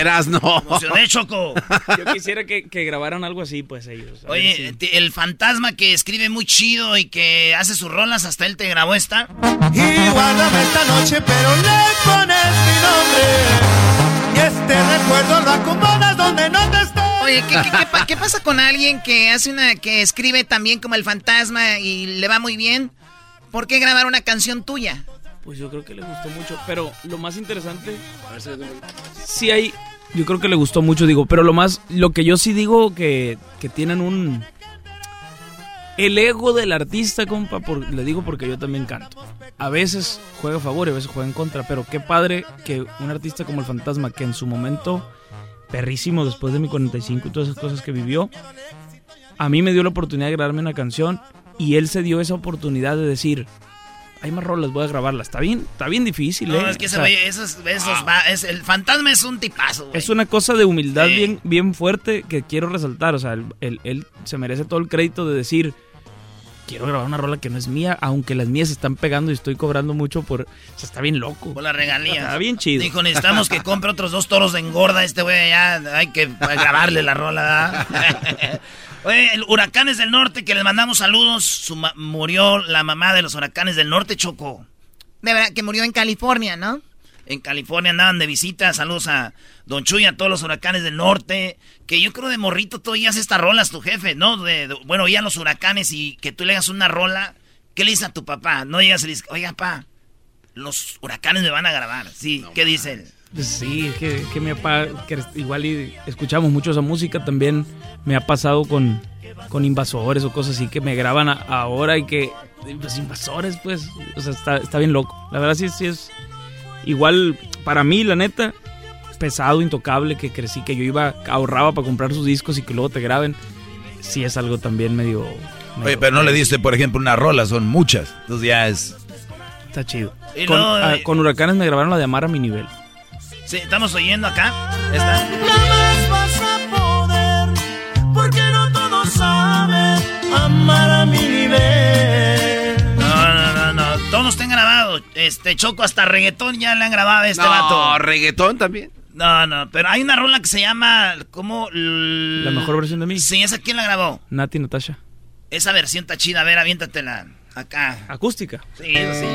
Eras no. Emocioné, Choco. Yo quisiera que, que grabaran algo así, pues ellos. Oye, si- el fantasma que escribe muy chido y que hace sus rolas, hasta él te grabó esta. Y guárdame esta noche, pero le pones mi nombre. Y este recuerdo lo acomodas donde no te estoy. Oye, ¿qué, qué- qué pa- qué pasa con alguien que hace una, que escribe también como el fantasma y le va muy bien? ¿Por qué grabar una canción tuya? Pues yo creo que le gustó mucho, pero lo más interesante, sí hay, yo creo que le gustó mucho, digo, pero lo más, lo que yo sí digo que, que tienen un, el ego del artista, compa, por- le digo porque yo también canto. A veces juega a favor y a veces juega en contra, pero qué padre que un artista como el Fantasma, que en su momento, perrísimo después de mi 45 y todas esas cosas que vivió, a mí me dio la oportunidad de grabarme una canción y él se dio esa oportunidad de decir, hay más rolas, voy a grabarlas. Está bien, está bien difícil, No, ¿eh? es que O ese sea, güey, esos, esos va- es, el fantasma es un tipazo, güey. es una cosa de humildad Sí. bien, bien fuerte que quiero resaltar. O sea, él, él- él se merece todo el crédito de decir, quiero grabar una rola que no es mía, aunque las mías están pegando y estoy cobrando mucho por... O sea, está bien loco. Por la regalía. Está bien chido. Dijo, necesitamos que compre otros dos toros de engorda este güey ya. Hay que grabarle la rola. Oye, el Huracanes del Norte, que les mandamos saludos. Su murió la mamá de los Huracanes del Norte, Choco. De verdad, que murió en California, ¿no? En California andaban de visita. Saludos a Don Chuy, a todos los huracanes del norte. Que yo creo de morrito tú oías estas rolas, tu jefe, ¿no? De, bueno, oían los huracanes y que tú le hagas una rola. ¿Qué le dices a tu papá? No llegas y le dices, oiga, papá, los huracanes me van a grabar. Sí, ¿qué dice él? Sí, que, que mi papá, que igual y escuchamos mucho esa música, también me ha pasado con, con invasores o cosas así que me graban ahora y que, pues invasores, pues, o sea, está, está bien loco. La verdad sí, sí es igual para mí, la neta, pesado, intocable, que crecí, que yo iba, ahorraba para comprar sus discos y que luego te graben, sí es algo también medio... Oye, pero no le diste, por ejemplo, una rola, son muchas, entonces ya es... Está chido. Con, ah, con, Huracanes me grabaron la de Amar a mi nivel. Sí, estamos oyendo acá. Está. vas a poder, porque no todos saben amar a mi nivel. No, no, no, no. Todos están grabados. Este, Choco, hasta reggaetón ya le han grabado a este no, vato. No, reggaetón también. No, no, pero hay una rola que se llama como... La mejor versión de mí. Sí, ¿esa quién la grabó? Nati Natasha. Esa versión está chida, a ver, aviéntatela acá. Acústica. Sí, eso sí.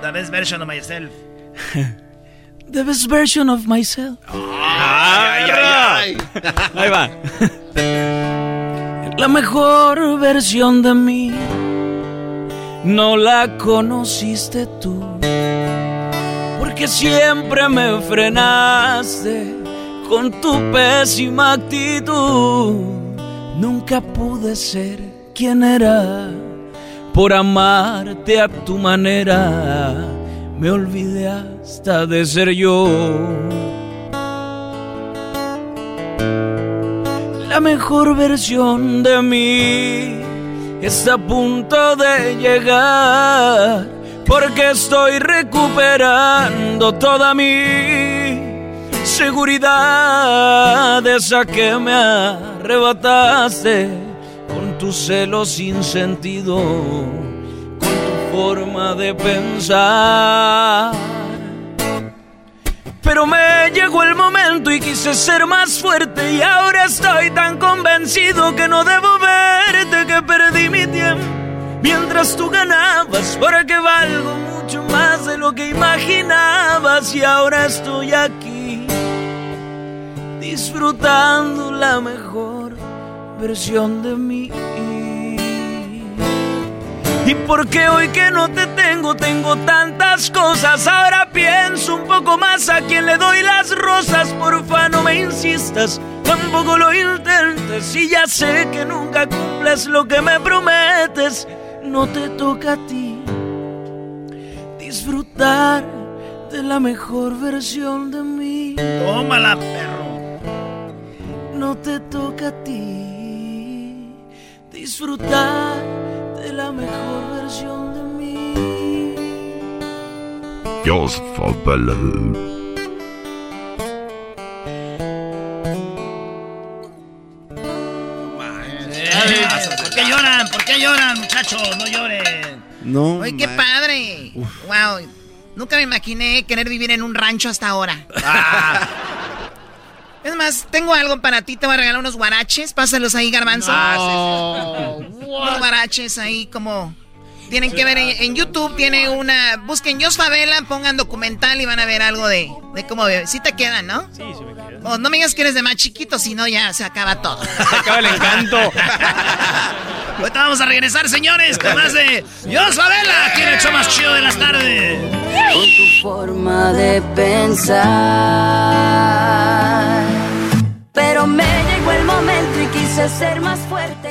The best version of myself. The best version of myself. Ay, ay, ay, Ahí va. La mejor versión de mí no la conociste tú. Porque siempre me frenaste con tu pésima actitud. Nunca pude ser quien era por amarte a tu manera. Me olvidé hasta de ser yo. La mejor versión de mí está a punto de llegar. Porque estoy recuperando toda mi seguridad. Esa que me arrebataste con tu celo sin sentido, forma de pensar. Pero me llegó el momento y quise ser más fuerte y ahora estoy tan convencido que no debo verte que perdí mi tiempo mientras tú ganabas porque valgo mucho más de lo que imaginabas y ahora estoy aquí disfrutando la mejor versión de mí. Y porque hoy que no te tengo, tengo tantas cosas. Ahora pienso un poco más a quien le doy las rosas. Porfa, no me insistas, tampoco lo intentes. Y ya sé que nunca cumples lo que me prometes. No te toca a ti disfrutar de la mejor versión de mí. Tómala, perro. No te toca a ti disfrutar la mejor versión de mí. Fabelou. ¿Por qué lloran? ¿Por qué lloran, muchachos? No lloren. No. Oye, qué padre. Wow. Nunca me imaginé querer vivir en un rancho hasta ahora. Ah. Es más, tengo algo para ti. Te voy a regalar unos guaraches. Pásalos ahí, garbanzo. Unos guaraches ahí como... Tienen que ver en, en YouTube, tiene una... Busquen Jos Favela, pongan documental y van a ver algo de, de cómo bebe. Sí te quedan, ¿no? Sí, sí me quedan. Oh, no me digas que eres de más chiquito, si no ya se acaba todo. Se acaba el encanto. Ahorita vamos a regresar, señores, con más de Jos Favela, aquí en el show más chido de las tardes. Con tu forma de pensar. Pero me llegó el momento y quise ser más fuerte.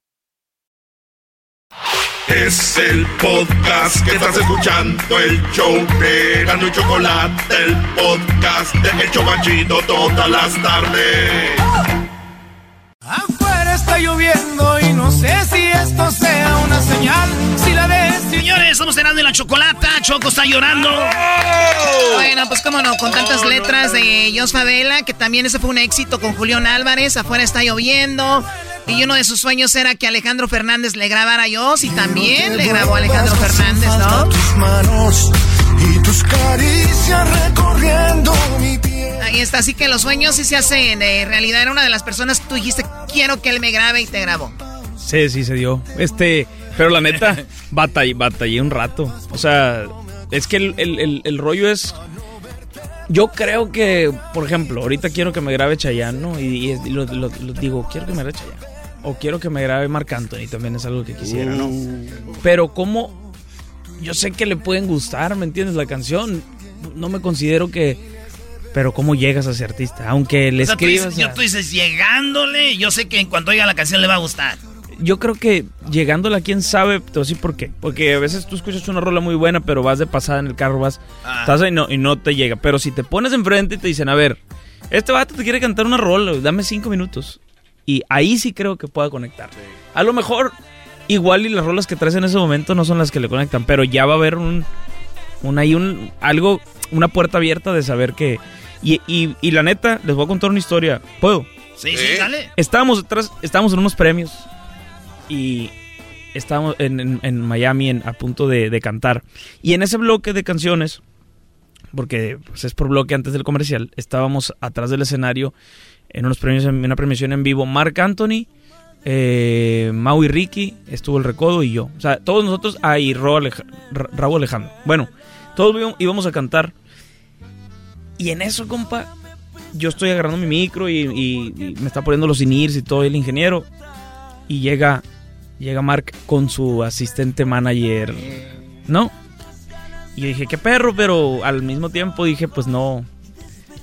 Es el podcast que estás escuchando, el show de Gano y Chocolate, el podcast de El Chobachito todas las tardes. Afuera está lloviendo y no sé si esto sea una señal. Si la ves. Señores, estamos cenando en la chocolata. Choco está llorando. Bueno, pues cómo no, con tantas letras de Jos Favela, que también ese fue un éxito con Julián Álvarez. Afuera está lloviendo. Y uno de sus sueños era que Alejandro Fernández le grabara a Jos y también le grabó a Alejandro Fernández, ¿no? Tus manos y tus caricias recorriendo mi piel. Ahí está, así que los sueños sí se hacen. En realidad era una de las personas que tú dijiste, quiero que él me grabe y te grabó. Sí, sí se dio. Este, pero la neta, batallé, batallé un rato. O sea, es que el, el- el- el rollo es. Yo creo que, por ejemplo, ahorita quiero que me grabe Chayanne, ¿no? Y, lo, lo- lo digo, quiero que me grabe Chayanne. O quiero que me grabe Marc Anthony, también es algo que quisiera, ¿no? Pero como yo sé que le pueden gustar, ¿me entiendes? La canción. No me considero que. Pero ¿cómo llegas a ese artista? Aunque le O sea, tú escribas. yo, tú dices, llegándole, yo sé que en cuanto oiga la canción le va a gustar. Yo creo que llegándola, quién sabe, te voy a decir por qué. Porque a veces tú escuchas una rola muy buena, pero vas de pasada en el carro, vas, Ah. estás ahí y no, y no te llega. Pero si te pones enfrente y te dicen, a ver, este vato te quiere cantar una rola, dame cinco minutos. Y ahí sí creo que pueda conectar. A lo mejor, igual y las rolas que traes en ese momento no son las que le conectan, pero ya va a haber un, un ahí un, algo, una puerta abierta de saber que... Y, y, y la neta, les voy a contar una historia. ¿Puedo? Sí, sí, dale. Estábamos detrás, estábamos en unos premios y estábamos en, Miami a punto de, cantar. Y en ese bloque de canciones, porque pues, es por bloque antes del comercial, estábamos atrás del escenario en unos premios, una premiación en vivo. Mark Anthony, eh, y Ricky, estuvo el Recodo y yo. O sea, todos nosotros, ah, y Ro Aleja- Ra- Raúl Alejandro. Bueno, todos íbamos- a cantar. Y en eso, compa, yo estoy agarrando mi micro y- y me está poniendo los inirs y todo el ingeniero. Y llega, llega Mark con su asistente manager, ¿no? Y dije, qué perro, pero al mismo tiempo dije, pues no. O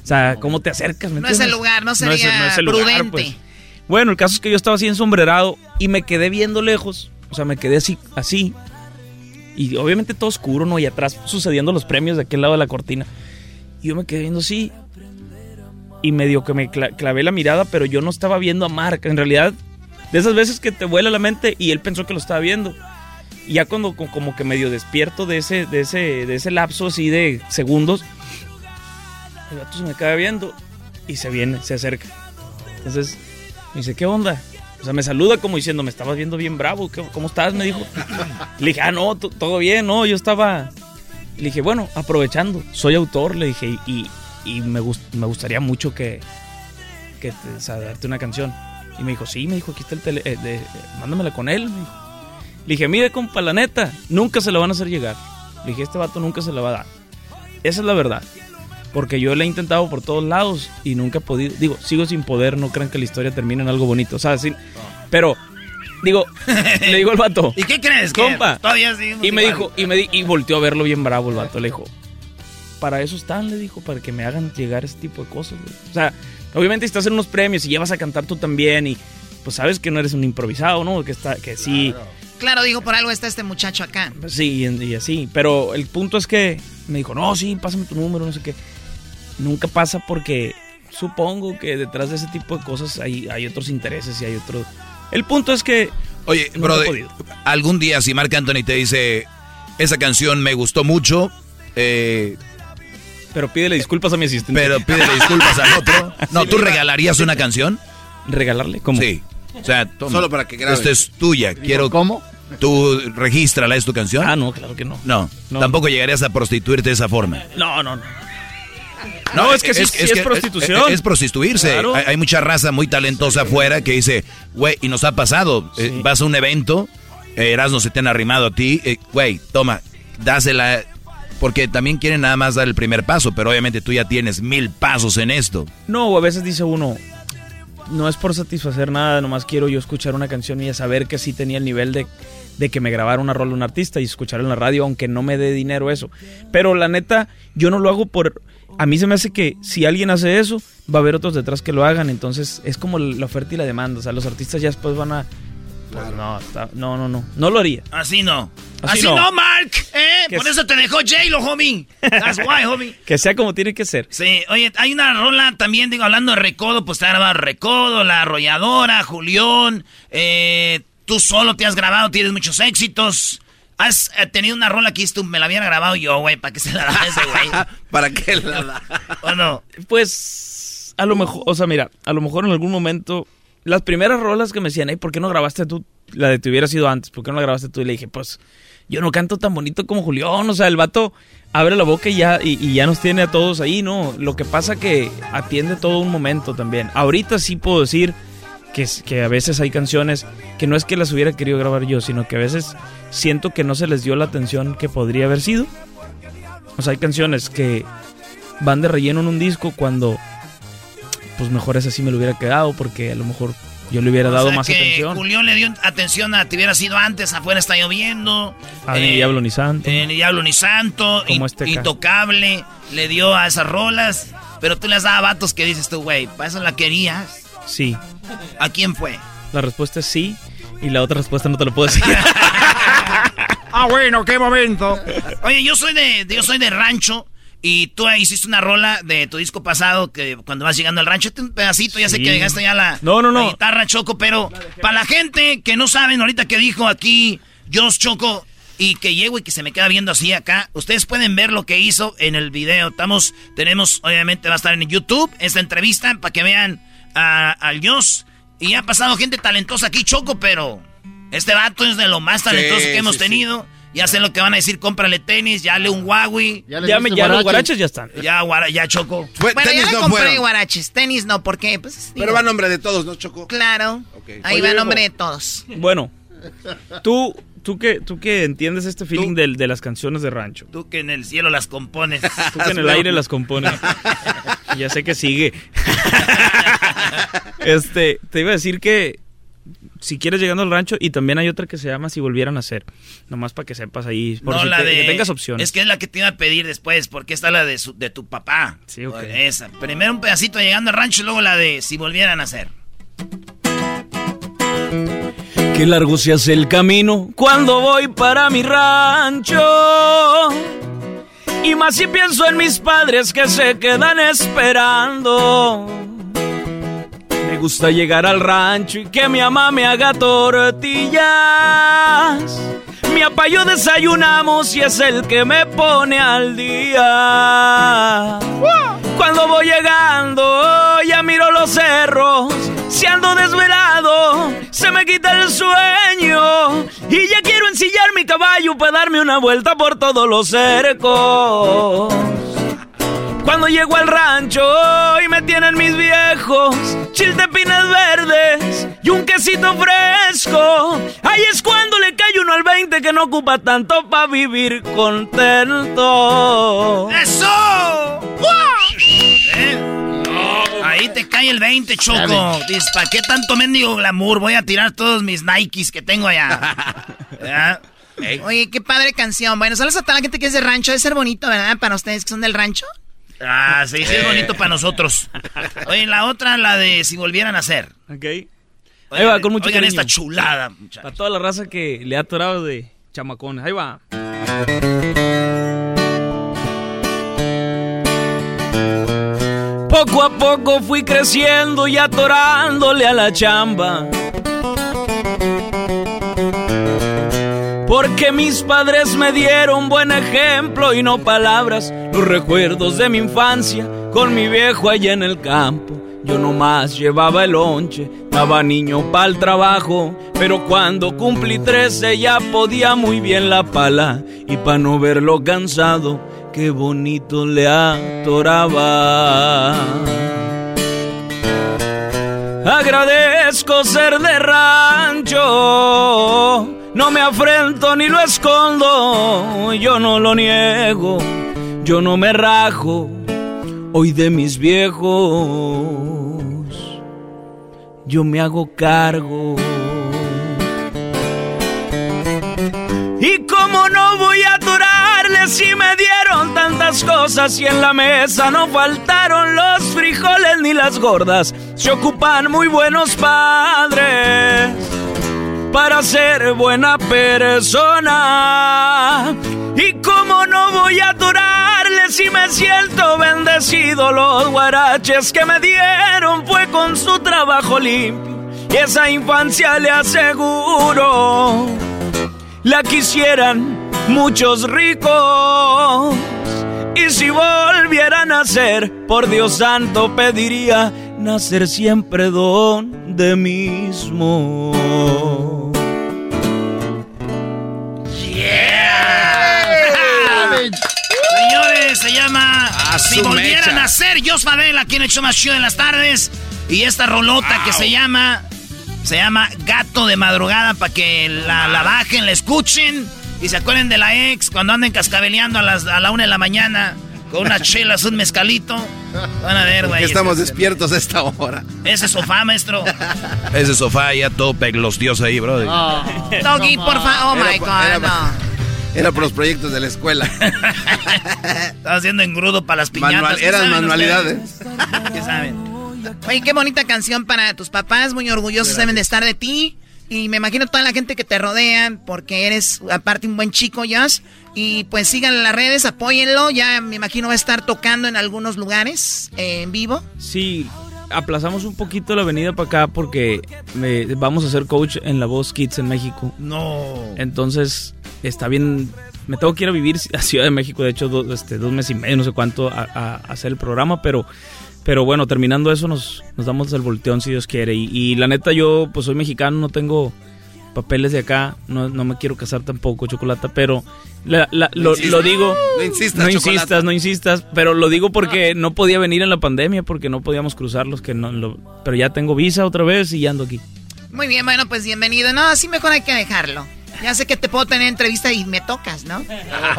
sea, ¿cómo te acercas? ¿me No es el lugar, no sería el lugar, prudente. pues. Bueno, el caso es que yo estaba así ensombrerado y me quedé viendo lejos. O sea, me quedé así, así. Y obviamente todo oscuro, ¿no? Y atrás sucediendo los premios de aquel lado de la cortina. Y yo me quedé viendo así. Y medio que me cla- clavé la mirada, pero yo no estaba viendo a Mark. En realidad, de esas veces que te vuela la mente y él pensó que lo estaba viendo. Y ya cuando co- como que medio despierto de ese, de ese, de ese lapso así de segundos, el gato se me queda viendo y se viene, se acerca. Entonces me dice, ¿qué onda? O sea, me saluda como diciendo, me estabas viendo bien bravo, ¿qué- ¿cómo estás? Me dijo. Le dije, ah, no, to- todo bien, no, yo estaba... Le dije, bueno, aprovechando, soy autor, le dije, y, y me, gust- me gustaría mucho que, que darte una canción. Y me dijo, sí, me dijo, aquí está el tele, eh, de- mándamela con él. me dijo. Le dije, mire, compa, la neta, nunca se la van a hacer llegar. Le dije, este vato nunca se la va a dar. Esa es la verdad. Porque yo le he intentado por todos lados y nunca he podido. Digo, sigo sin poder, no crean que la historia termine en algo bonito. O sea, sí. Pero, digo, le digo al vato. ¿Y qué crees? Compa. Todavía Y me igual. dijo, y me di- y volteó a verlo bien bravo el vato. Le dijo, para eso están, le dijo, para que me hagan llegar ese tipo de cosas. güey". O sea, obviamente si estás en unos premios y llevas a cantar tú también y pues sabes que no eres un improvisado, ¿no? Que está, que sí. Claro, digo, por algo está este muchacho acá. Sí, y, y así. Pero el punto es que me dijo, no, sí, pásame tu número, no sé qué. Nunca pasa porque supongo que detrás de ese tipo de cosas hay, hay otros intereses y hay otros... El punto es que... Oye, algún día si Marc Anthony te dice, esa canción me gustó mucho, eh, Pero pídele disculpas a mi asistente. pero pídele disculpas al otro. No, ¿tú regalarías una canción? ¿Regalarle? ¿Cómo? Sí. O sea, toma, Solo para que grabe. Esta es tuya. Quiero. ¿Cómo? ¿Tú regístrala, es tu canción? Ah, no, claro que no. No, No. tampoco llegarías a prostituirte de esa forma. No, no, no. No, es que sí, sí es prostitución. Es, es prostituirse. Claro. Hay, hay mucha raza muy talentosa afuera que dice, güey, y nos ha pasado. eh, vas a un evento, eh, Erasmo se te han arrimado a ti, eh, güey, toma, dásela. Porque también quieren nada más dar el primer paso, pero obviamente tú ya tienes mil pasos en esto. No, a veces dice uno, no es por satisfacer nada, nomás quiero yo escuchar una canción y saber que sí tenía el nivel de, de que me grabara una rola un artista y escuchar en la radio, aunque no me dé dinero eso. Pero la neta, yo no lo hago por... A mí se me hace que si alguien hace eso, va a haber otros detrás que lo hagan, entonces es como la oferta y la demanda, o sea, los artistas ya después van a... Pues no, está- no, no, no. No lo haría. Así no. Así Así, no. no. Mark. ¿eh? Por eso te dejó J-Lo, homie. That's why, homie. Que sea como tiene que ser. Sí, oye, hay una rola también, digo, hablando de Recodo, pues te ha grabado Recodo, La Arrolladora, Julián, eh, tú solo te has grabado, tienes muchos éxitos. Has eh, tenido una rola que tú me la habían grabado yo, güey, para que se la da ese güey. ¿Para qué la da? ¿O no? Pues, a lo mejor, o sea, mira, a lo mejor en algún momento, las primeras rolas que me decían, ay, ¿por qué no grabaste tú la de te hubiera sido antes? ¿Por qué no la grabaste tú? Y le dije, pues, yo no canto tan bonito como Julián, o sea, el vato abre la boca y ya, y, y ya nos tiene a todos ahí, ¿no? Lo que pasa que atiende todo un momento también. Ahorita sí puedo decir que, que a veces hay canciones que no es que las hubiera querido grabar yo, sino que a veces siento que no se les dio la atención que podría haber sido. O sea, hay canciones que van de relleno en un disco cuando pues mejor esa sí me lo hubiera quedado porque a lo mejor yo le hubiera O dado sea más que atención. Julián le dio atención a te hubiera sido antes, afuera está lloviendo. A Ni eh, Diablo ni Santo. eh, ni Diablo ni Santo, Como in- este ca- Intocable, le dio a esas rolas. Pero tú les dabas vatos que dices tú, güey, ¿para eso la querías? Sí. ¿A quién fue? La respuesta es sí y la otra respuesta no te lo puedo decir. Ah, bueno, qué momento. Oye, yo soy de, yo soy de rancho y tú ahí hiciste una rola de tu disco pasado que cuando vas llegando al rancho, este un pedacito, ya sé que llegaste ya la, No, no, no. la guitarra Choco, pero para la gente que no saben ahorita que dijo aquí Josh Choco y que llego y que se me queda viendo así acá, ustedes pueden ver lo que hizo en el video. Estamos, tenemos, obviamente va a estar en YouTube esta entrevista para que vean a- al Josh. Y ha pasado gente talentosa aquí, Choco, pero este vato es de lo más talentoso Sí, que hemos sí, sí. tenido. Ya sé lo que van a decir, cómprale tenis, ya le un Huawei. Ya le Ya me- ya los guaraches. guaraches ya están. Ya, guara- ya Choco. Bueno, tenis ya le no compré fueron. guaraches. Tenis no, ¿por qué? Pues, Pero va a nombre de todos, ¿no, Choco? Claro. Ahí Oye, va a nombre de todos. bueno, tú, tú que, tú que entiendes este feeling del- de, las canciones de rancho. Tú que en el cielo las compones. Tú que en el aire las compones. ya sé que sigue. este, te iba a decir que si quieres llegando al rancho y también hay otra que se llama Si volvieran a ser. Nomás para que sepas ahí, por no, si la te- de. que tengas opciones. Es que es la que te iba a pedir después, porque está la de, su- de tu papá. Sí, ok. Esa. Primero un pedacito llegando al rancho y luego la de si volvieran a hacer. Qué largo se hace el camino cuando voy para mi rancho. Y más si pienso en mis padres que se quedan esperando. Me gusta llegar al rancho y que mi mamá me haga tortillas. Mi papá yo desayunamos y es el que me pone al día. Cuando voy llegando ya miro los cerros. Si ando desvelado, se me quita el sueño. Y ya quiero ensillar mi caballo para darme una vuelta por todos los cercos. Cuando llego al rancho y me tienen mis viejos chiltepines verdes y un quesito fresco. Ahí es cuando le cae uno al 20 que no ocupa tanto para vivir contento. ¡Eso! ¿Eh? Ahí te cae el 20, Choco. Dices, ¿para qué tanto mendigo glamour? Voy a tirar todos mis Nikes que tengo allá. Oye, qué padre canción. Bueno, saludos a toda la gente que es de rancho. Debe ser bonito, ¿verdad? Para ustedes que son del rancho. Ah, sí, sí, es bonito para nosotros. Oye, la otra, la de si volvieran a ser. Ok. Ahí va, con mucho Oigan cariño. esta chulada, Para toda la raza que le ha atorado de chamacones. Ahí va. Poco a poco fui creciendo y atorándole a la chamba. Porque mis padres me dieron buen ejemplo y no palabras. Los recuerdos de mi infancia con mi viejo allá en el campo. Yo nomás llevaba el lonche, estaba niño para el trabajo. Pero cuando cumplí 13 ya podía muy bien la pala. Y para no verlo cansado, qué bonito le atoraba. Agradezco ser de rancho, no me afrento ni lo escondo, yo no lo niego, yo no me rajo, hoy de mis viejos, yo me hago cargo. Y como no voy a atorarles si me dieron tantas cosas y en la mesa no faltaron los frijoles ni las gordas, se ocupan muy buenos padres. Para ser buena persona. Y como no voy a durarle si me siento bendecido, los guaraches que me dieron fue con su trabajo limpio. Y esa infancia le aseguro, la quisieran muchos ricos. Y si volviera a nacer, por Dios santo pediría nacer siempre donde mismo. Señores, se llama A Si su volviera mecha. a nacer, Jos Fadel, aquí en el show más chido en las tardes. Y esta rolota que se llama, se llama Gato de Madrugada, para que la, la bajen, la escuchen. Y se acuerden de la ex cuando anden cascabeleando a, las, a la una de la mañana con unas chelas, un mezcalito. Van a ver, güey. estamos despiertos a esta hora. Ese sofá, maestro. Ese sofá ya todo peglostioso ahí, bro. Doggy, por favor. Oh Era my era God, pa- no. Era por los proyectos de la escuela. Estaba haciendo engrudo para las piñatas. Manual- ¿Qué eran saben manualidades. ¿Qué saben? Oye, qué bonita canción para tus papás, muy orgullosos deben de estar de ti. Y me imagino toda la gente que te rodea, porque eres aparte un buen chico, Josh. Y pues sigan en las redes, apóyenlo. Ya me imagino va a estar tocando en algunos lugares eh, en vivo. Sí, aplazamos un poquito la venida para acá porque me- vamos a ser coach en La Voz Kids en México. No. Entonces, está bien. Me tengo que ir a vivir a Ciudad de México, de hecho, do- este, dos meses y medio, no sé cuánto, a, a- a hacer el programa, pero, pero bueno, terminando eso, nos, nos damos el volteón si Dios quiere. Y, y la neta, yo, pues soy mexicano, no tengo papeles de acá, no, no me quiero casar tampoco, Chocolata, pero la- la- No lo, insistas. lo digo. No insistas, no insistas, no insistas, pero lo digo porque no podía venir en la pandemia, porque no podíamos cruzarlos, que no, lo- pero ya tengo visa otra vez y ya ando aquí. Muy bien, bueno, pues bienvenido. No, así mejor hay que dejarlo. Ya sé que te puedo tener entrevista y me tocas, ¿no?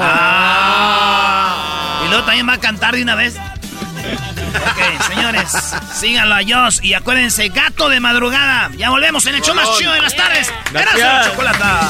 Ah. Y luego también va a cantar de una vez. Ok, señores, síganlo a Josh y acuérdense, gato de madrugada. Ya volvemos en el show más chido de las tardes. Gracias. Gracias, la chocolata.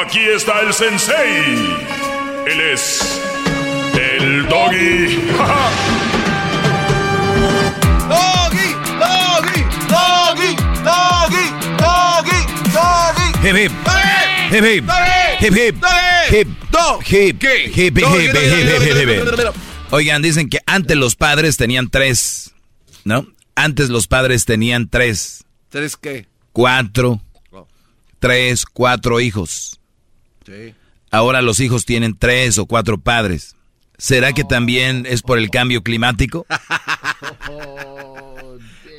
Aquí está el sensei. Él es el doggy. doggy, doggy, doggy, doggy, doggy, doggy. Hip hip. Hip hip. Hip hip. Hip hip. Hip hip. Hip Oigan, dicen que antes los padres tenían tres, ¿no? Antes los padres tenían tres. ¿Tres qué? Cuatro. Oh. Tres, cuatro hijos. Sí. Ahora los hijos tienen tres o cuatro padres. ¿Será que también es por el cambio climático?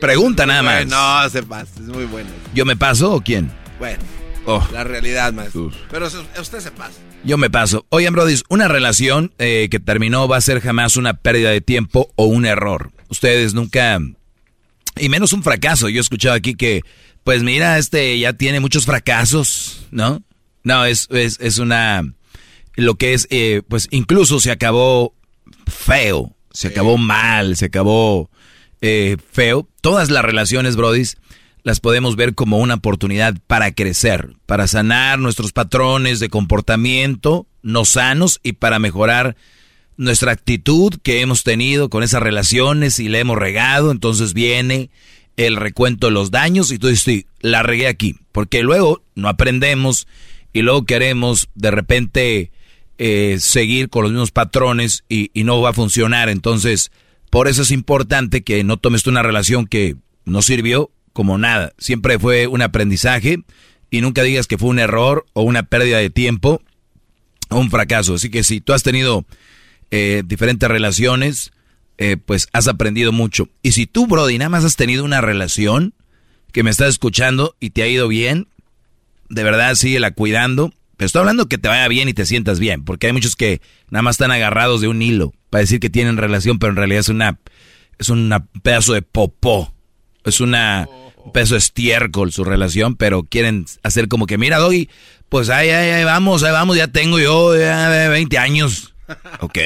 Pregunta nada más. No, se pasa, es muy bueno. ¿Yo me paso o quién? Bueno, Oh. la realidad, maestro. Pero eso- usted se pasa. Yo me paso. Oigan, Brody, una relación eh, que terminó va a ser jamás una pérdida de tiempo o un error. Ustedes nunca... Y menos un fracaso. Yo he escuchado aquí que, pues mira, este ya tiene muchos fracasos, ¿no? No, es, es, es una... Lo que es, eh, pues incluso se acabó feo, se acabó mal, se acabó eh, feo. Todas las relaciones, Brodis, las podemos ver como una oportunidad para crecer, para sanar nuestros patrones de comportamiento no sanos y para mejorar nuestra actitud que hemos tenido con esas relaciones y le hemos regado. Entonces viene el recuento de los daños y tú dices, sí, la regué aquí, porque luego no aprendemos y luego queremos de repente eh, seguir con los mismos patrones y, no va a funcionar. Entonces, por eso es importante que no tomes una relación que no sirvió como nada. Siempre fue un aprendizaje y nunca digas que fue un error o una pérdida de tiempo o un fracaso. Así que si tú has tenido eh, diferentes relaciones, eh, pues has aprendido mucho. Y si tú, Brody, nada más has tenido una relación que me estás escuchando y te ha ido bien, de verdad síguela cuidando Pero estoy hablando que te vaya bien y te sientas bien, porque hay muchos que nada más están agarrados de un hilo para decir que tienen relación, pero en realidad es una es un pedazo de popó, es una un pedazo de estiércol su relación, pero quieren hacer como que mira, Doggy, pues ahí, ahí, ahí vamos, ahí vamos, ya tengo yo ya 20 años. Ok,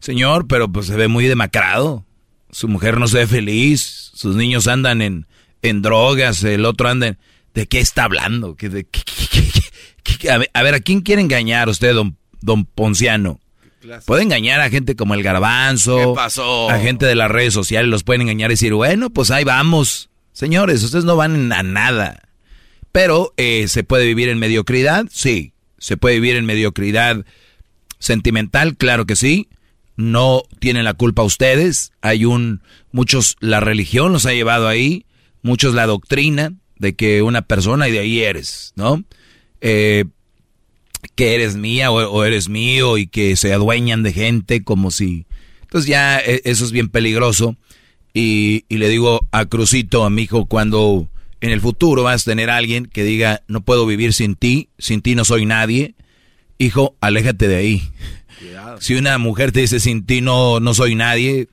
señor, pero pues se ve muy demacrado. Su mujer no se ve feliz, sus niños andan en, en drogas, el otro anda en... ¿De qué está hablando? ¿Qué, de, a, ver, a, quién quiere engañar usted, don, don Ponciano? Puede engañar a gente como el garbanzo, a gente de las redes sociales, los pueden engañar y decir, bueno, pues ahí vamos. Señores, ustedes no van a nada. Pero eh, se puede vivir en mediocridad, sí. Se puede vivir en mediocridad sentimental, claro que sí. No tienen la culpa ustedes. Hay un, muchos, la religión los ha llevado ahí, muchos la doctrina de que una persona y de ahí eres, ¿no? Eh, que eres mía o, eres mío y que se adueñan de gente como si... Entonces ya e, eso es bien peligroso. Y, y le digo a Crucito, a mi hijo, cuando en el futuro vas a tener a alguien que diga, no puedo vivir sin ti, sin ti no soy nadie, hijo, aléjate de ahí. Si una mujer te dice, sin ti no, no soy nadie,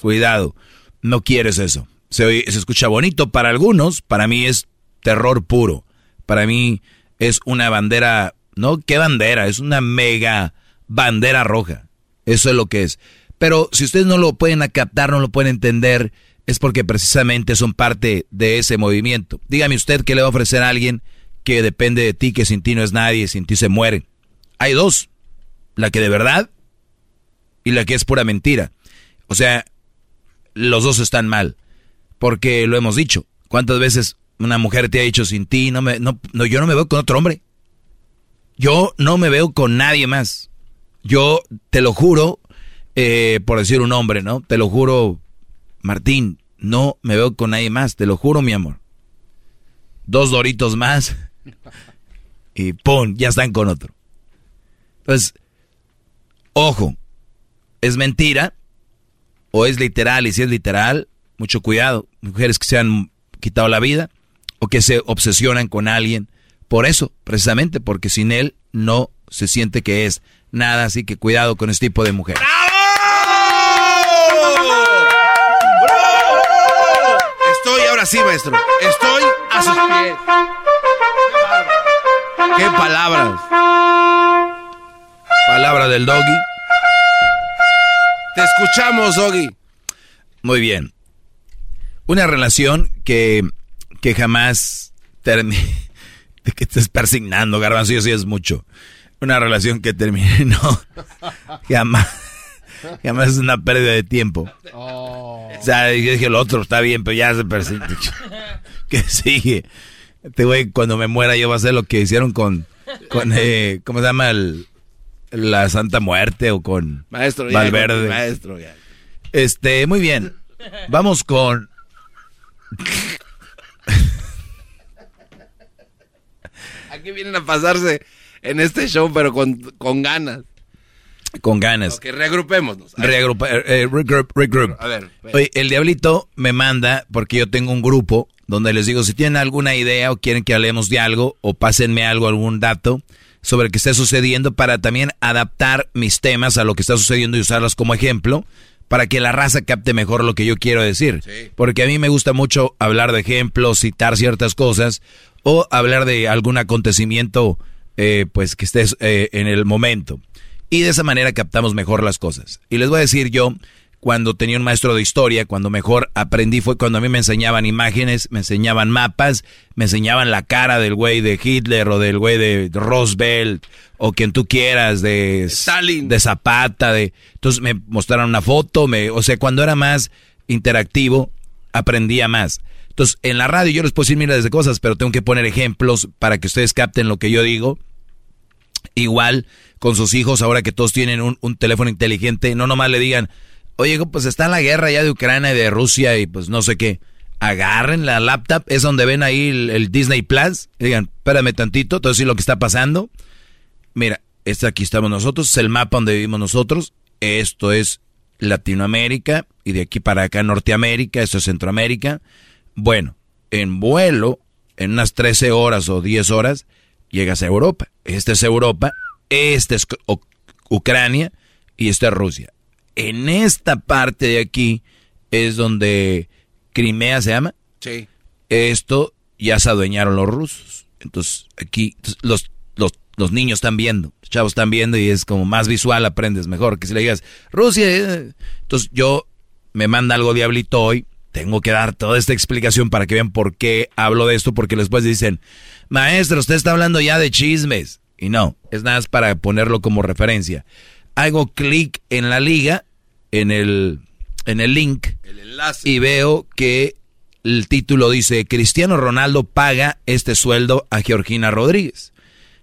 cuidado, no quieres eso. Se, se escucha bonito para algunos, para mí es terror puro. Para mí es una bandera ¿no? ¿Qué bandera? Es una mega bandera roja. Eso es lo que es. Pero si ustedes no lo pueden captar, no lo pueden entender, es porque precisamente son parte de ese movimiento. Dígame usted qué le va a ofrecer a alguien que depende de ti, que sin ti no es nadie, sin ti se muere. Hay dos. La que de verdad y la que es pura mentira. O sea, los dos están mal. Porque lo hemos dicho. ¿Cuántas veces una mujer te ha dicho sin ti, no me, no, no, yo no me veo con otro hombre? Yo no me veo con nadie más. Yo te lo juro, eh, por decir un hombre, ¿no? Te lo juro, Martín, no me veo con nadie más, te lo juro, mi amor. Dos doritos más y ¡pum! Ya están con otro. Entonces, ojo, es mentira o es literal y si es literal, mucho cuidado. Mujeres que se han quitado la vida o que se obsesionan con alguien por eso, precisamente, porque sin él no se siente que es nada, así que cuidado con este tipo de mujer. Estoy ahora sí, maestro. Estoy a sus pies. ¡Qué palabras! Palabra del doggy. Te escuchamos, doggy. Muy bien. Una relación que, que jamás termina de que estés persignando, garbanzo, sí es mucho. Una relación que termine, no. Jamás. Jamás es una pérdida de tiempo. Oh. O sea, yo dije, el otro está bien, pero ya se persigue. ¿Qué sigue? Este güey, cuando me muera, yo voy a hacer lo que hicieron con, con eh, ¿cómo se llama? El, la Santa Muerte o con maestro, Valverde. maestro, ya. Este, muy bien. Vamos con Aquí vienen a pasarse en este show, pero con, con ganas. Con ganas. Ok, reagrupémonos. Reagrupa, eh, eh, regroup, regroup. A ver. Oye, el diablito me manda, porque yo tengo un grupo donde les digo, si tienen alguna idea o quieren que hablemos de algo, o pásenme algo, algún dato sobre qué esté sucediendo para también adaptar mis temas a lo que está sucediendo y usarlos como ejemplo para que la raza capte mejor lo que yo quiero decir. Porque a mí me gusta mucho hablar de ejemplos, citar ciertas cosas o hablar de algún acontecimiento eh, pues que estés eh, en el momento. Y de esa manera captamos mejor las cosas. Y les voy a decir yo, cuando tenía un maestro de historia, cuando mejor aprendí fue cuando a mí me enseñaban imágenes, me enseñaban mapas, me enseñaban la cara del güey de Hitler o del güey de Roosevelt o quien tú quieras, de Stalin, de Zapata, de entonces me mostraron una foto, me, o sea, cuando era más interactivo aprendía más. Entonces, en la radio yo les puedo decir miles de cosas, pero tengo que poner ejemplos para que ustedes capten lo que yo digo. Igual con sus hijos, ahora que todos tienen un, teléfono inteligente, no nomás le digan, oye, pues está la guerra ya de Ucrania y de Rusia y pues no sé qué. Agarren la laptop, es donde ven ahí el, Disney Plus, digan, espérame tantito, todo decir lo que está pasando. Mira, este aquí estamos nosotros, es el mapa donde vivimos nosotros, esto es Latinoamérica y de aquí para acá Norteamérica, esto es Centroamérica bueno, en vuelo, en unas 13 horas o 10 horas, llegas a Europa. Esta es Europa, esta es Ucrania y esta es Rusia. En esta parte de aquí es donde Crimea se llama. Sí. Esto ya se adueñaron los rusos. Entonces aquí los, los, los niños están viendo, los chavos están viendo y es como más visual, aprendes mejor. Que si le digas, Rusia, eh". entonces yo me manda algo diablito hoy, tengo que dar toda esta explicación para que vean por qué hablo de esto, porque después dicen, maestro, usted está hablando ya de chismes. Y no, es nada más para ponerlo como referencia. Hago clic en la liga, en el, en el link, y veo que el título dice, Cristiano Ronaldo paga este sueldo a Georgina Rodríguez.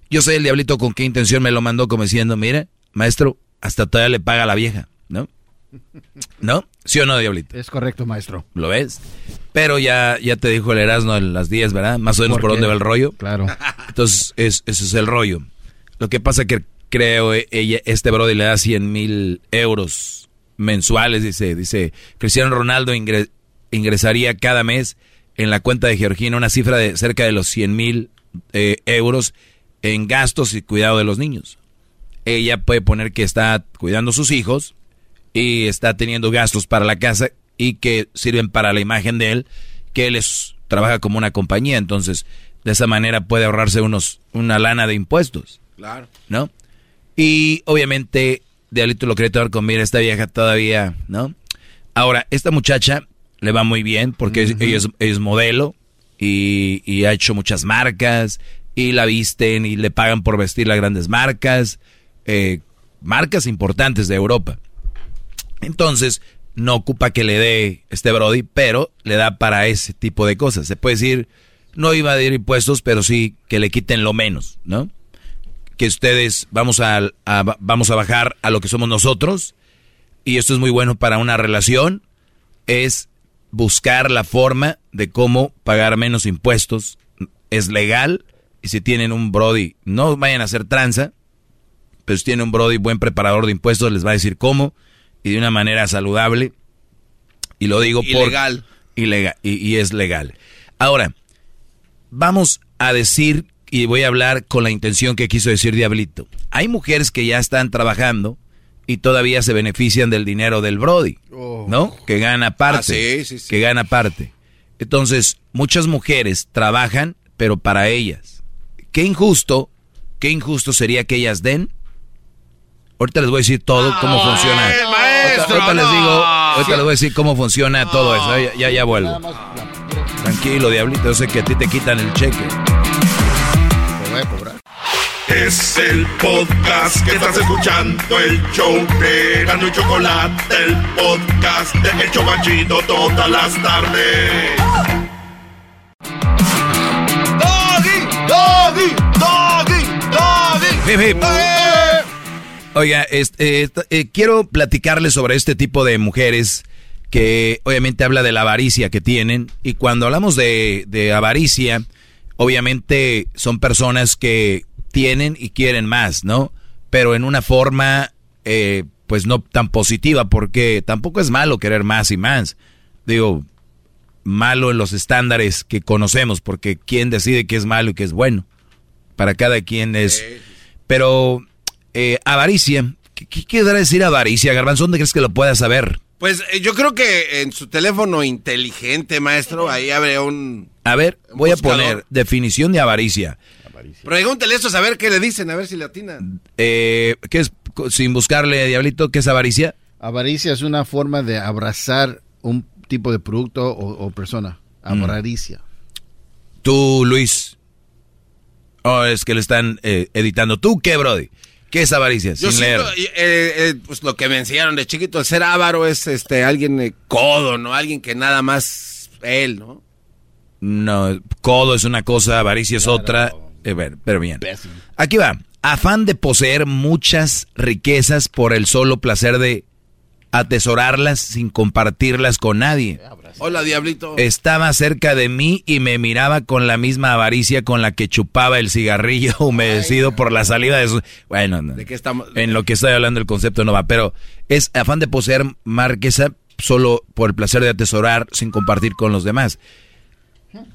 Yo sé el diablito con qué intención me lo mandó como diciendo, mire, maestro, hasta todavía le paga a la vieja, ¿no? ¿No? ¿Sí o no, diablito? Es correcto, maestro. ¿Lo ves? Pero ya, ya te dijo el Erasmo en las 10, ¿verdad? Más o menos por, dónde va el rollo. Claro. Entonces, es, ese es el rollo. Lo que pasa que creo eh, ella, este brody le da 100 mil euros mensuales, dice, dice, Cristiano Ronaldo ingresaría cada mes en la cuenta de Georgina una cifra de cerca de los 100 mil eh, euros en gastos y cuidado de los niños. Ella puede poner que está cuidando a sus hijos y está teniendo gastos para la casa y que sirven para la imagen de él, que él es, trabaja como una compañía, entonces de esa manera puede ahorrarse unos una lana de impuestos. Claro. ¿No? Y obviamente Diablito lo quería tomar con mira esta vieja todavía, ¿no? Ahora, esta muchacha le va muy bien porque ella, es, modelo y, ha hecho muchas marcas y la visten y le pagan por vestir las grandes marcas, eh, marcas importantes de Europa. Entonces, no ocupa que le dé este Brody, pero le da para ese tipo de cosas. Se puede decir, no iba a dar impuestos, pero sí que le quiten lo menos, ¿no? Que ustedes vamos a, vamos a bajar a lo que somos nosotros, y esto es muy bueno para una relación, es buscar la forma de cómo pagar menos impuestos. Es legal, y si tienen un Brody, no vayan a hacer tranza, pero si tienen un Brody buen preparador de impuestos, les va a decir cómo y de una manera saludable. Y lo digo por... Y, y es legal. Ahora, vamos a decir, y voy a hablar con la intención que quiso decir Diablito. Hay mujeres que ya están trabajando y todavía se benefician del dinero del Brody, Oh. ¿no? Que gana parte. Ah, sí, sí, sí. Que gana parte. Entonces, muchas mujeres trabajan, pero para ellas. Qué injusto, qué injusto sería que ellas den. Ahorita les voy a decir todo cómo funciona. eh, maestro, ahorita, ahorita les digo, ahorita les voy a decir cómo funciona todo eso. Ya, ya, ya vuelvo. Tranquilo, diablito, yo sé que a ti te quitan el cheque. Es el podcast que estás escuchando, el show de Gano y Chocolate, el podcast de El Chobachito todas las tardes. Doggy, doggy, doggy, doggy. Hip, hip. Oiga, este, eh, eh, quiero platicarles sobre este tipo de mujeres que obviamente habla de la avaricia que tienen. Y cuando hablamos de, de avaricia, obviamente son personas que tienen y quieren más, ¿no? Pero en una forma, eh, pues no tan positiva, porque tampoco es malo querer más y más. Digo, malo en los estándares que conocemos, porque quién decide qué es malo y qué es bueno. Para cada quien es... Pero eh, avaricia, ¿qué, qué quiere decir avaricia, Garbanzo? ¿Dónde crees que lo puedas saber? Pues eh, yo creo que en su teléfono inteligente, maestro, ahí habría un... A ver, voy a poner definición de avaricia. Pregúntele eso, a ver qué le dicen, a ver si le atinan. Eh, ¿Qué es, sin buscarle, Diablito, qué es avaricia? Avaricia es una forma de abrazar un tipo de producto o, o persona. Mm. Avaricia. Tú, Luis. Oh, es que le están eh, editando. ¿Tú qué, Brody? ¿Qué es avaricia? Yo sin leer. eh, eh, pues lo que me enseñaron de chiquito, el ser avaro es este alguien eh, codo, ¿no? Alguien que nada más él, ¿no? No, codo es una cosa, avaricia es otra. Eh, ver, pero bien. Aquí va. Afán de poseer muchas riquezas por el solo placer de atesorarlas sin compartirlas con nadie. Hola, diablito. Estaba cerca de mí y me miraba con la misma avaricia con la que chupaba el cigarrillo humedecido por la salida de su... Bueno, no. ¿De qué estamos? en lo que estoy hablando el concepto no va, pero es afán de poseer más riqueza solo por el placer de atesorar sin compartir con los demás.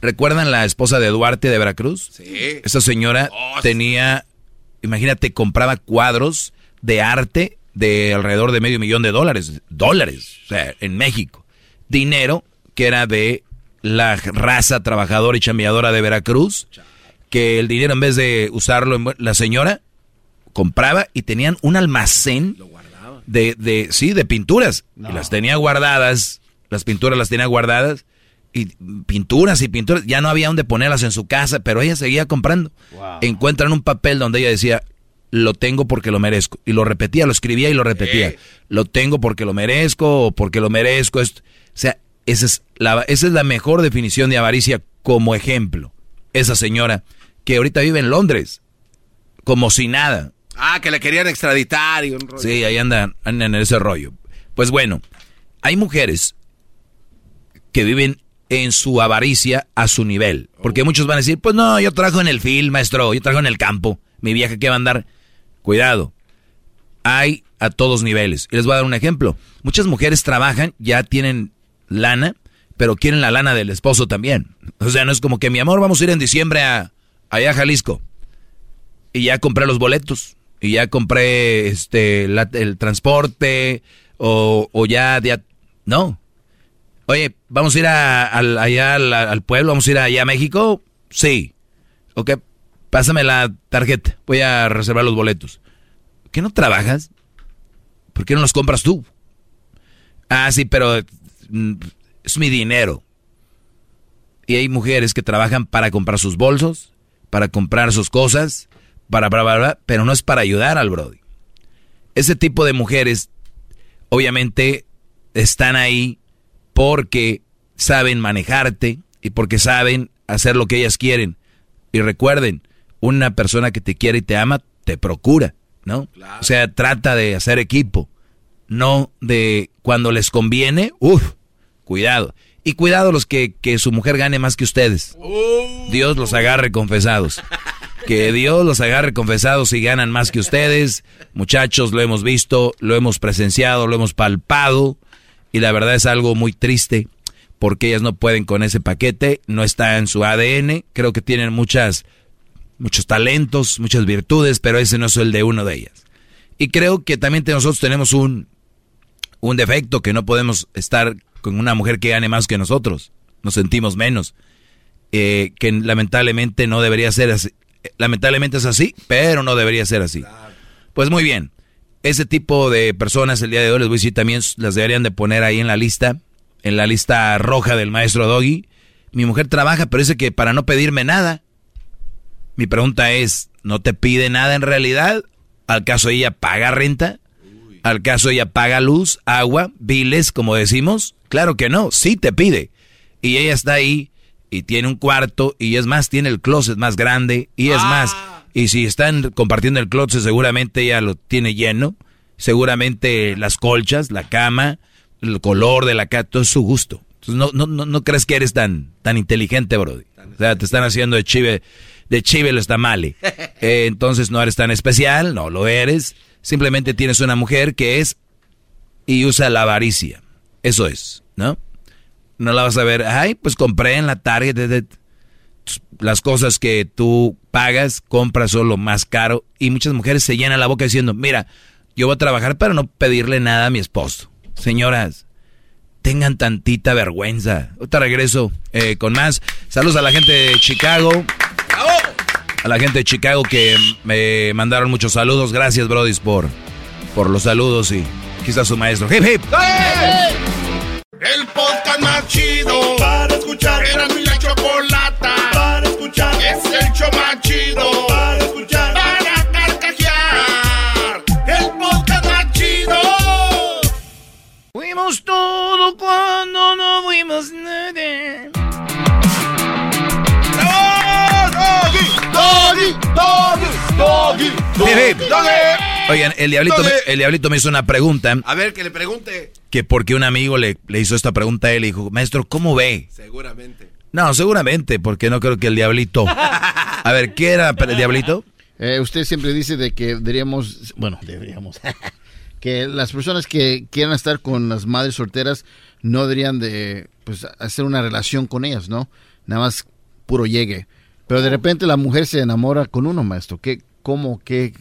¿Recuerdan la esposa de Duarte de Veracruz? Sí. Esa señora Oh, tenía, imagínate, compraba cuadros de arte de alrededor de medio millón de dólares. Dólares, o sea, en México. Dinero que era de la raza trabajadora y chambeadora de Veracruz, que el dinero en vez de usarlo, en la señora compraba y tenían un almacén de, de, sí, de pinturas. Y las tenía guardadas, las pinturas las tenía guardadas, y pinturas y pinturas, ya no había donde ponerlas en su casa, pero ella seguía comprando. Encuentran un papel donde ella decía, lo tengo porque lo merezco. Y lo repetía, lo escribía y lo repetía. Lo tengo porque lo merezco o porque lo merezco. Esto. O sea, esa es, la, esa es la mejor definición de avaricia como ejemplo. Esa señora que ahorita vive en Londres, como si nada. Ah, que le querían extraditar y un rollo. Sí, ahí andan, andan en ese rollo. Pues bueno, hay mujeres que viven en su avaricia a su nivel. Porque muchos van a decir, pues no, yo trabajo en el film, maestro, yo trabajo en el campo. Mi vieja que va a andar. Cuidado. Hay a todos niveles. Y les voy a dar un ejemplo. Muchas mujeres trabajan, ya tienen lana, pero quieren la lana del esposo también. O sea, no es como que mi amor, vamos a ir en diciembre a allá a Jalisco. Y ya compré los boletos. Y ya compré este la- el transporte. O, o ya, ya. No. Oye, ¿vamos a ir a- al- allá al, pueblo? ¿Vamos a ir allá a México? Sí. Ok, pásame la tarjeta. Voy a reservar los boletos. ¿Qué no trabajas? ¿Por qué no los compras tú? Ah, sí, pero mm, es mi dinero. Y hay mujeres que trabajan para comprar sus bolsos, para comprar sus cosas, para bla, bla, pero no es para ayudar al Brody. Ese tipo de mujeres, obviamente, están ahí porque saben manejarte y porque saben hacer lo que ellas quieren. Y recuerden, una persona que te quiere y te ama, te procura, ¿no? O sea, trata de hacer equipo, no de cuando les conviene, uff, cuidado. Y cuidado los que, que su mujer gane más que ustedes. Dios los agarre confesados. Que Dios los agarre confesados y ganan más que ustedes. Muchachos, lo hemos visto, lo hemos presenciado, lo hemos palpado. Y la verdad es algo muy triste porque ellas no pueden con ese paquete, no está en su ADN. Creo que tienen muchas, muchos talentos, muchas virtudes, pero ese no es el de uno de ellas. Y creo que también nosotros tenemos un, un defecto que no podemos estar con una mujer que gane más que nosotros. Nos sentimos menos. Eh, que lamentablemente no debería ser así. Lamentablemente es así, pero no debería ser así. Pues muy bien. Ese tipo de personas el día de hoy les voy a decir también las deberían de poner ahí en la lista, en la lista roja del maestro Doggy. Mi mujer trabaja, pero dice que para no pedirme nada. Mi pregunta es, ¿no te pide nada en realidad? ¿Al caso ella paga renta? ¿Al caso ella paga luz, agua, biles, como decimos? Claro que no, sí te pide. Y ella está ahí y tiene un cuarto y es más, tiene el closet más grande y es más. Y si están compartiendo el closet, seguramente ella lo tiene lleno. Seguramente las colchas, la cama, el color de la cama, todo es su gusto. Entonces no, no, no, no crees que eres tan, tan inteligente, Brody. O sea, te están haciendo de chive, de chive los tamales. Eh, entonces no eres tan especial, no lo eres. Simplemente tienes una mujer que es y usa la avaricia. Eso es, ¿no? No la vas a ver, ay, pues compré en la Target las cosas que tú pagas, compras solo más caro. Y muchas mujeres se llenan la boca diciendo, mira, yo voy a trabajar para no pedirle nada a mi esposo. Señoras, tengan tantita vergüenza. Ahorita regreso eh, con más. Saludos a la gente de Chicago. A la gente de Chicago que me mandaron muchos saludos. Gracias, Brody, por, por los saludos y aquí está su maestro. Hip, hip. El podcast más chido Es el show más chido para escuchar. Para carcajear. El podcast más chido. Fuimos todo cuando no fuimos nada. Doggy, doggy, doggy, hip. Oigan, el diablito, me, el diablito me hizo una pregunta A ver, que le pregunte. que porque un amigo le, le hizo esta pregunta a él y dijo, maestro, ¿cómo ve? Seguramente. No, seguramente, porque no creo que el diablito... A ver, ¿qué era el diablito? Eh, usted siempre dice de que deberíamos, bueno, deberíamos, que las personas que quieran estar con las madres solteras no deberían de pues, hacer una relación con ellas, ¿no? nada más puro llegue. Pero de repente la mujer se enamora con uno, maestro. ¿Qué, cómo, qué,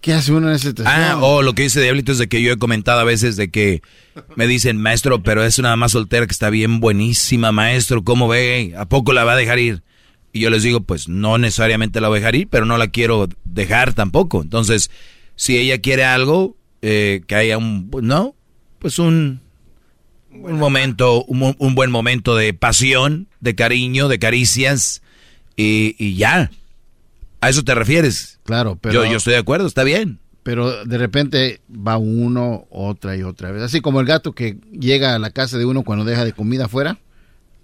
qué hace uno en esa situación? Ah, o lo que dice Diablito es de que yo he comentado a veces de que me dicen, maestro, pero es una más soltera que está bien buenísima, maestro, ¿cómo ve? ¿A poco la va a dejar ir? Y yo les digo, pues no necesariamente la voy a dejar ir, pero no la quiero dejar tampoco. Entonces, si ella quiere algo, eh, que haya un, ¿no? Pues un, un momento, un, buen momento de pasión, de cariño, de caricias y, ya. ¿A eso te refieres? Claro, pero... Yo, yo estoy de acuerdo, está bien. Pero de repente va uno, otra y otra vez. Así como el gato que llega a la casa de uno cuando deja de comida afuera.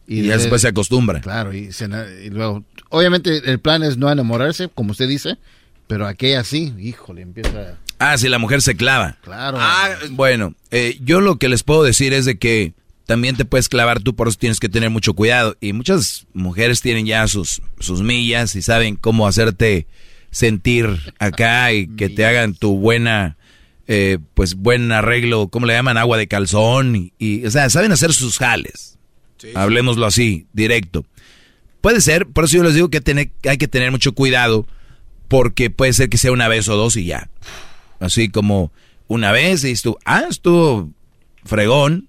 Y, y después se acostumbra. Claro, y, se, y, luego... Obviamente el plan es no enamorarse, como usted dice, pero aquella sí, híjole, empieza... Ah, si la mujer se clava. Claro. Ah, bueno, eh, yo lo que les puedo decir es de que también te puedes clavar tú, por eso tienes que tener mucho cuidado. Y muchas mujeres tienen ya sus, sus millas y saben cómo hacerte sentir acá y que te hagan tu buena, eh, pues buen arreglo, ¿cómo le llaman? Agua de calzón. Y, y o sea, saben hacer sus jales. Sí. Hablemoslo así, directo. Puede ser, por eso yo les digo que tener, hay que tener mucho cuidado, porque puede ser que sea una vez o dos y ya. Así como una vez y tú, ah, estuvo fregón,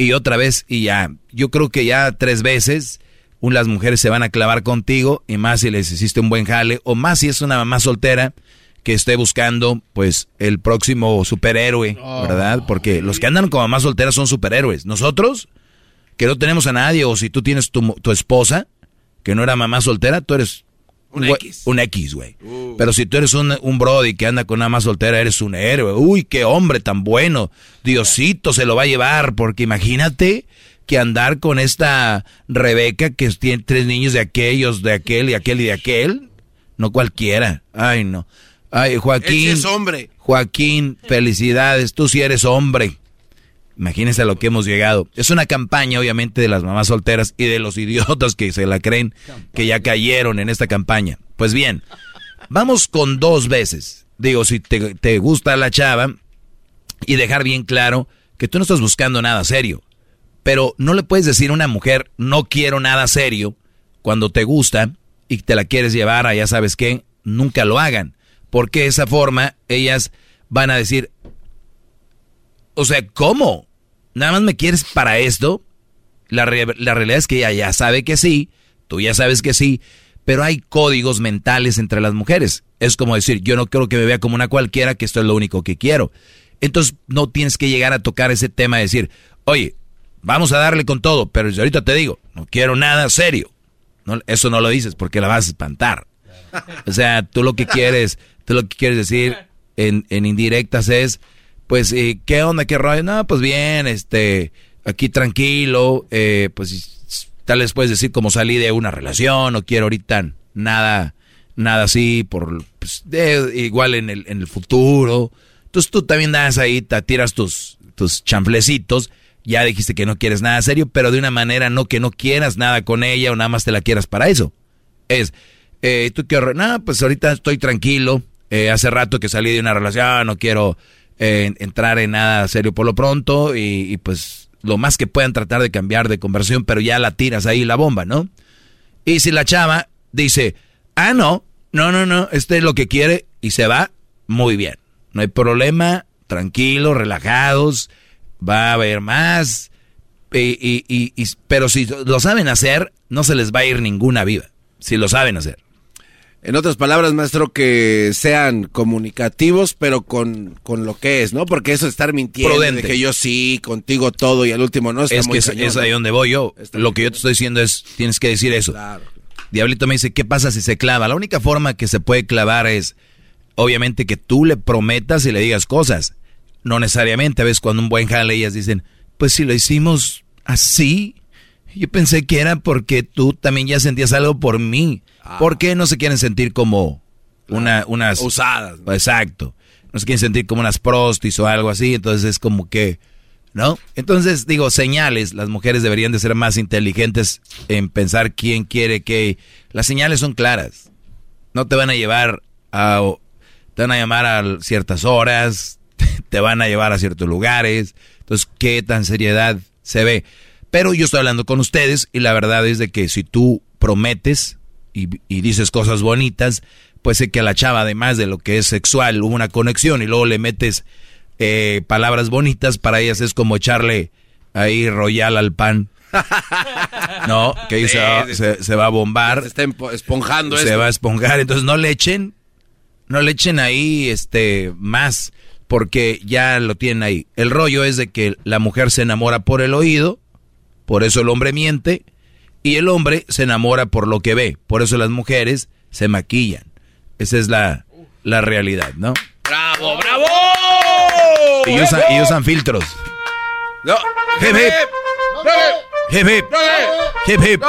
y otra vez y ya. Yo creo que ya tres veces las mujeres se van a clavar contigo y más si les hiciste un buen jale o más si es una mamá soltera que esté buscando pues el próximo superhéroe, oh. ¿verdad? Porque los que andan como mamás solteras son superhéroes. Nosotros, que no tenemos a nadie o si tú tienes tu, tu esposa, que no era mamá soltera, tú eres un X. Un X, güey. Uh. Pero si tú eres un, un brody que anda con una más soltera, eres un héroe. Uy, qué hombre tan bueno. Diosito se lo va a llevar, porque imagínate que andar con esta Rebeca que tiene tres niños de aquellos, de aquel y aquel y de aquel. No cualquiera. Ay, no. Ay, Joaquín. Ese es hombre. Joaquín, felicidades. Tú sí eres hombre. Imagínense a lo que hemos llegado. Es una campaña, obviamente, de las mamás solteras y de los idiotas que se la creen que ya cayeron en esta campaña. Pues bien, vamos con dos veces. Digo, si te, te gusta la chava y dejar bien claro que tú no estás buscando nada serio. Pero no le puedes decir a una mujer, no quiero nada serio, cuando te gusta y te la quieres llevar a ya sabes qué, nunca lo hagan. Porque de esa forma ellas van a decir, o sea, ¿cómo? ¿Nada más me quieres para esto? La, re la realidad es que ella ya sabe que sí, tú ya sabes que sí, pero hay códigos mentales entre las mujeres. Es como decir, yo no quiero que me vea como una cualquiera, que esto es lo único que quiero. Entonces no tienes que llegar a tocar ese tema de decir, oye, vamos a darle con todo, pero ahorita te digo, no quiero nada serio. No, eso no lo dices porque la vas a espantar. O sea, tú lo que quieres, tú lo que quieres decir en, en indirectas es, pues, eh, ¿qué onda, qué rollo? No, pues bien, este, aquí tranquilo, eh, pues tal vez puedes decir como salí de una relación, no quiero ahorita nada, nada así, por, pues, de, igual en el, en el futuro. Entonces tú también das ahí, te tiras tus, tus chanflecitos, ya dijiste que no quieres nada serio, pero de una manera no que no quieras nada con ella o nada más te la quieras para eso. Es, eh, tú quieres, no, pues ahorita estoy tranquilo, eh, hace rato que salí de una relación, no quiero entrar en nada serio por lo pronto y, y, pues lo más que puedan tratar de cambiar de conversión, pero ya la tiras ahí la bomba, ¿no? Y si la chava dice, ah, no, no, no, no, este es lo que quiere y se va, muy bien, no hay problema, tranquilos, relajados, va a haber más, y, y, y, pero si lo saben hacer, no se les va a ir ninguna viva, si lo saben hacer. En otras palabras, maestro, que sean comunicativos, pero con, con lo que es, ¿no? Porque eso es estar mintiendo, Prudente. de que yo sí, contigo todo y al último no está Es muy que es, cañón, es donde voy yo. Lo que yo te estoy diciendo es, tienes que decir eso. Claro. Diablito me dice, ¿qué pasa si se clava? La única forma que se puede clavar es, obviamente, que tú le prometas y le digas cosas. No necesariamente, a veces cuando un buen jale ellas dicen, pues si lo hicimos así, yo pensé que era porque tú también ya sentías algo por mí. ¿Por qué no se quieren sentir como una, unas... Usadas. ¿no? Exacto. No se quieren sentir como unas prostis o algo así, entonces es como que... ¿No? Entonces, digo, señales, las mujeres deberían de ser más inteligentes en pensar quién quiere que... Las señales son claras. No te van a llevar a... Te van a llamar a ciertas horas, te van a llevar a ciertos lugares. Entonces, ¿qué tan seriedad se ve? Pero yo estoy hablando con ustedes y la verdad es de que si tú prometes y, y dices cosas bonitas, pues sé que a la chava, además de lo que es sexual, hubo una conexión y luego le metes eh, palabras bonitas, para ellas es como echarle ahí royal al pan. No, que ahí se, va, se- se va a bombar. Se está esponjando Se esto. va a esponjar, entonces no le echen, no le echen ahí este más, porque ya lo tienen ahí. El rollo es de que la mujer se enamora por el oído, por eso el hombre miente, y el hombre se enamora por lo que ve, por eso las mujeres se maquillan. Esa es la, la realidad, ¿no? ¡Bravo, bravo! Y usan, y usan filtros. No. Hip, hip. Hip, hip. Hip, hip.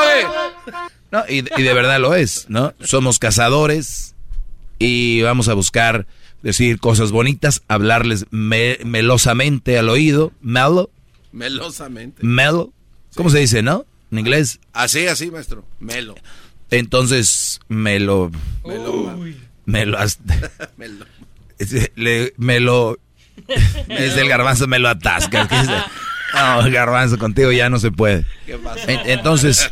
No, y, y de verdad lo es, ¿no? Somos cazadores y vamos a buscar decir cosas bonitas, hablarles me- melosamente al oído, mellow, Melosamente. mellow, ¿cómo se dice, no? En inglés. Así, así, maestro. Melo. Entonces, me lo... Me lo... as- Melo. le- me lo... Es el garbanzo, me lo atasca. No, garbanzo, contigo ya no se puede. ¿Qué pasó? En- Entonces,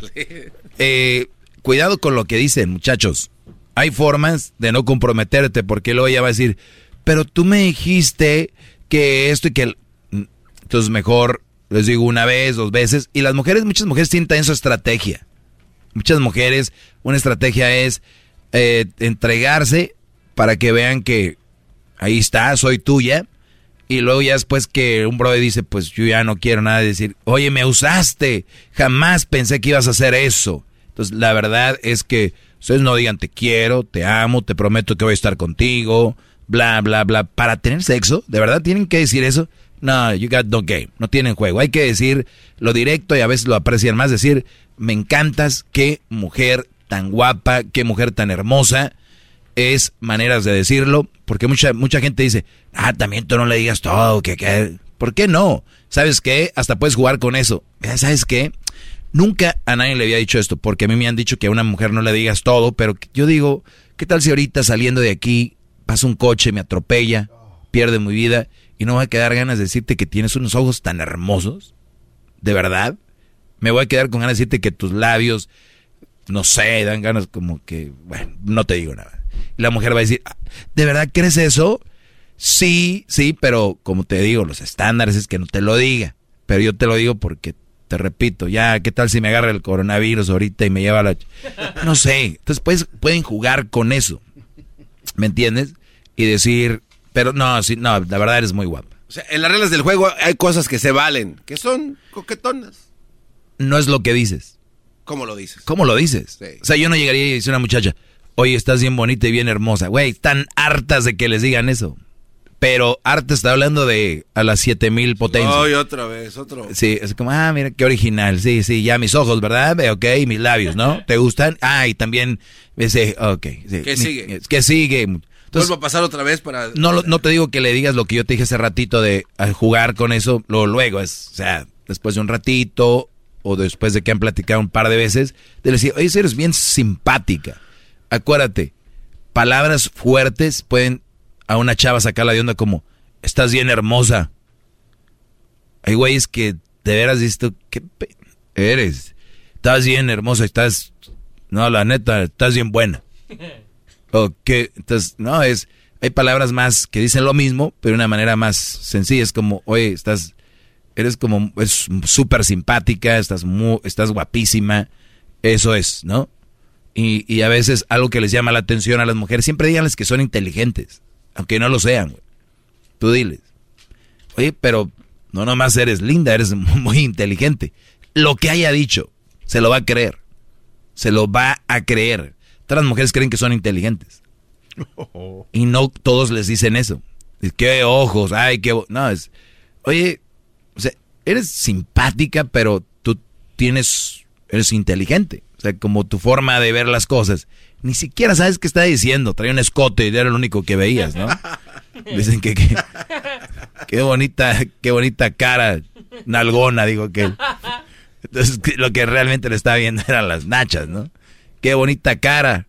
eh, cuidado con lo que dicen, muchachos. Hay formas de no comprometerte porque luego ella va a decir, pero tú me dijiste que esto y que... el-". Entonces mejor les digo una vez, dos veces. Y las mujeres, muchas mujeres tienen su estrategia. Muchas mujeres, una estrategia es eh, entregarse para que vean que ahí está, soy tuya. Y luego ya después que un brother dice, pues yo ya no quiero nada de decir, oye, me usaste, jamás pensé que ibas a hacer eso. Entonces la verdad es que ustedes no digan te quiero, te amo, te prometo que voy a estar contigo, bla, bla, bla. Para tener sexo, ¿de verdad tienen que decir eso? No, you got no game, no tienen juego. Hay que decir lo directo y a veces lo aprecian más, decir, me encantas, qué mujer tan guapa, qué mujer tan hermosa es maneras de decirlo, porque mucha mucha gente dice, ah, también tú no le digas todo, que, que, ¿por qué no? ¿Sabes qué? Hasta puedes jugar con eso. ¿Sabes qué? Nunca a nadie le había dicho esto, porque a mí me han dicho que a una mujer no le digas todo, pero yo digo, ¿qué tal si ahorita saliendo de aquí pasa un coche, me atropella, pierde mi vida y no me va a quedar ganas de decirte que tienes unos ojos tan hermosos? ¿De verdad? Me voy a quedar con ganas de decirte que tus labios, no sé, dan ganas como que, bueno, no te digo nada. La mujer va a decir, "Ah, ¿de verdad crees eso? Sí, sí, pero como te digo, los estándares es que no te lo diga. Pero yo te lo digo porque, te repito, ya, ¿qué tal si me agarra el coronavirus ahorita y me lleva a la... ch-?" No sé, entonces pues, pueden jugar con eso. ¿Me entiendes? Y decir, pero no, sí, no, la verdad eres muy guapa. O sea, en las reglas del juego hay cosas que se valen, que son coquetonas. No es lo que dices. ¿Cómo lo dices? ¿Cómo lo dices? O sea, yo no llegaría y dice una muchacha, oye, estás bien bonita y bien hermosa. Güey, están hartas de que les digan eso. Pero harta está hablando de a las 7000 potencias. Ay, otra vez, otro. Sí, es como, ah, mira, qué original. Sí, sí, ya mis ojos, ¿verdad? Ok, mis labios, ¿no? ¿Te gustan? Ah, y también, ese, ok. sí. ¿Qué sigue? ¿Qué sigue? Entonces, Vuelvo a pasar otra vez para... no, lo- no te digo que le digas lo que yo te dije hace ratito de jugar con eso, lo luego es, o sea, después de un ratito o después de que han platicado un par de veces, de decir, oye, eres bien simpática. Acuérdate, palabras fuertes pueden a una chava sacarla de onda como, estás bien hermosa. Hay güeyes que de veras dices tú, ¿qué pe- eres? Estás bien hermosa, estás, no, la neta, estás bien buena. O entonces, no, es, hay palabras más que dicen lo mismo, pero de una manera más sencilla. Es como, oye, estás, eres como, es súper simpática, estás muy, estás guapísima. Eso es, ¿no? Y, y a veces algo que les llama la atención a las mujeres, siempre díganles que son inteligentes, aunque no lo sean. Tú diles. Oye, pero no nomás eres linda, eres muy inteligente. Lo que haya dicho, se lo va a creer. Se lo va a creer. Todas las mujeres creen que son inteligentes. Y no todos les dicen eso. Es, Qué ojos, ay, qué... bo-". No, es... Oye, o sea, eres simpática, pero tú tienes... Eres inteligente. O sea, como tu forma de ver las cosas. Ni siquiera sabes qué está diciendo. Traía un escote y era lo único que veías, ¿no? Dicen que... que qué bonita, qué bonita cara. Nalgona, digo que... Entonces, lo que realmente le estaba viendo eran las nachas, ¿no? Qué bonita cara.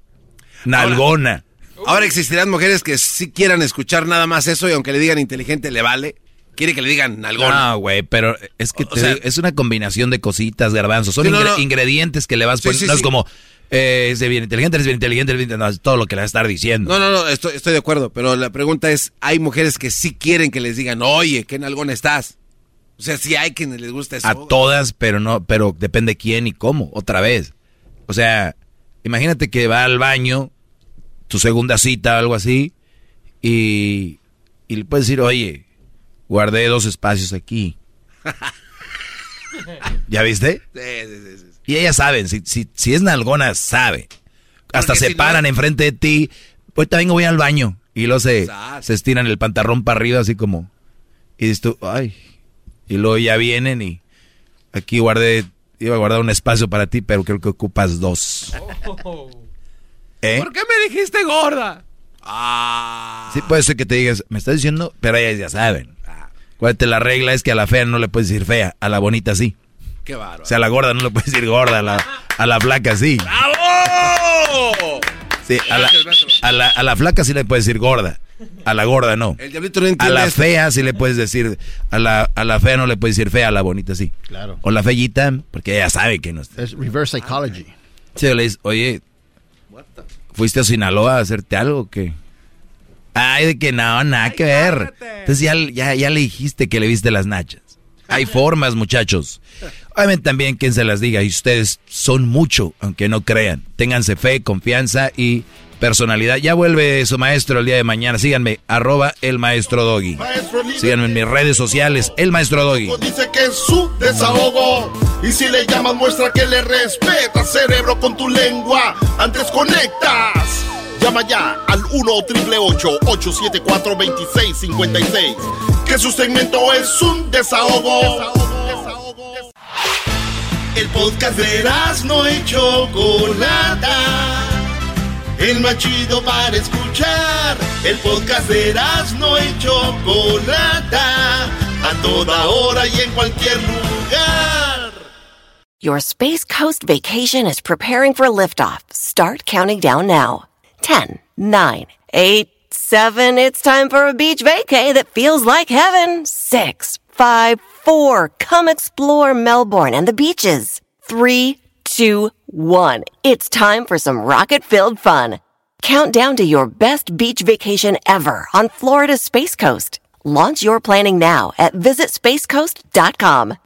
Nalgona. Ahora existirán mujeres que sí quieran escuchar nada más eso y aunque le digan inteligente le vale. quiere que le digan algo. No, güey, pero es que es una combinación de cositas, garbanzos. Son ingredientes que le vas poniendo. no es como, eh, es bien inteligente, es bien inteligente, bien no, es todo lo que le va a estar diciendo. No, no, no, estoy, estoy de acuerdo, pero la pregunta es, hay mujeres que sí quieren que les digan, oye, qué nalgón estás. O sea, sí hay quienes les gusta eso. A todas, pero no, pero depende quién y cómo, otra vez. O sea, imagínate que va al baño, tu segunda cita o algo así, y, y le puedes decir, oye, guardé dos espacios aquí. ¿Ya viste? Sí, sí, sí. Y ellas saben, si, si, si es nalgona, sabe. Hasta se paran enfrente de ti. Pues también voy al baño. Y luego se, se estiran el pantalón para arriba, así como. Y dices tú, ay. Y luego ya vienen y. Aquí guardé. Iba a guardar un espacio para ti, pero creo que ocupas dos. ¿Eh? ¿Por qué me dijiste gorda? Ah. Sí, puede ser que te digas, me estás diciendo, pero ellas ya saben. Acuérdate, la regla es que a la fea no le puedes decir fea, a la bonita sí. Qué bárbaro. O sea, a la gorda no le puedes decir gorda, a la, a la flaca sí. ¡Bravo! Sí, a la, a, la, a la, flaca sí le puedes decir gorda. A la gorda no. El diablito no entiende A la fea sí le puedes decir. A la, a la fea no le puedes decir fea, a la bonita sí. Claro. O la fellita, porque ella sabe que no está. Es reverse psychology. Sí, le dices, oye, ¿fuiste a Sinaloa a hacerte algo o qué? Ay, de que no, nada que ver. Entonces ya, ya, ya le dijiste que le viste las nachas. Hay formas, muchachos. Obviamente también quien se las diga, y ustedes son mucho, aunque no crean. Ténganse fe, confianza y personalidad. Ya vuelve su maestro el día de mañana. Síganme, arroba el maestro Doggy. Síganme en mis redes sociales, el maestro Doggy. Dice que es su desahogo. Y si le llamas, muestra que le respeta, cerebro, con tu lengua. Antes conectas. Llama ya al 1-888-874-2656. Que su segmento es un desahogo. El podcast de no y Chocolata. El más chido para escuchar. El podcast de no y Chocolata. A toda hora y en cualquier lugar. Your Space Coast vacation is preparing for liftoff. Start counting down now. 10, 9, 8, 7. It's time for a beach vacay that feels like heaven. 6, 5, 4. Come explore Melbourne and the beaches. 3, 2, 1. It's time for some rocket filled fun. Count down to your best beach vacation ever on Florida's Space Coast. Launch your planning now at visitspacecoast.com.